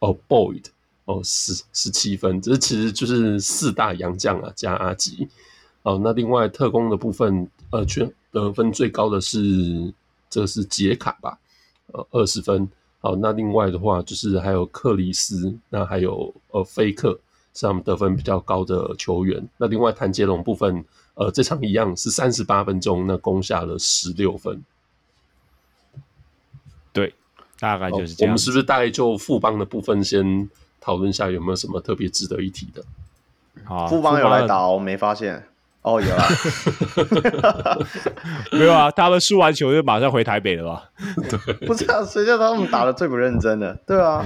哦，Boyd 哦十十七分，这其实就是四大洋将啊加阿吉。哦，那另外特工的部分，呃，全得分最高的是这是杰卡吧，呃，二十分。好，那另外的话就是还有克里斯，那还有呃菲克是他们得分比较高的球员。那另外谭杰龙部分，呃，这场一样是三十八分钟，那攻下了十六分。对，大概就是这样。我们是不是大概就副帮的部分先讨论一下，有没有什么特别值得一提的？好，富邦有来打，我没发现。哦，有啊，[LAUGHS] 没有啊？他们输完球就马上回台北了吧？[LAUGHS] 对，不知道谁叫他们打的最不认真的？对啊，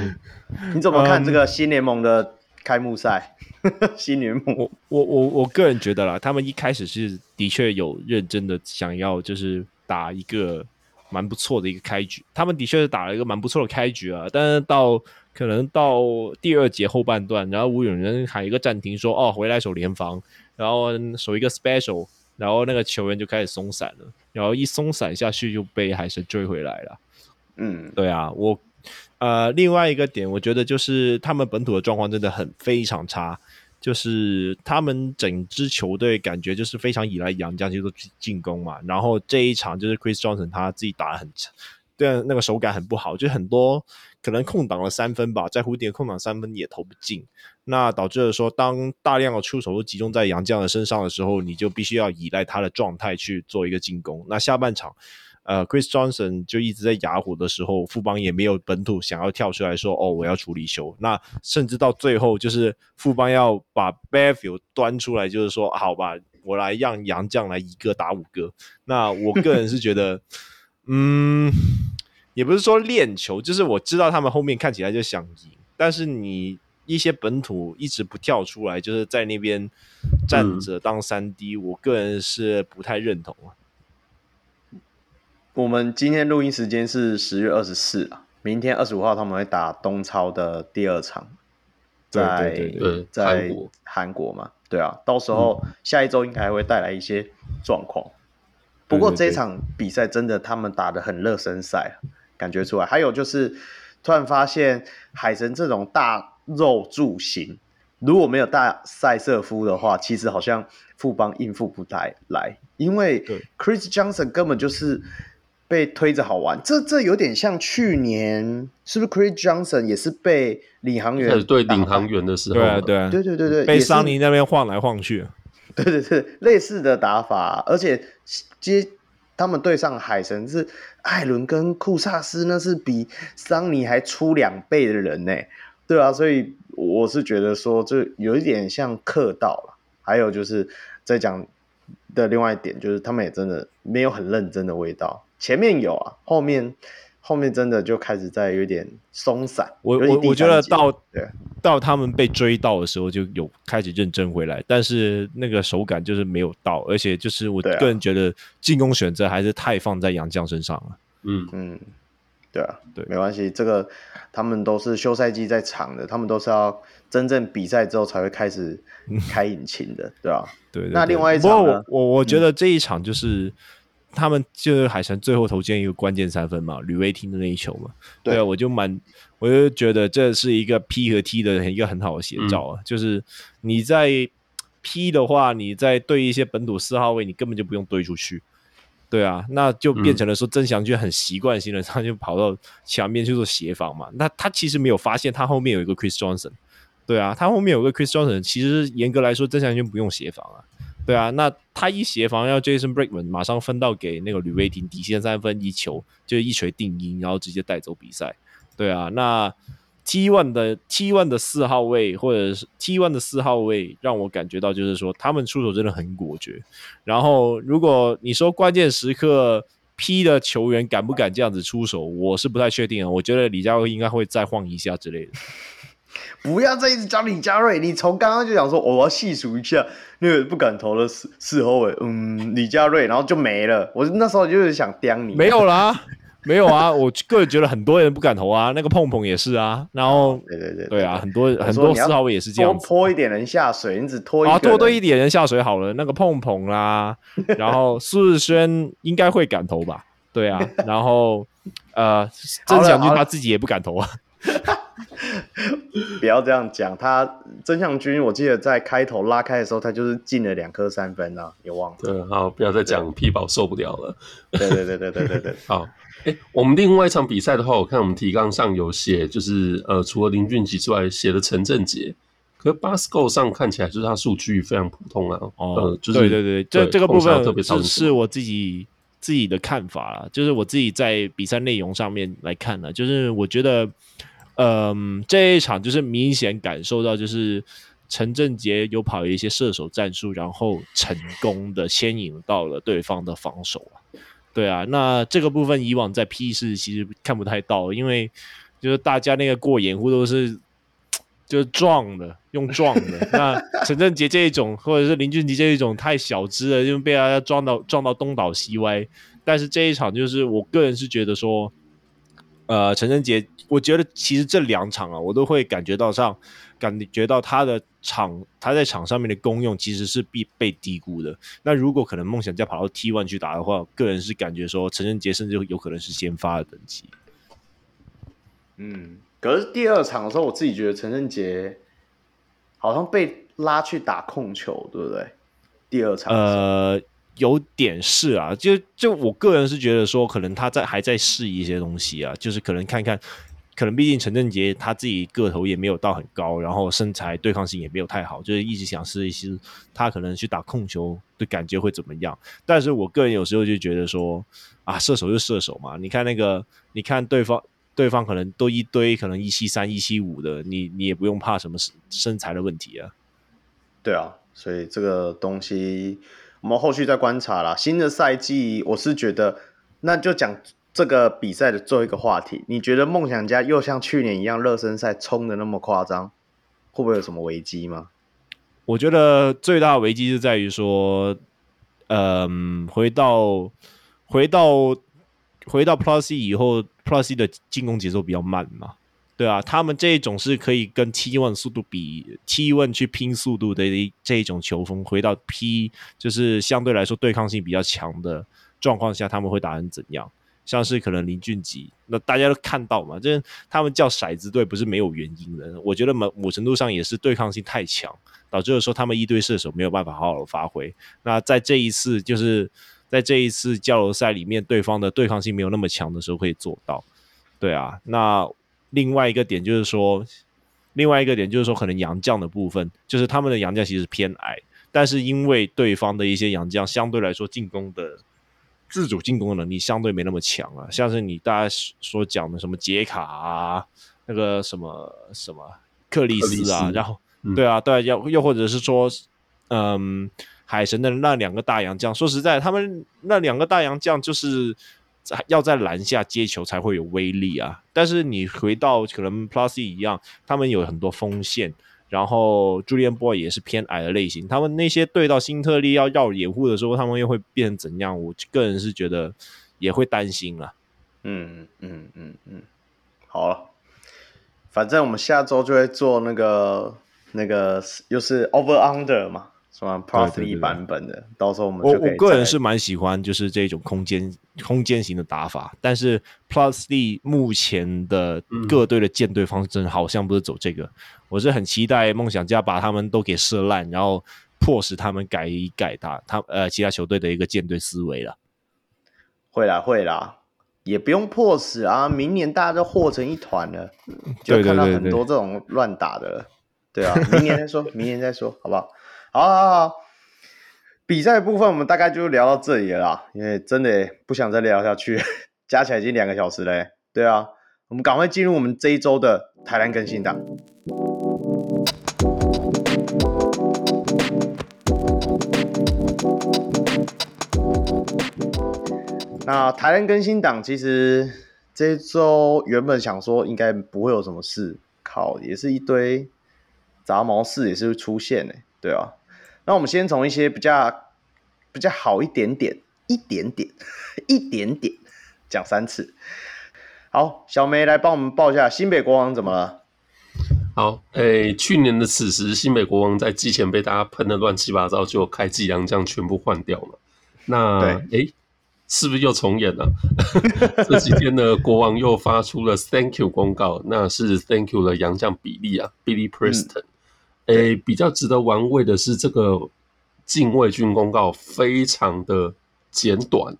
你怎么看这个新联盟的开幕赛？嗯、[LAUGHS] 新联盟，我我我我个人觉得啦，他们一开始是的确有认真的想要，就是打一个。蛮不错的一个开局，他们的确是打了一个蛮不错的开局啊。但是到可能到第二节后半段，然后吴永仁喊一个暂停说，说哦回来守联防，然后守一个 special，然后那个球员就开始松散了，然后一松散下去就被海神追回来了。嗯，对啊，我呃另外一个点，我觉得就是他们本土的状况真的很非常差。就是他们整支球队感觉就是非常依赖杨将，就是进攻嘛。然后这一场就是 Chris Johnson 他自己打得很差，对那个手感很不好，就很多可能空档了三分吧，在蝴蝶空档三分也投不进，那导致了说当大量的出手都集中在杨绛的身上的时候，你就必须要依赖他的状态去做一个进攻。那下半场。呃，Chris Johnson 就一直在哑火的时候，富邦也没有本土想要跳出来说：“哦，我要处理球。”那甚至到最后，就是富邦要把 Bayfield 端出来，就是说：“好吧，我来让杨绛来一个打五个。”那我个人是觉得，嗯，也不是说练球，就是我知道他们后面看起来就想赢，但是你一些本土一直不跳出来，就是在那边站着当三 D，嗯，我个人是不太认同啊。我们今天录音时间是十月二十四啊，明天二十五号他们会打东超的第二场，在在韩国嘛，对啊，到时候下一周应该还会带来一些状况。不过这一场比赛真的他们打的很热身赛，感觉出来。还有就是突然发现海神这种大肉柱型，如果没有大塞瑟夫的话，其实好像富邦应付不来来，因为 Chris Johnson 根本就是。被推着好玩，这这有点像去年，是不是 Chris Johnson 也是被领航员对领航员的时候，对啊对啊，对对对对，被桑尼那边晃来晃去，对对对，类似的打法，而且接他们对上海神是艾伦跟库萨斯，那是比桑尼还粗两倍的人呢，对啊，所以我是觉得说，这有一点像客道了，还有就是在讲的另外一点，就是他们也真的没有很认真的味道。前面有啊，后面后面真的就开始在有点松散。我我我觉得到对到他们被追到的时候就有开始认真回来，但是那个手感就是没有到，而且就是我个人觉得进攻选择还是太放在杨绛身上了。嗯嗯，对啊，对，没关系，这个他们都是休赛季在场的，他们都是要真正比赛之后才会开始 [LAUGHS] 开引擎的，对吧、啊？对，对，对，那另外一场呢，我我我觉得这一场就是、嗯、他们就是海神最后投进一个关键三分嘛，吕威廷的那一球嘛，对，对啊，我就蛮我就觉得这是一个 P 和 T 的一个很好的写照啊，嗯、就是你在 P 的话，你在对一些本土四号位，你根本就不用堆出去。对啊，那就变成了说曾祥军很习惯性的，他就跑到墙边去做协防嘛。那他其实没有发现他后面有一个 Chris Johnson。对啊，他后面有个 Chris Johnson，其实严格来说曾祥军不用协防啊。对啊，那他一协防要 Jason Brickman 马上分到给那个吕维廷底线三分一球，就一锤定音，然后直接带走比赛。对啊，那。T1 的 T1 的四号位，或者是 T1 的四号位，让我感觉到就是说，他们出手真的很果决。然后，如果你说关键时刻 P 的球员敢不敢这样子出手，我是不太确定啊。我觉得李佳慧应该会再晃一下之类的。不要再一直讲李佳瑞，你从刚刚就讲说，我要细数一下那个不敢投的四四后卫，嗯，李佳瑞，然后就没了。我那时候就是想刁你，没有啦。没有啊，我个人觉得很多人不敢投啊，那个碰碰也是啊，然后对对对对啊，很多很多四号位也是这样，拖一点人下水，你只拖一啊，拖多一点人下水好了，那个碰碰啦，[LAUGHS] 然后苏日轩应该会敢投吧？对啊，然后呃，曾祥钧他自己也不敢投啊。[LAUGHS] 不要这样讲，他曾祥军，我记得在开头拉开的时候，他就是进了两颗三分啊，也忘了。对，好，不要再讲皮宝受不了了。对对对对对对对，[LAUGHS] 好。哎，我们另外一场比赛的话，我看我们提纲上有写，就是呃，除了林俊杰之外，写的陈振杰，可是 Basco 上看起来就是他数据非常普通啊。哦，呃，就是对对对，这这个部分特别只是我自己自己的看法啦，就是我自己在比赛内容上面来看呢，就是我觉得，嗯、呃，这一场就是明显感受到，就是陈振杰有跑一些射手战术，然后成功的牵引到了对方的防守啊。对啊，那这个部分以往在 P 是其实看不太到，因为就是大家那个过掩护都是就是撞的，用撞的。[LAUGHS] 那陈振杰这一种，或者是林俊杰这一种太小只了，就被大家撞到撞到东倒西歪。但是这一场就是我个人是觉得说，呃，陈振杰，我觉得其实这两场啊，我都会感觉到上。感觉到他的场，他在场上面的功用其实是被被低估的。那如果可能梦想家跑到 T one 去打的话，个人是感觉说陈振杰甚至有可能是先发的等级。嗯，可是第二场的时候，我自己觉得陈振杰好像被拉去打控球，对不对？第二场呃，有点是啊，就就我个人是觉得说，可能他在还在试一些东西啊，就是可能看看。可能毕竟陈振杰他自己个头也没有到很高，然后身材对抗性也没有太好，就是一直想试一试他可能去打控球的感觉会怎么样。但是我个人有时候就觉得说啊，射手就射手嘛，你看那个，你看对方对方可能都一堆可能一七三一七五的，你你也不用怕什么身材的问题啊。对啊，所以这个东西我们后续再观察啦。新的赛季，我是觉得那就讲。这个比赛的最后一个话题，你觉得梦想家又像去年一样热身赛冲的那么夸张，会不会有什么危机吗？我觉得最大的危机是在于说，嗯，回到回到回到 Plus 以后，Plus 的进攻节奏比较慢嘛，对啊，他们这一种是可以跟 T one 速度比 T one 去拼速度的这一种球风，回到 P 就是相对来说对抗性比较强的状况下，他们会打成怎样？像是可能林俊杰，那大家都看到嘛，就是他们叫骰子队不是没有原因的。我觉得某某程度上也是对抗性太强，导致了说他们一堆射手没有办法好好的发挥。那在这一次就是在这一次交流赛里面，对方的对抗性没有那么强的时候，可以做到。对啊，那另外一个点就是说，另外一个点就是说，可能洋将的部分，就是他们的洋将其实偏矮，但是因为对方的一些洋将相对来说进攻的。自主进攻的能力相对没那么强啊，像是你大家所讲的什么杰卡啊，那个什么什么克里斯啊，斯然后、嗯、对啊，对啊，又又或者是说，嗯，海神的那两个大洋将，说实在，他们那两个大洋将就是要在篮下接球才会有威力啊。但是你回到可能 Plus 一样，他们有很多锋线，然后 Julian Boy 也是偏矮的类型，他们那些对到新特利要要掩护的时候，他们又会变成怎样？我个人是觉得也会担心啊。嗯嗯嗯嗯，好了，反正我们下周就会做那个那个又是 Over Under 嘛。什么 Plus 版本的，到时候我们我我个人是蛮喜欢，就是这种空间空间型的打法。但是 Plus 目前的各队的舰队方针好像不是走这个，嗯、我是很期待梦想家把他们都给射烂，然后迫使他们改一改他他呃其他球队的一个舰队思维了。会啦会啦，也不用迫使啊，明年大家都和成一团了，就看到很多这种乱打的了。对啊，明年再说，明年再说，好不好？好，好，好，比赛部分我们大概就聊到这里了，因为真的不想再聊下去，[LAUGHS] 加起来已经两个小时嘞。对啊，我们赶快进入我们这一周的台南更新档。那台篮更新档其实这一周原本想说应该不会有什么事，靠，也是一堆杂毛事也是会出现嘞。对啊。那我们先从一些比较比较好一点点、一点点、[LAUGHS] 一点点讲三次。好，小梅来帮我们报一下新北国王怎么了？好，诶、欸，去年的此时，新北国王在季前被大家喷的乱七八糟，就开季洋将全部换掉了。那诶、欸，是不是又重演了？[LAUGHS] 这几天呢，国王又发出了 Thank you 公告，那是 Thank you 的洋将比利啊，Billy Preston。嗯诶、欸，比较值得玩味的是，这个禁卫军公告非常的简短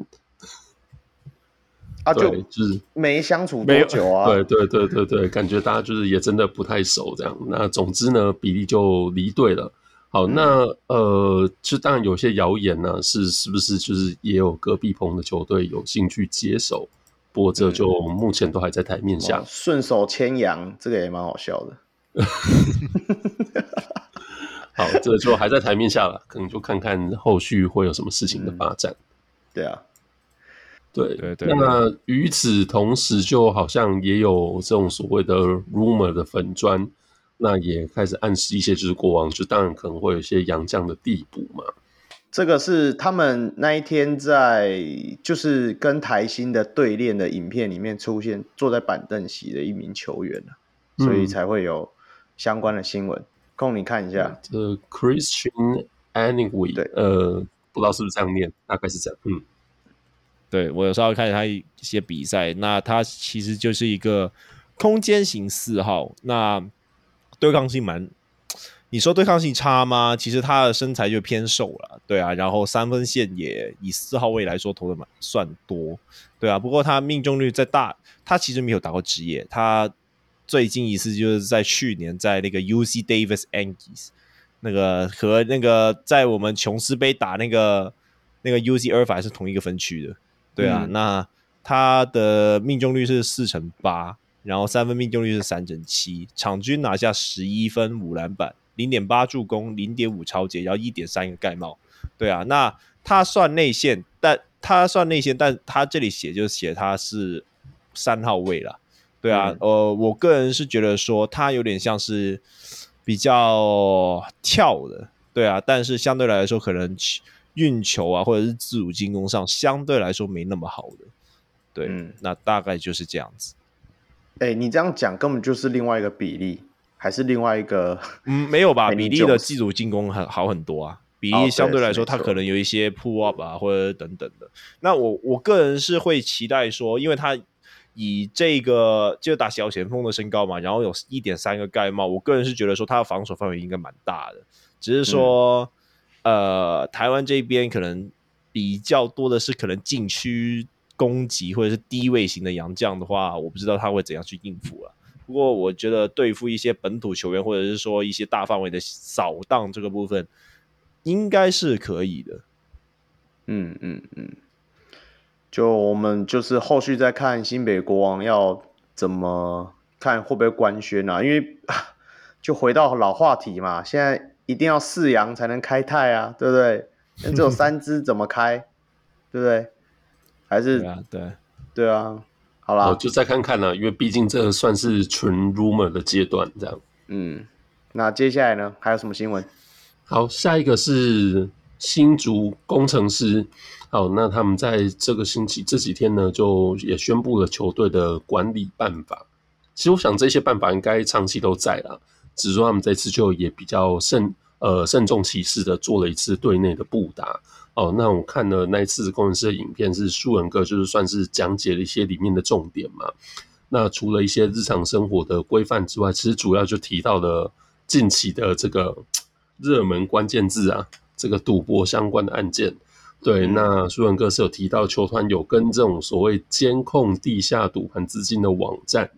啊，就就是没相处多久啊，对对对对对，感觉大家就是也真的不太熟这样。那总之呢，比利就离队了。好，嗯、那呃，就当然有些谣言呢，是是不是就是也有隔壁棚的球队有兴趣接手？不过这就目前都还在台面下。顺手牵羊，这个也蛮好笑的。[LAUGHS] 好，这个就还在台面下了，可能就看看后续会有什么事情的发展。嗯、对啊，对对对。那与此同时，就好像也有这种所谓的 rumor 的粉砖，那也开始暗示一些，就是国王就当然可能会有一些洋将的地步嘛。这个是他们那一天在就是跟台新的对练的影片里面出现坐在板凳席的一名球员，所以才会有。相关的新闻，供你看一下。呃 Christian Anyway，对，呃，不知道是不是这样念，大概是这样。嗯，对，我有时候看他一些比赛，那他其实就是一个空间型四号，那对抗性蛮，你说对抗性差吗？其实他的身材就偏瘦了，对啊，然后三分线也以四号位来说投的蛮算多，对啊，不过他命中率在大，他其实没有打过职业，他。最近一次就是在去年，在那个 UC Davis Angies 那个和那个在我们琼斯杯打那个那个 UC Irvine 是同一个分区的，对啊，嗯、那他的命中率是四成八，然后三分命中率是三成七，场均拿下十一分五篮板，零点八助攻，零点五抄截，然后一点三个盖帽，对啊，那他算内线，但他算内线，但他这里写就写他是三号位了。对啊，嗯、呃，我个人是觉得说他有点像是 [SNIFFS] 比较跳的，对啊，但是相对来说可能运球啊或者是自主进攻上相对来说没那么好的，对，嗯、那大概就是这样子。哎，你这样讲根本就是另外一个比例，还是另外一个？嗯，没有吧？[LAUGHS] 比利的自主进攻很好很多啊，比例相对来说他可能有一些 pull up 啊或者等等的。那我我个人是会期待说，因为他。以这个就打小前锋的身高嘛，然后有一点三个盖帽，我个人是觉得说他的防守范围应该蛮大的，只是说，嗯、呃，台湾这边可能比较多的是可能禁区攻击或者是低位型的洋将的话，我不知道他会怎样去应付了。不过我觉得对付一些本土球员或者是说一些大范围的扫荡这个部分，应该是可以的。嗯嗯嗯。就我们就是后续再看新北国王要怎么看会不会官宣啊？因为 [LAUGHS] 就回到老话题嘛，现在一定要四洋才能开泰啊，对不对？那只有三支怎么开？对不对？还是对啊，对，对啊，好啦，就再看看啦，因为毕竟这算是纯 rumor 的阶段，这样。嗯，那接下来呢，还有什么新闻？好，下一个是新竹工程师。好，那他们在这个星期这几天呢，就也宣布了球队的管理办法。其实我想这些办法应该长期都在啦，只是说他们这次就也比较慎呃慎重其事的做了一次队内的布达。哦，那我看了那一次工程师的影片，是舒文哥就是算是讲解了一些里面的重点嘛。那除了一些日常生活的规范之外，其实主要就提到了近期的这个 [TSK] 热门关键字啊，这个赌博相关的案件。对，那舒文哥是有提到，球团有跟这种所谓监控地下赌盘资金的网站，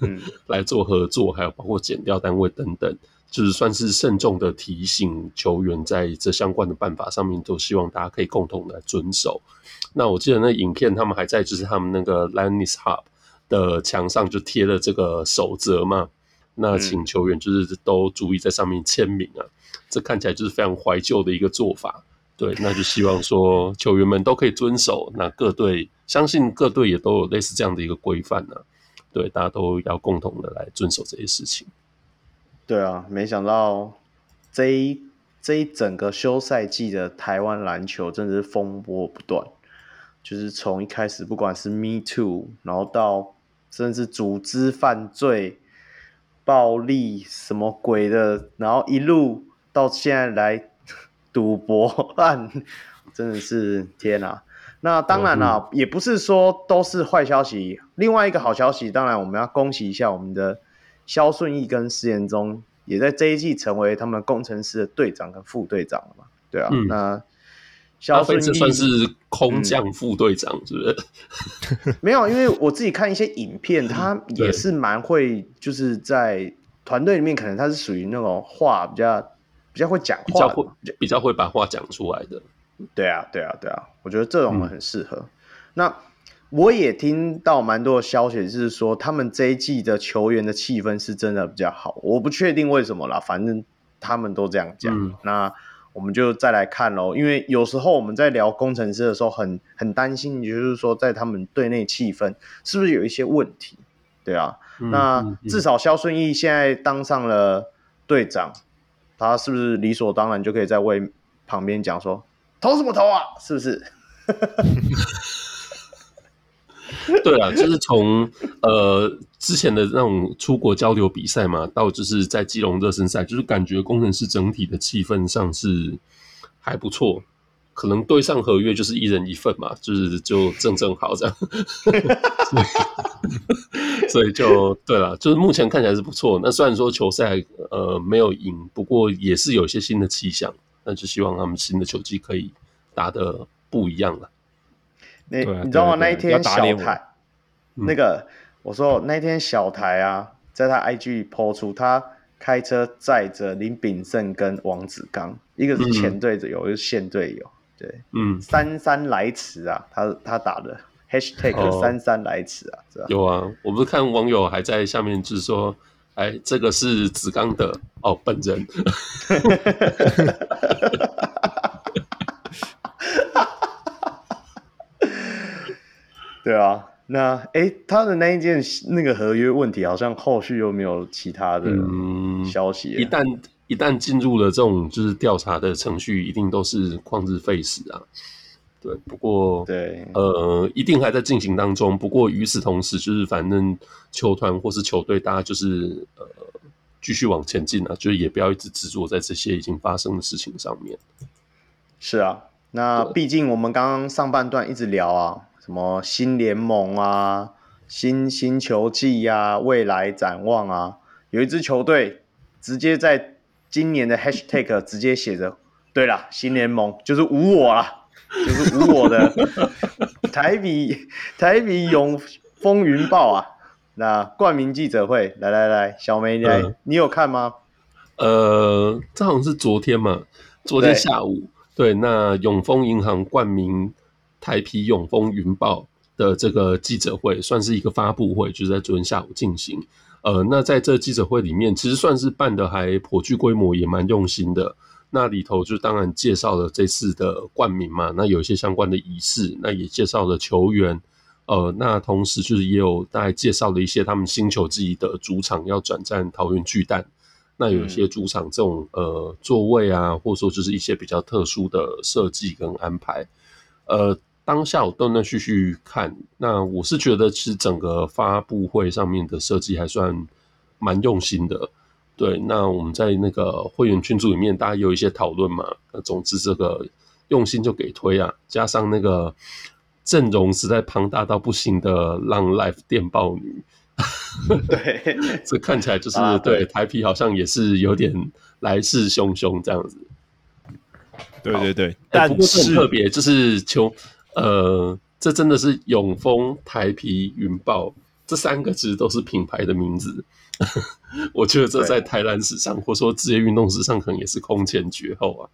嗯，[LAUGHS] 来做合作，还有包括减掉单位等等，就是算是慎重的提醒球员，在这相关的办法上面，都希望大家可以共同的遵守。那我记得那影片，他们还在就是他们那个 Lioness Hub 的墙上就贴了这个守则嘛，那请球员就是都注意在上面签名啊，这看起来就是非常怀旧的一个做法。对，那就希望说球员们都可以遵守。那各队相信各队也都有类似这样的一个规范呢。对，大家都要共同的来遵守这些事情。对啊，没想到这一这一整个休赛季的台湾篮球真的是风波不断。就是从一开始不管是 Me Too，然后到甚至组织犯罪、暴力什么鬼的，然后一路到现在来。赌博案 [LAUGHS] 真的是天哪！那当然啦，也不是说都是坏消息。另外一个好消息，当然我们要恭喜一下我们的肖顺义跟施延忠，也在这一季成为他们工程师的队长跟副队长了嘛？对啊，嗯、那萧顺议算是空降副队长，是不是？嗯、[LAUGHS] 没有，因为我自己看一些影片，[LAUGHS] 他也是蛮会，就是在团队里面，可能他是属于那种话比较。比较会讲话，比较会比较会把话讲出来的。对啊，对啊，对啊，我觉得这种很适合。嗯、那我也听到蛮多的消息，就是说他们这一季的球员的气氛是真的比较好。我不确定为什么啦，反正他们都这样讲。嗯、那我们就再来看咯，因为有时候我们在聊工程师的时候很，很很担心，就是说在他们队内气氛是不是有一些问题？对啊，嗯、那至少肖顺义现在当上了队长。他是不是理所当然就可以在位旁边讲说投什么投啊？是不是？[LAUGHS] [LAUGHS] 对啊，就是从呃之前的那种出国交流比赛嘛，到就是在基隆热身赛，就是感觉工程师整体的气氛上是还不错。可能对上合约就是一人一份嘛，就是就正正好这样，所以 [LAUGHS] 就对了，就是目前看起来是不错。那虽然说球赛呃没有赢，不过也是有些新的气象，那就希望他们新的球季可以打得不一样了。那你知道吗？那一天小台那个我说那天小台啊，在他 IG po 出他开车载着林炳胜跟王子刚，一个是前队友，一个是现队友。对，嗯，姗姗来迟啊，他他打的 hashtag 姗姗来迟啊，哦、有啊，我不是看网友还在下面就是说，哎，这个是子刚的哦，本人，[LAUGHS] 对啊，那哎，他的那一件那个合约问题，好像后续又没有其他的消息，嗯、一旦。一旦进入了这种就是调查的程序，一定都是旷日费时啊。对，不过对，呃，一定还在进行当中。不过与此同时，就是反正球团或是球队，大家就是呃继续往前进啊，就是也不要一直执着在这些已经发生的事情上面。是啊，那毕竟我们刚刚上半段一直聊啊，什么新联盟啊、新新球季呀、啊、未来展望啊，有一支球队直接在。今年的 hashtag 直接写着，对了，新联盟就是无我啦，就是无我的 [LAUGHS] 台比台比永丰云豹啊。那冠名记者会，来来来，小梅来，嗯、你有看吗？呃，这好像是昨天嘛，昨天下午。对，对，那永丰银行冠名台啤永丰云豹的这个记者会，算是一个发布会，就是在昨天下午进行。呃，那在这记者会里面，其实算是办得还颇具规模，也蛮用心的。那里头就当然介绍了这次的冠名嘛，那有一些相关的仪式，那也介绍了球员，呃，那同时就是也有大概介绍了一些他们新球季的主场要转战桃园巨蛋。那有一些主场这种呃座位啊，或者说就是一些比较特殊的设计跟安排。呃，当下我断断续续看，那我是觉得其实整个发布会上面的设计还算蛮用心的。对，那我们在那个会员群组里面，大家有一些讨论嘛。那总之这个用心就给推啊，加上那个阵容实在庞大到不行的浪 life 电报女，对，这看起来就是、啊、对，对台皮好像也是有点来势汹汹这样子。对对对，但不过很特别，就是球呃，这真的是永丰台啤云豹这三个其实都是品牌的名字。[LAUGHS] 我觉得这在台篮史上，或者说职业运动史上，可能也是空前绝后啊。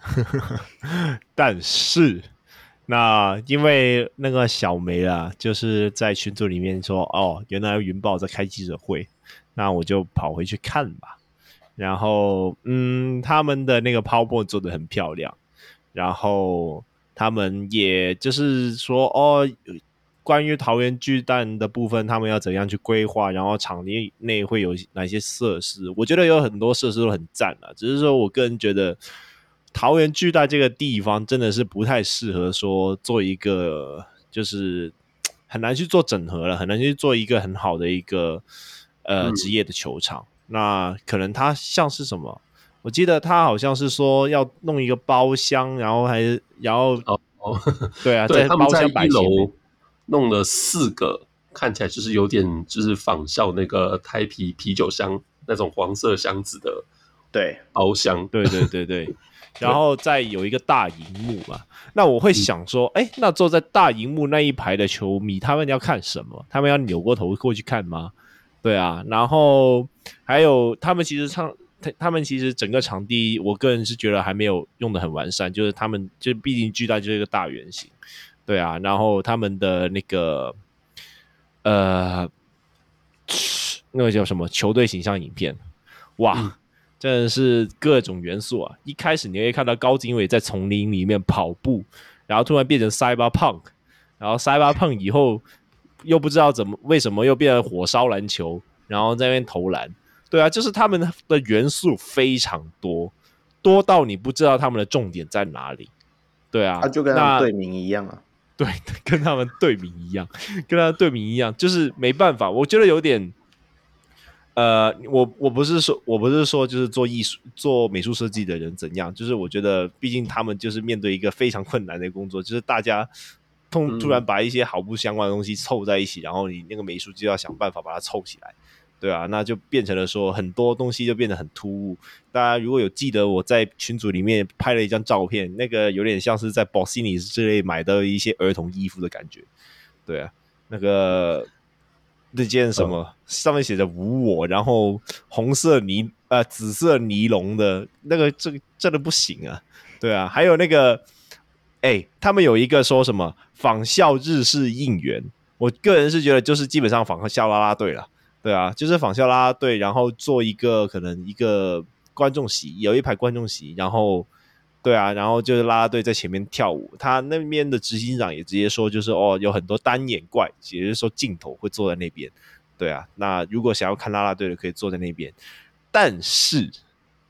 [LAUGHS] 但是，那因为那个小梅啊，就是在群组里面说，哦，原来云豹在开记者会，那我就跑回去看吧。然后，嗯，他们的那个 PowerPoint 做得很漂亮，然后他们也就是说，哦。关于桃园巨蛋的部分，他们要怎样去规划？然后场地内会有哪些设施？我觉得有很多设施都很赞啊。只是说我个人觉得，桃园巨蛋这个地方真的是不太适合说做一个，就是很难去做整合了，很难去做一个很好的一个呃职业的球场。嗯、那可能它像是什么？我记得他好像是说要弄一个包厢，然后还然后哦哦，[LAUGHS] 对啊，对在包厢摆楼。弄了四个，看起来就是有点就是仿效那个台啤啤酒箱那种黄色箱子的，对，包厢，对对对对，然后再有一个大荧幕嘛。那我会想说，哎、嗯，那坐在大荧幕那一排的球迷，他们要看什么？他们要扭过头过去看吗？对啊，然后还有他们其实唱，他他们其实整个场地，我个人是觉得还没有用的很完善，就是他们就毕竟巨大就是一个大圆形。对啊，然后他们的那个呃，那个叫什么球队形象影片，哇，嗯、真的是各种元素啊！一开始你会看到高景伟在丛林里面跑步，然后突然变成 Cyberpunk，然后 Cyberpunk 以后又不知道怎么为什么又变成火烧篮球，然后在那边投篮。对啊，就是他们的元素非常多，多到你不知道他们的重点在哪里。对啊，他就跟他们队名一样啊。对，跟他们队名一样，跟他们队名一样，就是没办法。我觉得有点，呃，我我不是说，我不是说，就是做艺术、做美术设计的人怎样，就是我觉得，毕竟他们就是面对一个非常困难的工作，就是大家突突然把一些毫不相关的东西凑在一起，嗯、然后你那个美术就要想办法把它凑起来。对啊，那就变成了说很多东西就变得很突兀。大家如果有记得我在群组里面拍了一张照片，那个有点像是在 Bossini 之类买的一些儿童衣服的感觉。对啊，那个那件什么、哦、上面写着“无我”，然后红色尼呃紫色尼龙的那个，这个真的不行啊。对啊，还有那个哎，他们有一个说什么仿效日式应援，我个人是觉得就是基本上仿效啦啦队了。对啊，就是仿效啦啦队，然后做一个可能一个观众席，有一排观众席，然后对啊，然后就是啦啦队在前面跳舞。他那边的执行长也直接说，就是哦，有很多单眼怪，也就是说镜头会坐在那边。对啊，那如果想要看啦啦队的，可以坐在那边。但是，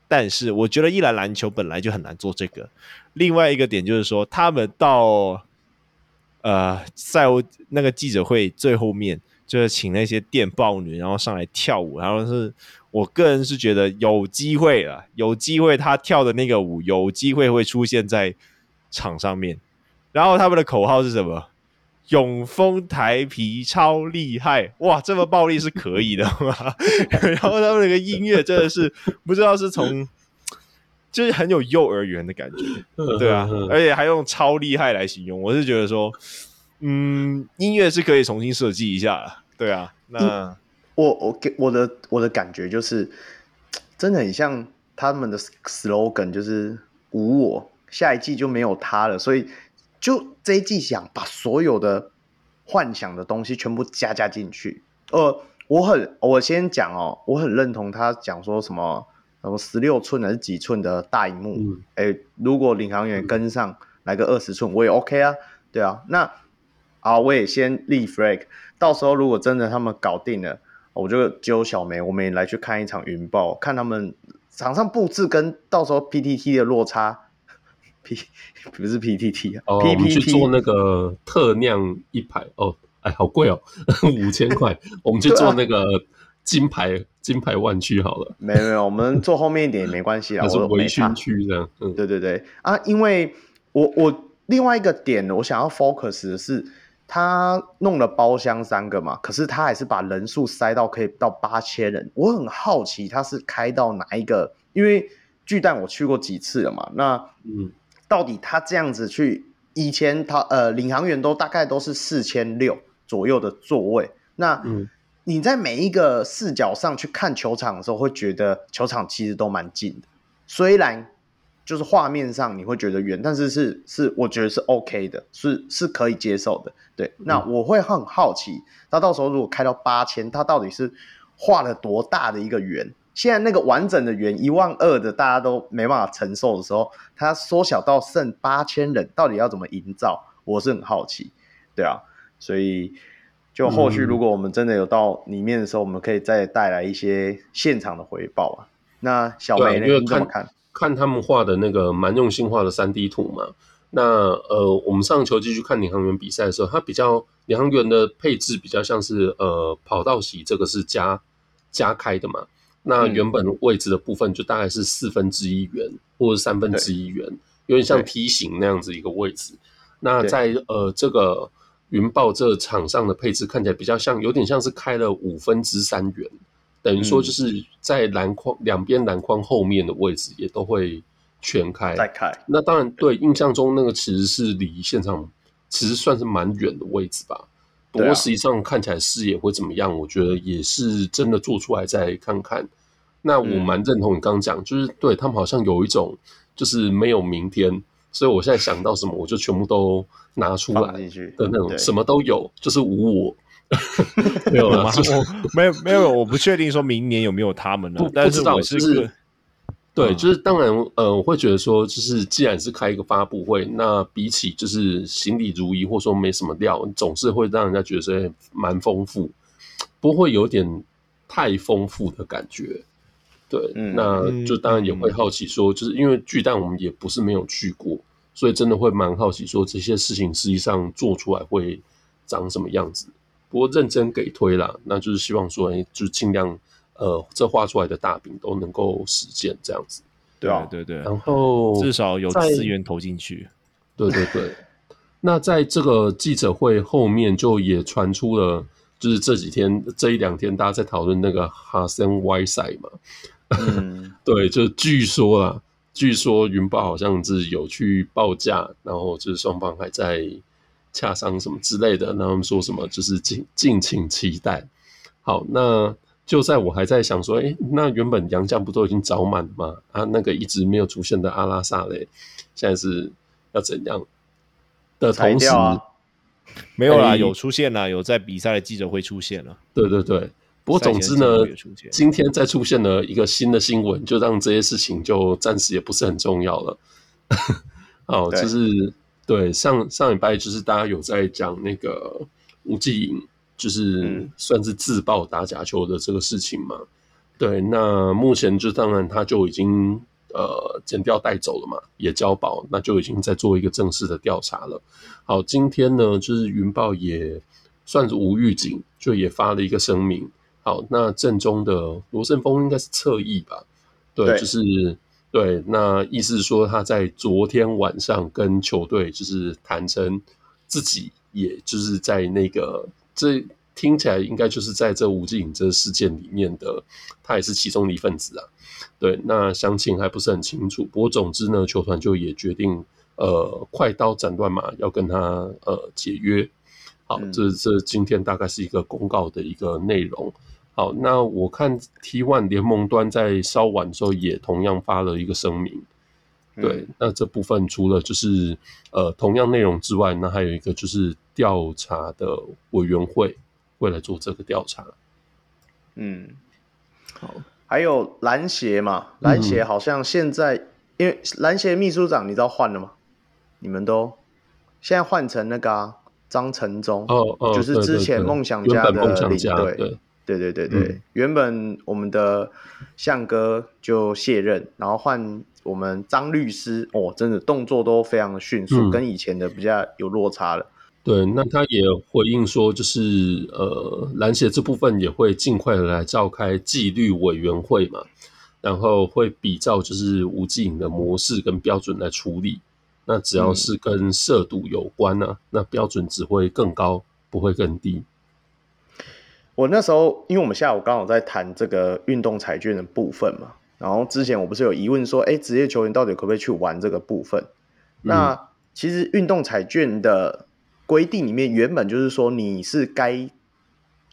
但是我觉得一篮篮球本来就很难做这个。另外一个点就是说，他们到呃赛后那个记者会最后面。就是请那些电报女，然后上来跳舞，然后是我个人是觉得有机会了，有机会她跳的那个舞有机会会出现在场上面。然后他们的口号是什么？永丰台皮超厉害！哇，这么暴力是可以的吗？[LAUGHS] 然后他们那个音乐真的是不知道是从，就是很有幼儿园的感觉，对啊，而且还用超厉害来形容，我是觉得说。嗯，音乐是可以重新设计一下，对啊。那、嗯、我我给我的我的感觉就是，真的很像他们的 slogan，就是无我，下一季就没有他了，所以就这一季想把所有的幻想的东西全部加加进去。呃，我很我先讲哦，我很认同他讲说什么什么十六寸还是几寸的大荧幕，哎、嗯欸，如果领航员跟上来个二十寸，我也 OK 啊，对啊，那。啊，我也先立 flag，到时候如果真的他们搞定了，我就揪小梅，我们也来去看一场云豹，看他们场上布置跟到时候 PTT 的落差，P 不是 PTT 啊，哦我们去做那个特酿一排哦，哎，好贵哦，[LAUGHS] 五千块，我们去做那个金牌。金牌万区好了，没有没有，我们坐后面一点也没关系啦。[LAUGHS] 我是微醺区这样，嗯，对对对啊，因为我我另外一个点，我想要 focus 的是，他弄了包厢三个嘛，可是他还是把人数塞到可以到八千人。我很好奇他是开到哪一个，因为巨蛋我去过几次了嘛，那嗯，到底他这样子去，以前他呃领航员都大概都是四千六左右的座位，那嗯。你在每一个视角上去看球场的时候，会觉得球场其实都蛮近的。虽然就是画面上你会觉得远，但是是是，我觉得是 OK 的，是是可以接受的。对，那我会很好奇，他到时候如果开到八千，它到底是画了多大的一个圆？现在那个完整的圆一万二的，大家都没办法承受的时候，它缩小到剩八千人，到底要怎么营造？我是很好奇。对啊，所以。就后续如果我们真的有到里面的时候，嗯、我们可以再带来一些现场的回报啊。那小梅呢？你怎么看？看他们画的那个蛮用心画的三 D 图嘛。那呃，我们上球季去看领航员比赛的时候，它比较领航员的配置比较像是呃跑道席，这个是加加开的嘛。那原本位置的部分就大概是四分之一圆或者三分之一圆，有点像梯形那样子一个位置。那在呃这个。云豹这场上的配置看起来比较像，有点像是开了五分之三圆，等于说就是在篮筐两边篮筐后面的位置也都会全开。再开。那当然，对，印象中那个其实是离现场其实算是蛮远的位置吧。不过实际上看起来视野会怎么样，我觉得也是真的做出来再看看。那我蛮认同你刚刚讲，就是对他们好像有一种就是没有明天。所以我现在想到什么，我就全部都拿出来的那种，什么都有，就是无我。[LAUGHS] 没有了吗？[LAUGHS] [LAUGHS] 没有没有，我不确定说明年有没有他们了。但是我是，是对，就是当然，呃，我会觉得说，就是既然是开一个发布会，那比起就是行李如一，或说没什么料，总是会让人家觉得说蛮丰富，不会有点太丰富的感觉。对，嗯、那就当然也会好奇说，就是因为巨蛋我们也不是没有去过，所以真的会蛮好奇说这些事情实际上做出来会长什么样子。不过认真给推啦，那就是希望说，哎，就尽量呃，这画出来的大饼都能够实现这样子。对啊，对对。然后至少有资源投进去。对对对。[LAUGHS] 那在这个记者会后面，就也传出了，就是这几天这一两天大家在讨论那个哈森歪赛嘛。嗯，[LAUGHS] 对，就据说啊，据说云豹好像是有去报价，然后就是双方还在洽商什么之类的，然后他们说什么就是敬敬请期待。好，那就在我还在想说，哎，那原本杨将不都已经找满了吗？啊，那个一直没有出现的阿拉萨雷，现在是要怎样的同时？啊、没有啦，有出现啦，有在比赛的记者会出现了。对对对。不过，总之呢，今天再出现了一个新的新闻，就让这些事情就暂时也不是很重要了。[LAUGHS] 哦，就是对上上礼拜，就是大家有在讲那个吴季莹，就是算是自曝打假球的这个事情嘛。对，那目前就当然他就已经呃剪掉带走了嘛，也交保，那就已经在做一个正式的调查了。好，今天呢，就是云豹也算是无预警，就也发了一个声明。好，那正中的罗胜峰应该是侧翼吧？对，对就是对。那意思是说，他在昨天晚上跟球队就是谈成，自己也就是在那个这听起来应该就是在这吴志颖这事件里面的，他也是其中的一份子啊。对，那详情还不是很清楚。不过总之呢，球团就也决定呃，快刀斩乱麻，要跟他呃解约。好，嗯、这这今天大概是一个公告的一个内容。好，那我看 T One 联盟端在稍晚的时候也同样发了一个声明，对，嗯、那这部分除了就是呃同样内容之外，那还有一个就是调查的委员会会来做这个调查。嗯，好，还有篮协嘛，篮协好像现在、嗯、因为篮协秘书长你知道换了吗？你们都现在换成那个、啊、张成忠，哦哦，就是之前梦想家的领队，对对对对，嗯、原本我们的向哥就卸任，然后换我们张律师，哦，真的动作都非常的迅速，嗯、跟以前的比较有落差了。对，那他也回应说，就是呃，篮协这部分也会尽快的来召开纪律委员会嘛，然后会比照就是吴季颖的模式跟标准来处理。那只要是跟涉赌有关呢、啊，嗯、那标准只会更高，不会更低。我那时候，因为我们下午刚好在谈这个运动彩券的部分嘛，然后之前我不是有疑问说，哎，职业球员到底可不可以去玩这个部分？嗯、那其实运动彩券的规定里面，原本就是说你是该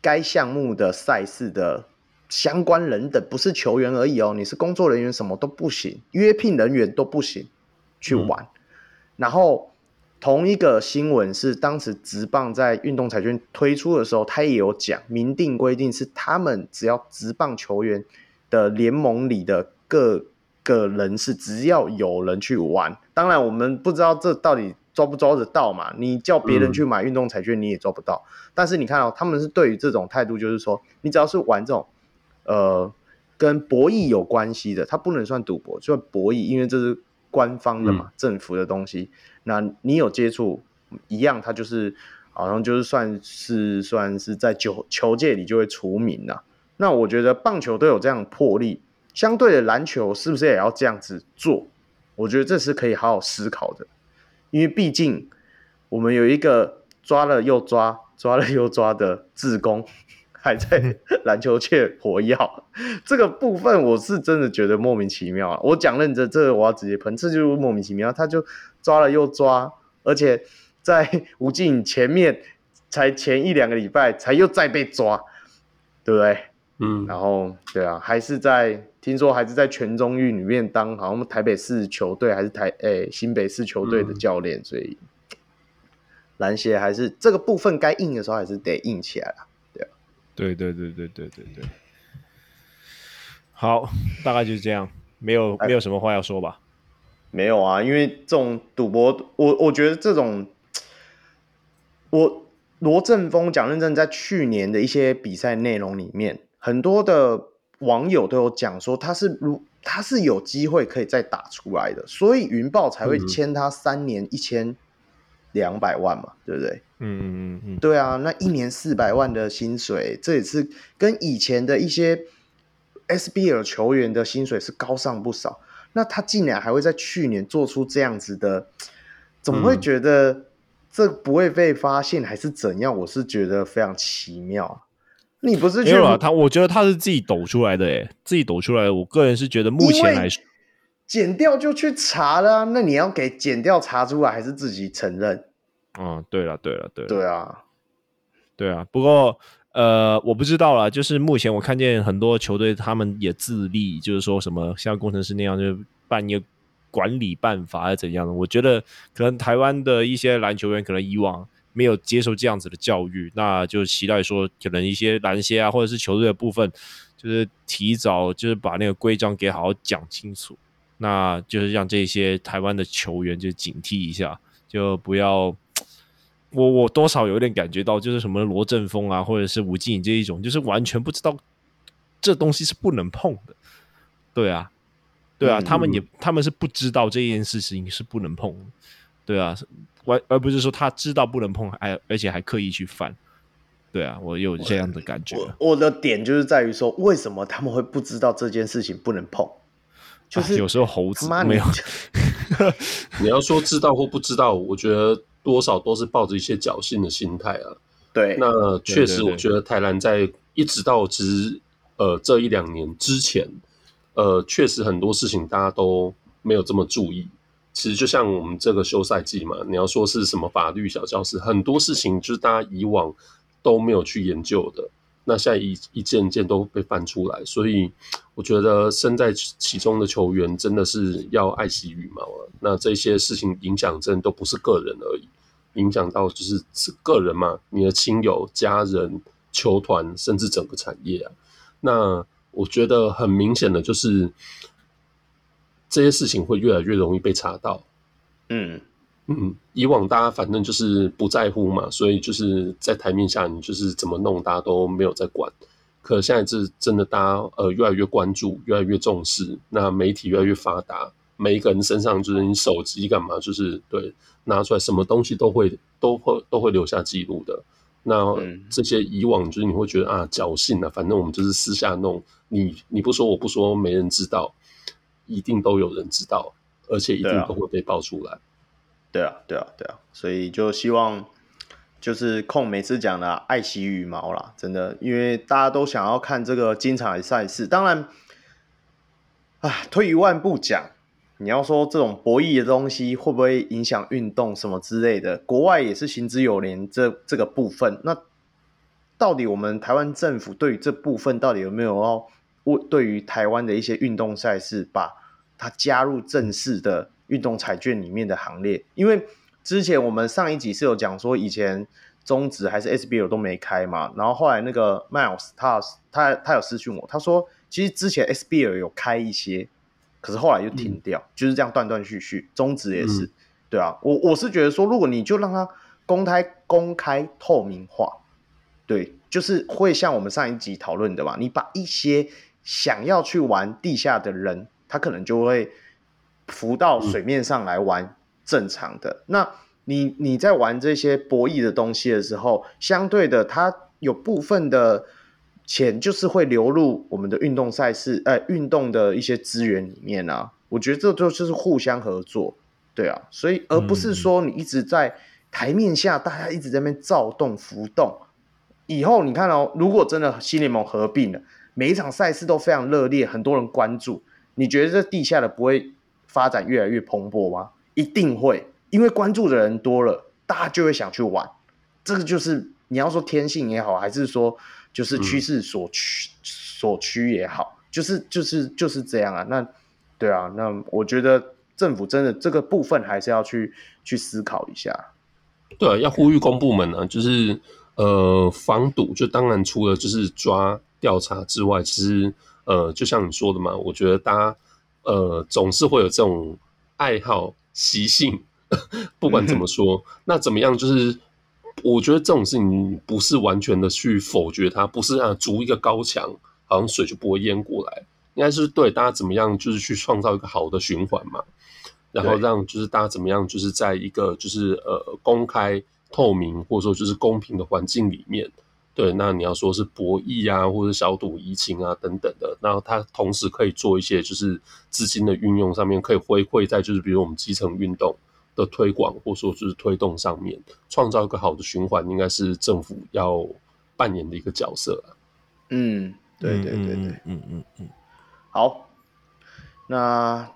该项目的赛事的相关人等，不是球员而已哦，你是工作人员，什么都不行，约聘人员都不行去玩。嗯然后，同一个新闻是当时职棒在运动彩券推出的时候，他也有讲明定规定是他们只要职棒球员的联盟里的各个人士，只要有人去玩，当然我们不知道这到底抓不抓得到嘛？你叫别人去买运动彩券，你也抓不到。嗯、但是你看哦，他们是对于这种态度，就是说你只要是玩这种呃跟博弈有关系的，它不能算赌博，就算博弈，因为这是。官方的嘛，嗯、政府的东西，那你有接触一样，它就是好像就是算是算是在球球界里就会除名了。那我觉得棒球都有这样的魄力，相对的篮球是不是也要这样子做？我觉得这是可以好好思考的，因为毕竟我们有一个抓了又抓，抓了又抓的自工。还在篮球界活跃，[LAUGHS] 这个部分我是真的觉得莫名其妙啊！我讲认真，这个我要直接喷，这就是莫名其妙。他就抓了又抓，而且在吴季颖前面才前一两个礼拜才又再被抓，对不对？嗯，然后对啊，还是在听说还是在全中运里面当好像台北市球队还是台诶、欸、新北市球队的教练，嗯、所以篮协还是这个部分该硬的时候还是得硬起来了。对对对对对对对，好，大概就是这样，没有没有什么话要说吧？没有啊，因为这种赌博，我我觉得这种，我罗振峰讲认真，在去年的一些比赛内容里面，很多的网友都有讲说他是如他是有机会可以再打出来的，所以云豹才会签他三年一千两百万嘛，对不对？嗯嗯嗯嗯，对啊，那一年四百万的薪水，这也是跟以前的一些 SBL 球员的薪水是高上不少。那他竟然还会在去年做出这样子的，怎么会觉得这不会被发现，还是怎样？我是觉得非常奇妙。你不是觉得没有啊？他我觉得他是自己抖出来的，诶，自己抖出来的。我个人是觉得目前来说，检调就去查了啊，那你要给剪掉查出来，还是自己承认？嗯，对了，对了，对了，对啊，对啊。不过，呃，我不知道啦，就是目前我看见很多球队他们也自立，就是说什么像工程师那样，就办一个管理办法还是怎样的。我觉得可能台湾的一些篮球员可能以往没有接受这样子的教育，那就期待说可能一些篮协啊，或者是球队的部分，就是提早就是把那个规章给好好讲清楚，那就是让这些台湾的球员就警惕一下，就不要。我我多少有点感觉到，就是什么罗振峰啊，或者是吴敬颖这一种，就是完全不知道这东西是不能碰的。对啊，对啊，嗯、他们也他们是不知道这件事情是不能碰的。对啊，而而不是说他知道不能碰，还而且还刻意去犯。对啊，我有这样的感觉。我，我的点就是在于说，为什么他们会不知道这件事情不能碰？就是、啊、有时候猴子没有。[LAUGHS] 你要说知道或不知道，我觉得。多少都是抱着一些侥幸的心态啊。对，那确实，我觉得台南在一直到其实呃这一两年之前，呃，确实很多事情大家都没有这么注意。其实就像我们这个休赛季嘛，你要说是什么法律小教室，很多事情就是大家以往都没有去研究的。那现在一一件一件都被翻出来，所以我觉得身在其中的球员真的是要爱惜羽毛啊。那这些事情影响真的都不是个人而已。影响到就是是个人嘛，你的亲友、家人、球团，甚至整个产业啊。那我觉得很明显的就是这些事情会越来越容易被查到。嗯，嗯，以往大家反正就是不在乎嘛，所以就是在台面下你就是怎么弄，大家都没有在管。可现在是真的，大家呃越来越关注，越来越重视。那媒体越来越发达，每一个人身上就是你手机干嘛，就是对拿出来什么东西都会都会都会留下记录的。那这些以往就是你会觉得啊侥幸啊，反正我们就是私下弄，你你不说我不说，没人知道，一定都有人知道，而且一定都会被爆出来。对啊，对啊，对啊，所以就希望就是控每次讲的爱惜羽毛啦，真的，因为大家都想要看这个精彩的赛事。当然，啊，退一万步讲，你要说这种博弈的东西会不会影响运动什么之类的，国外也是行之有年这这个部分。那到底我们台湾政府对于这部分到底有没有要对于台湾的一些运动赛事把它加入正式的？运动彩券里面的行列，因为之前我们上一集是有讲说，以前中职还是 SBL 都没开嘛，然后后来那个 Miles 他他他有私讯我，他说其实之前 SBL 有开一些，可是后来就停掉，嗯、就是这样断断续续。中职也是，嗯、对啊，我我是觉得说，如果你就让它公开、公开、透明化，对，就是会像我们上一集讨论的嘛，你把一些想要去玩地下的人，他可能就会。浮到水面上来玩正常的，嗯、那你你在玩这些博弈的东西的时候，相对的，它有部分的钱就是会流入我们的运动赛事，呃，运动的一些资源里面啊。我觉得这就就是互相合作，对啊，所以而不是说你一直在台面下，大家一直在那边躁动浮动。以后你看哦，如果真的新联盟合并了，每一场赛事都非常热烈，很多人关注，你觉得这地下的不会？发展越来越蓬勃吗？一定会，因为关注的人多了，大家就会想去玩。这个就是你要说天性也好，还是说就是趋势所趋、嗯、所趋也好，就是就是就是这样啊。那对啊，那我觉得政府真的这个部分还是要去去思考一下。对啊，要呼吁公部门呢、啊，就是呃防堵，就当然除了就是抓调查之外，其实呃就像你说的嘛，我觉得大家。呃，总是会有这种爱好习性，[LAUGHS] 不管怎么说，那怎么样？就是我觉得这种事情不是完全的去否决它，不是啊，筑一个高墙，好像水就不会淹过来。应该是对大家怎么样，就是去创造一个好的循环嘛，然后让就是大家怎么样，就是在一个就是呃公开透明或者说就是公平的环境里面。对，那你要说是博弈啊，或者小赌怡情啊等等的，那它同时可以做一些就是资金的运用上面，可以回馈在就是比如我们基层运动的推广，或者说就是推动上面，创造一个好的循环，应该是政府要扮演的一个角色。嗯，对对对对，嗯嗯嗯，嗯，嗯，好，那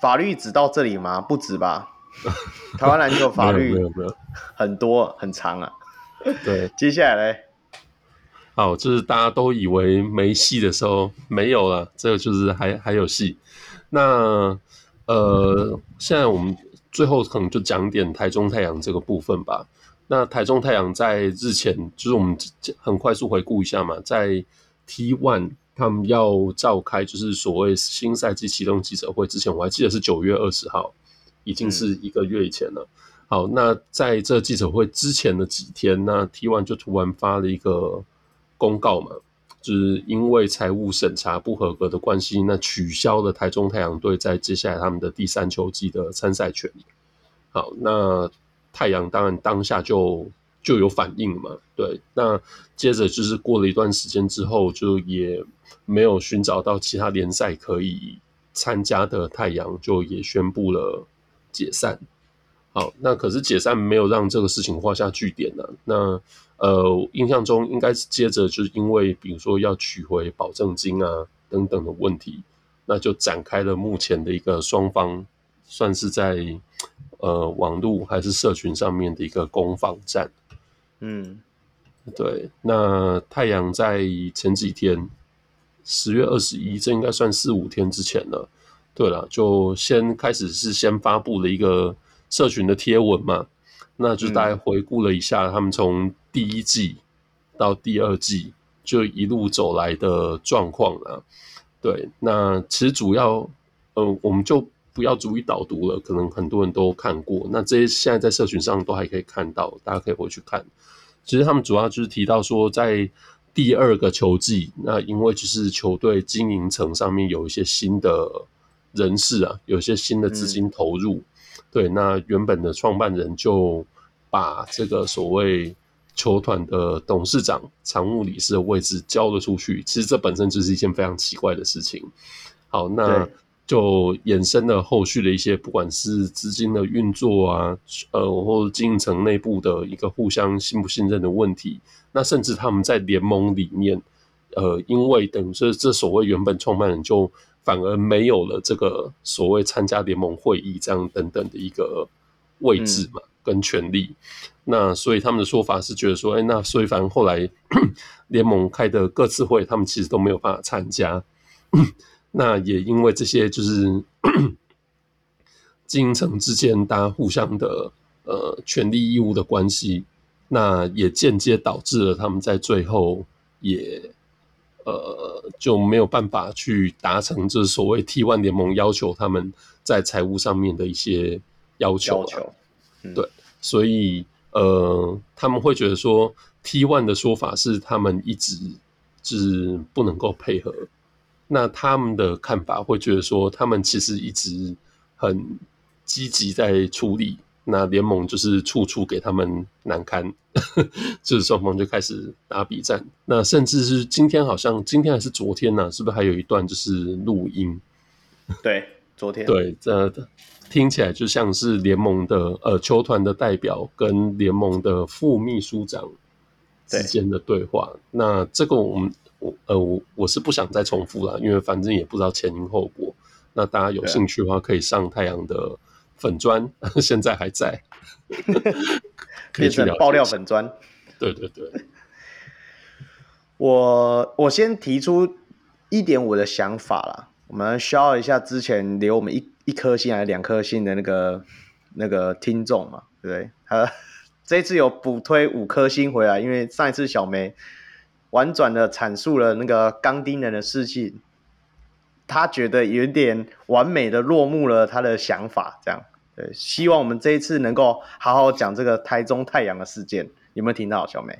法律只到这里吗？不止吧？[LAUGHS] 台湾篮球法律很多很长啊。对，[LAUGHS] 接下来嘞。好，就是大家都以为没戏的时候没有了，这个就是还还有戏。那呃，现在我们最后可能就讲点台中太阳这个部分吧。那台中太阳在日前，就是我们很快速回顾一下嘛，在 T One 他们要召开就是所谓新赛季启动记者会之前，我还记得是九月二十号，已经是一个月以前了。嗯、好，那在这记者会之前的几天，那 T One 就突然发了一个。公告嘛，就是因为财务审查不合格的关系，那取消了台中太阳队在接下来他们的第三球季的参赛权。好，那太阳当然当下就就有反应嘛，对。那接着就是过了一段时间之后，就也没有寻找到其他联赛可以参加的太阳，就也宣布了解散。好，那可是解散没有让这个事情画下句点呢、啊。那呃，印象中应该是接着就是因为比如说要取回保证金啊等等的问题，那就展开了目前的一个双方算是在呃网络还是社群上面的一个攻防战。嗯，对。那太阳在前几天十月二十一，这应该算四五天之前了。对了，就先开始是先发布了一个。社群的贴文嘛，那就大概回顾了一下他们从第一季到第二季就一路走来的状况啊。对，那其实主要，呃，我们就不要逐一导读了，可能很多人都看过。那这些现在在社群上都还可以看到，大家可以回去看。其实他们主要就是提到说，在第二个球季，那因为就是球队经营层上面有一些新的人士啊，有一些新的资金投入，嗯、对，那原本的创办人就把这个所谓球团的董事长、常务理事的位置交了出去。其实这本身就是一件非常奇怪的事情。好，那就衍生了后续的一些，不管是资金的运作啊，呃，或者经营层内部的一个互相信不信任的问题。那甚至他们在联盟里面，呃，因为等于说这所谓原本创办人就反而没有了这个所谓参加联盟会议这样等等的一个位置嘛，跟权利。嗯、那所以他们的说法是觉得说，哎，那所以反正后来 [COUGHS] 联盟开的各次会，他们其实都没有办法参加。[COUGHS] 那也因为这些就是经营层之间大家互相的呃权利义务的关系，那也间接导致了他们在最后也呃就没有办法去达成这所谓 T one 联盟要求他们在财务上面的一些要求，要求，嗯，对，所以呃他们会觉得说 T one 的说法是他们一直就是不能够配合。那他们的看法会觉得说，他们其实一直很积极在处理，那联盟就是处处给他们难堪，[LAUGHS] 就是双方就开始打比战。那甚至是今天好像今天还是昨天呢、啊，是不是还有一段就是录音？[LAUGHS] 对，昨天对，这听起来就像是联盟的呃球团的代表跟联盟的副秘书长之间的对话。对那这个我们我。呃，我我是不想再重复了，因为反正也不知道前因后果。那大家有兴趣的话，可以上太阳的粉砖，[LAUGHS] 现在还在，[LAUGHS] 可以去聊爆料粉砖。对对对，我我先提出一点我的想法啦。我们消一下之前留我们一一颗星还是两颗星的那个那个听众嘛，对不对？他这一次有补推五颗星回来，因为上一次小梅。婉转的阐述了那个钢钉人的事情，他觉得有点完美的落幕了他的想法，这样，对，希望我们这一次能够好好讲这个台中太阳的事件，有没有听到小梅？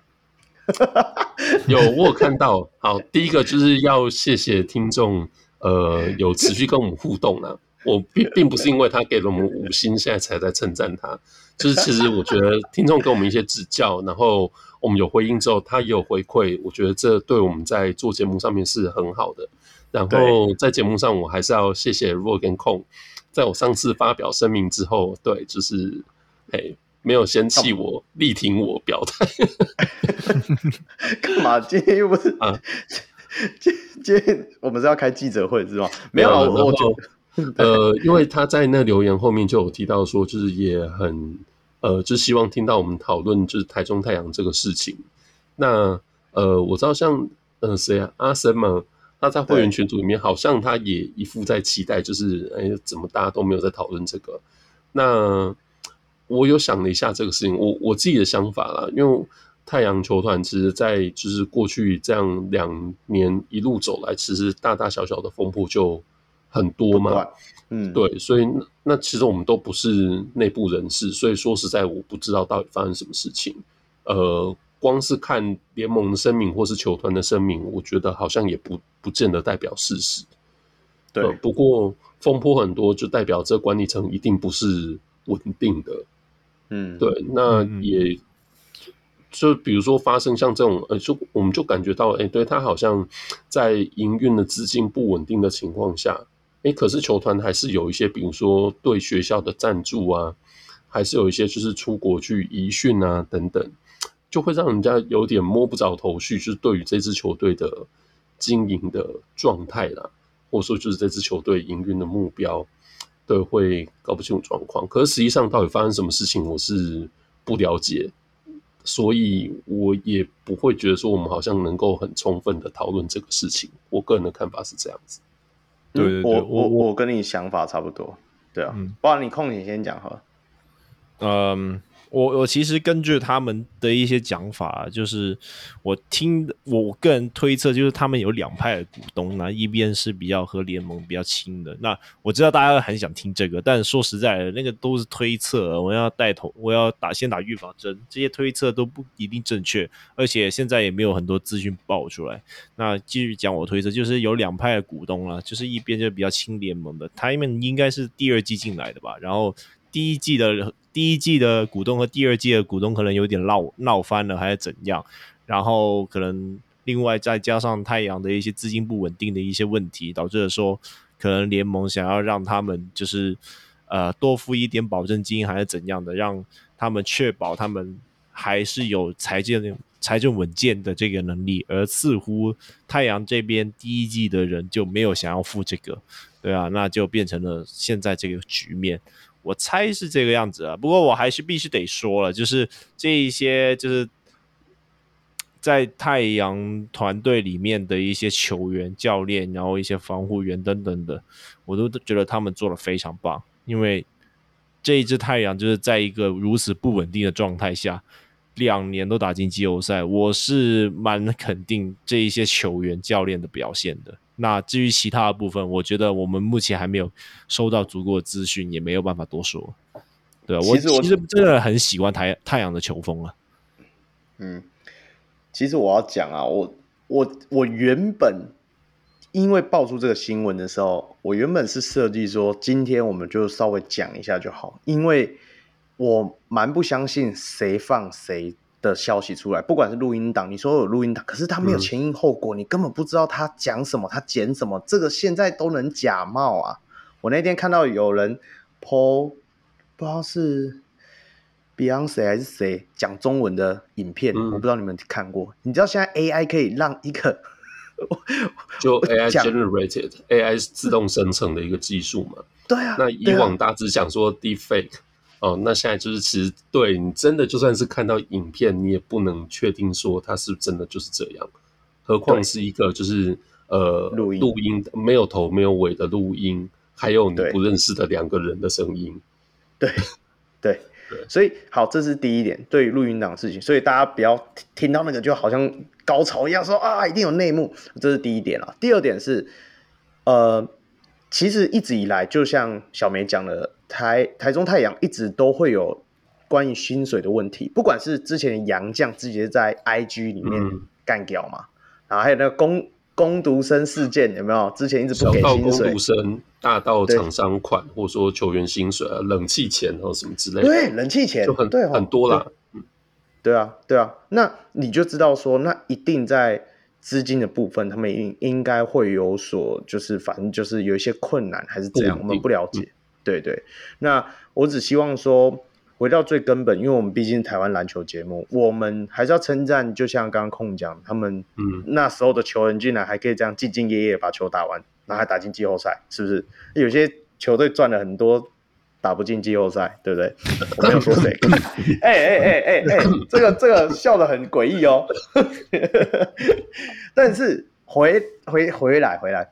[LAUGHS] 有，我有看到。好，第一个就是要谢谢听众，呃，有持续跟我们互动呢。[LAUGHS] 我并并不是因为他给了我们五星，现在才在称赞他，就是其实我觉得听众给我们一些指教，然后。我们有回应之后，他也有回馈，我觉得这对我们在做节目上面是很好的。然后在节目上，我还是要谢谢 Roy 跟 Kong，在我上次发表声明之后，对，就是哎，没有嫌弃我，力挺我表态。[LAUGHS] 干嘛？今天又不是啊？[LAUGHS] 今今天我们是要开记者会是吗？没有，然后 [LAUGHS] 呃，因为他在那留言后面就有提到说，就是也很。呃，就希望听到我们讨论就是台中太阳这个事情。那呃，我知道像呃谁啊，阿森嘛，他在会员群组里面好像他也一副在期待，就是哎，怎么大家都没有在讨论这个？那我有想了一下这个事情，我我自己的想法啦，因为太阳球团其实，在就是过去这样两年一路走来，其实大大小小的风波就很多嘛。嗯，对，所以那，那其实我们都不是内部人士，所以说实在我不知道到底发生什么事情。呃，光是看联盟的声明或是球团的声明，我觉得好像也不不见得代表事实。对，呃，不过风波很多，就代表这管理层一定不是稳定的。嗯，对，那也嗯嗯就比如说发生像这种，呃，就我们就感觉到，哎，对他好像在营运的资金不稳定的情况下。哎，可是球团还是有一些，比如说对学校的赞助啊，还是有一些就是出国去移训啊等等，就会让人家有点摸不着头绪，就是对于这支球队的经营的状态啦，或者说就是这支球队营运的目标，对，会搞不清楚状况。可是实际上到底发生什么事情，我是不了解，所以我也不会觉得说我们好像能够很充分的讨论这个事情。我个人的看法是这样子。对对对，我我我跟你想法差不多，对啊，不然、嗯、你空你先讲好了。嗯，我我其实根据他们的一些讲法，就是我听我个人推测，就是他们有两派的股东，那一边是比较和联盟比较亲的。那我知道大家很想听这个，但说实在的，那个都是推测。我要带头，我要打先打预防针，这些推测都不一定正确，而且现在也没有很多资讯爆出来。那继续讲我推测，就是有两派的股东啊，就是一边就比较亲联盟的，他们应该是第二季进来的吧，然后第一季的。第一季的股东和第二季的股东可能有点闹闹翻了，还是怎样？然后可能另外再加上太阳的一些资金不稳定的一些问题，导致了说可能联盟想要让他们就是呃多付一点保证金，还是怎样的，让他们确保他们还是有财政财政稳健的这个能力。而似乎太阳这边第一季的人就没有想要付这个，对啊，那就变成了现在这个局面。我猜是这个样子啊，不过我还是必须得说了，就是这一些就是在太阳团队里面的一些球员、教练，然后一些防护员等等的，我都觉得他们做的非常棒。因为这一只太阳就是在一个如此不稳定的状态下，两年都打进季后赛，我是蛮肯定这一些球员、教练的表现的。那至于其他的部分，我觉得我们目前还没有收到足够的资讯，也没有办法多说。对啊，我其实真的很喜欢太太阳的球风啊。嗯，其实我要讲啊，我我我原本因为爆出这个新闻的时候，我原本是设计说今天我们就稍微讲一下就好，因为我蛮不相信谁放谁的消息出来，不管是录音档，你说有录音档，可是他没有前因后果，嗯、你根本不知道他讲什么，他剪什么，这个现在都能假冒啊！我那天看到有人 po 不知道是 Beyonce 还是谁讲中文的影片，嗯、我不知道你们看过。你知道现在 AI 可以让一个 [LAUGHS] 就 AI generated AI 自动生成的一个技术嘛？对啊，那以往大致讲说 deepfake。哦，那现在就是其实对你真的就算是看到影片，你也不能确定说它是真的就是这样，何况是一个就是呃录音录音没有头没有尾的录音，还有你不认识的两个人的声音。对对 [LAUGHS] 对，所以好，这是第一点，对于录音档的事情，所以大家不要听到那个就好像高潮一样说啊，一定有内幕，这是第一点啊。第二点是呃，其实一直以来就像小梅讲的。台台中太阳一直都会有关于薪水的问题，不管是之前的洋将直接在 IG 里面干掉嘛，嗯、然后还有那个工工读生事件有没有？之前一直不给薪水，工读生大到厂商款，或者说球员薪水啊、冷气钱或什么之类的，对，冷气钱就很对很多啦。对啊，对啊，那你就知道说，那一定在资金的部分，他们应应该会有所，就是反正就是有一些困难，还是这样，我们不了解。嗯对对，那我只希望说，回到最根本，因为我们毕竟是台湾篮球节目，我们还是要称赞，就像刚刚空讲，他们嗯那时候的球员竟然还可以这样兢兢业业把球打完，然后还打进季后赛，是不是？有些球队赚了很多，打不进季后赛，对不对？我没有说谁。[LAUGHS] 哎哎哎哎哎，这个这个笑的很诡异哦。但是回回回来回来。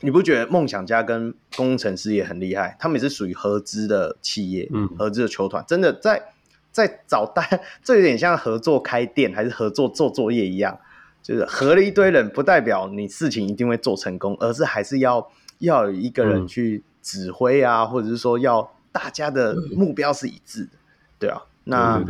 你不觉得梦想家跟工程师也很厉害？他们也是属于合资的企业，嗯，合资的球团，真的在在找大家，这有点像合作开店还是合作做作业一样，就是合了一堆人，不代表你事情一定会做成功，而是还是要要有一个人去指挥啊，嗯、或者是说要大家的目标是一致的，对啊，那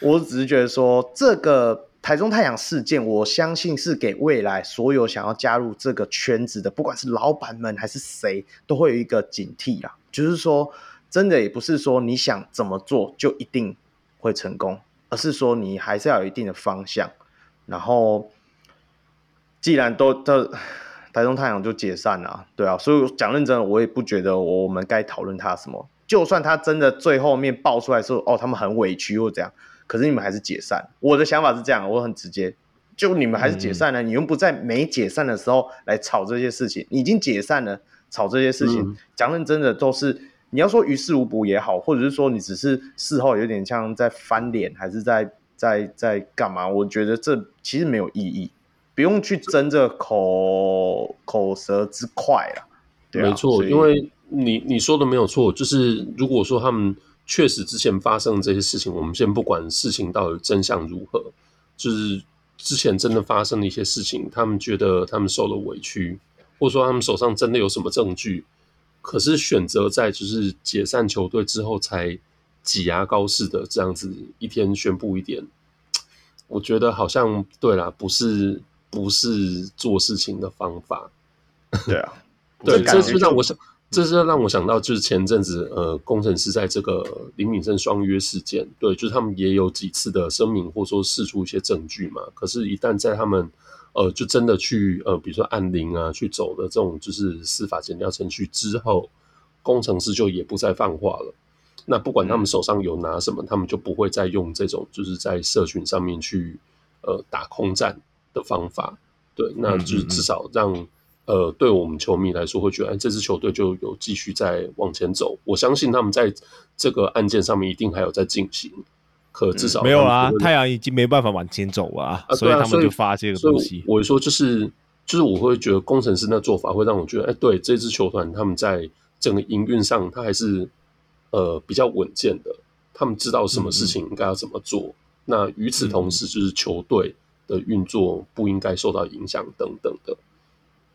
我只是觉得说这个。台中太阳事件，我相信是给未来所有想要加入这个圈子的，不管是老板们还是谁，都会有一个警惕啦。就是说，真的也不是说你想怎么做就一定会成功，而是说你还是要有一定的方向。然后，既然都都台中太阳就解散了，对啊，所以讲认真的，我也不觉得我们该讨论他什么。就算他真的最后面爆出来说，哦，他们很委屈或怎样。可是你们还是解散，我的想法是这样，我很直接，就你们还是解散了，嗯、你们不在没解散的时候来吵这些事情，你已经解散了，吵这些事情，讲、嗯、认真的都是你要说于事无补也好，或者是说你只是事后有点像在翻脸，还是在在在干嘛？我觉得这其实没有意义，不用去争这口口舌之快了。对啊、没错，因为你你说的没有错，就是如果说他们。确实之前发生这些事情，我们先不管事情到底真相如何，就是之前真的发生的一些事情，他们觉得他们受了委屈，或者说他们手上真的有什么证据，可是选择在就是解散球队之后才挤牙膏似的这样子一天宣布一点，我觉得好像对啦，不是不是做事情的方法。[LAUGHS] 对啊，对，这是让我想。这是让我想到，就是前阵子，呃，工程师在这个林敏胜双约事件，对，就是他们也有几次的声明，或者说释出一些证据嘛。可是，一旦在他们，呃，就真的去，呃，比如说按铃啊，去走的这种就是司法检调程序之后，工程师就也不再放话了。那不管他们手上有拿什么，他们就不会再用这种就是在社群上面去，呃，打空战的方法。对，那就是至少让。呃，对我们球迷来说，会觉得哎，这支球队就有继续在往前走。我相信他们在这个案件上面一定还有在进行。可至少、嗯、没有啊，太阳已经没办法往前走了啊，所以他们就发这个东西。我说就是就是，我会觉得工程师那做法会让我觉得，哎，对这支球团，他们在整个营运上，他还是呃比较稳健的。他们知道什么事情应该要怎么做。嗯、那与此同时，就是球队的运作不应该受到影响等等的。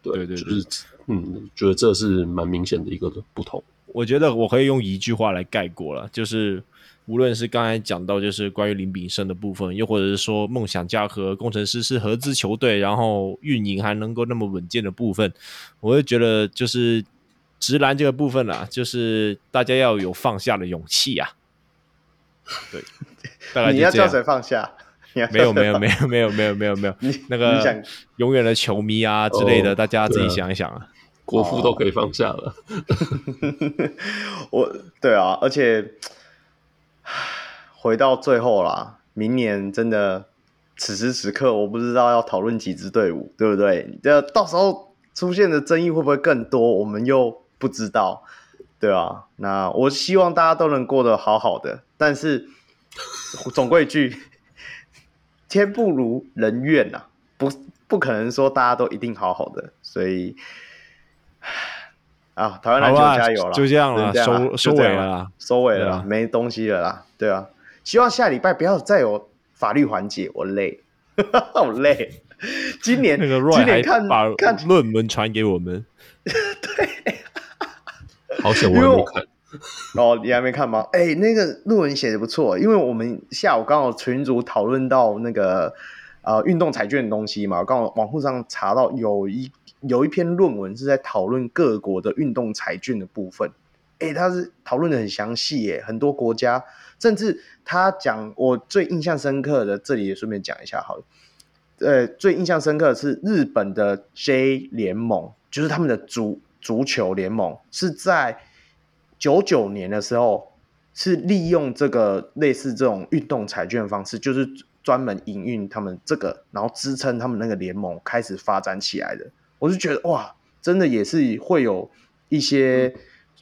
对，对对，就是嗯，觉得这是蛮明显的一个不同。我觉得我可以用一句话来概括了，就是无论是刚才讲到就是关于林炳生的部分，又或者是说梦想家和工程师是合资球队，然后运营还能够那么稳健的部分，我会觉得就是直男这个部分啊，就是大家要有放下的勇气啊。对，[LAUGHS] 大概你要叫谁放下？没有没有没有没有没有没有没有，那个永远的球迷啊之类的，大家自己想一想啊，国父都可以放下了。[LAUGHS] 我对啊，而且回到最后啦，明年真的此时此刻，我不知道要讨论几支队伍，对不对？这到时候出现的争议会不会更多，我们又不知道，对啊。那我希望大家都能过得好好的，但是总归一句。天不如人愿呐、啊，不不可能说大家都一定好好的，所以啊，台湾篮球加油了，就这样了，收收尾了，收尾了，没东西了啦，对啊，希望下礼拜不要再有法律环节，我累，[LAUGHS] 好累。今年那个 Roy 今年看把看论文传给我们，[LAUGHS] 对，好险我没看。[LAUGHS] 哦，你还没看吗？哎、那个论文写的不错，因为我们下午刚好群组讨论到那个呃运动彩券的东西嘛，刚好网络上查到有一有一篇论文是在讨论各国的运动彩券的部分。哎、他是讨论的很详细耶，很多国家，甚至他讲我最印象深刻的，这里也顺便讲一下好了。呃，最印象深刻的是日本的 J 联盟，就是他们的足足球联盟是在。九九年的时候，是利用这个类似这种运动彩券方式，就是专门营运他们这个，然后支撑他们那个联盟开始发展起来的。我就觉得哇，真的也是会有一些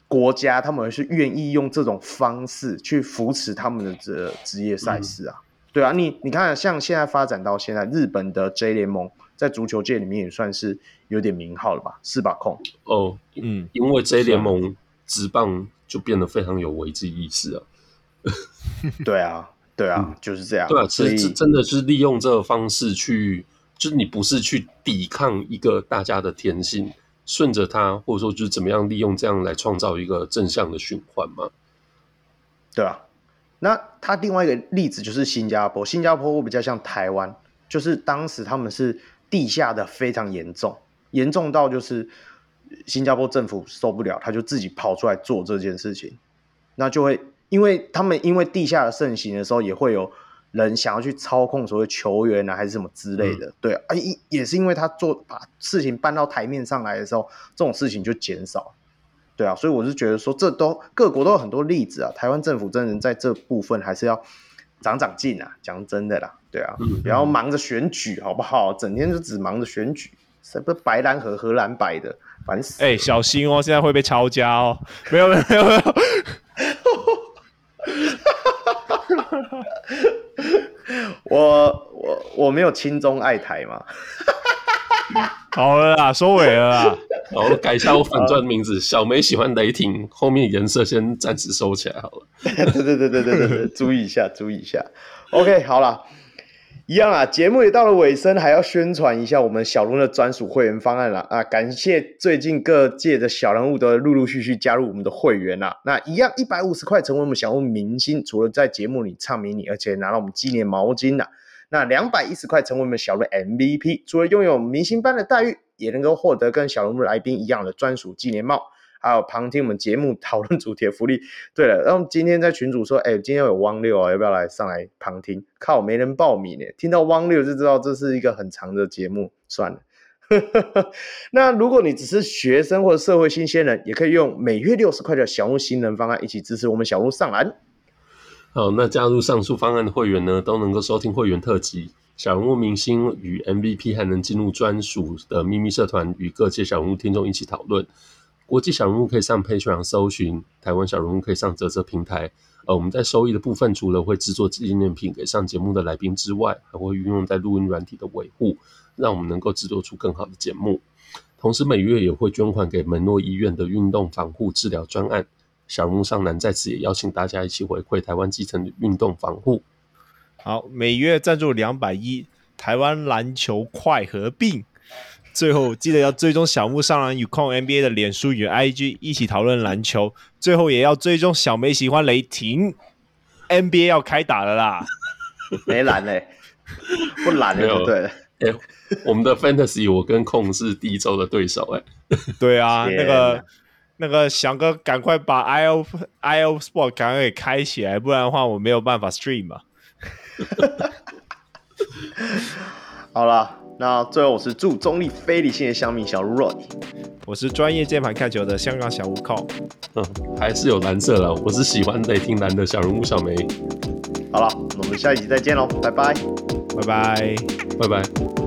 国家，他们是愿意用这种方式去扶持他们的这职业赛事啊。嗯、对啊，你你看，像现在发展到现在，日本的 J 联盟在足球界里面也算是有点名号了吧？是把，控？哦，嗯，因为 J 联盟。职棒就变得非常有危机意识啊！[LAUGHS] 对啊，对啊，嗯、就是这样。对啊，其实真的是利用这个方式去，就是你不是去抵抗一个大家的天性，顺着它，或者说就是怎么样利用这样来创造一个正向的循环嘛？对啊，那他另外一个例子就是新加坡，新加坡会比较像台湾，就是当时他们是地下的非常严重，严重到就是。新加坡政府受不了，他就自己跑出来做这件事情，那就会因为他们因为地下的盛行的时候，也会有人想要去操控所谓球员啊，还是什么之类的，嗯、对啊，也也是因为他做把事情搬到台面上来的时候，这种事情就减少，对啊，所以我是觉得说，这都各国都有很多例子啊，台湾政府真的在这部分还是要长长进啊，讲真的啦，对啊，嗯、不要忙着选举好不好？整天就只忙着选举，什么白蓝和荷兰白的。烦死！哎、欸，小心哦，现在会被抄家哦。没有没有没有没有，[LAUGHS] 我我我没有亲中爱台嘛。好了啦，收尾了啦。然后改一下我粉钻名字，小梅喜欢雷霆，后面颜色先暂时收起来好了。[LAUGHS] 对对对对对对对，注意一下，注意一下。OK，好了。一样啊，节目也到了尾声，还要宣传一下我们小龙的专属会员方案了啊！感谢最近各界的小人物都陆陆续续加入我们的会员啦。那一样一百五十块成为我们小人物明星，除了在节目里唱迷你，而且拿到我们纪念毛巾啦。那两百一十块成为我们小人物 MVP，除了拥有明星般的待遇，也能够获得跟小人物来宾一样的专属纪念帽。还有旁听我们节目讨论主题的福利。对了，然后今天在群主说，哎，今天有汪六啊，要不要来上来旁听？靠，没人报名呢。听到汪六就知道这是一个很长的节目，算了。[LAUGHS] 那如果你只是学生或者社会新鲜人，也可以用每月六十块的小人物新人方案一起支持我们小人物上篮。好，那加入上述方案的会员呢，都能够收听会员特辑，小人物明星与 MVP 还能进入专属的秘密社团，与各界小人物听众一起讨论。国际小人物可以上 Patreon 搜寻，台湾小人物可以上啧啧平台。呃，我们在收益的部分，除了会制作纪念品给上节目的来宾之外，还会运用在录音软体的维护，让我们能够制作出更好的节目。同时，每月也会捐款给门诺医院的运动防护治疗专案。小人物上南在此也邀请大家一起回馈台湾基层的运动防护。好，每月赞助两百一，台湾篮球快合并。最后记得要追踪小木上篮与控 NBA 的脸书与 IG 一起讨论篮球。最后也要追踪小梅喜欢雷霆，NBA 要开打了啦！没懒嘞，不懒了就对了。哎、欸，我们的 Fantasy 我跟控是第一周的对手哎、欸。对啊，那个那个翔哥赶快把 IO IO Sport 赶快给开起来，不然的话我没有办法 stream 嘛。[LAUGHS] 好了。那最后，我是祝中立非理性的乡民小卢 Roy，我是专业键盘看球的香港小吴靠，嗯，还是有蓝色了，我是喜欢雷霆蓝的小人物小梅。好了，那我们下一集再见喽，拜拜，拜拜，拜拜。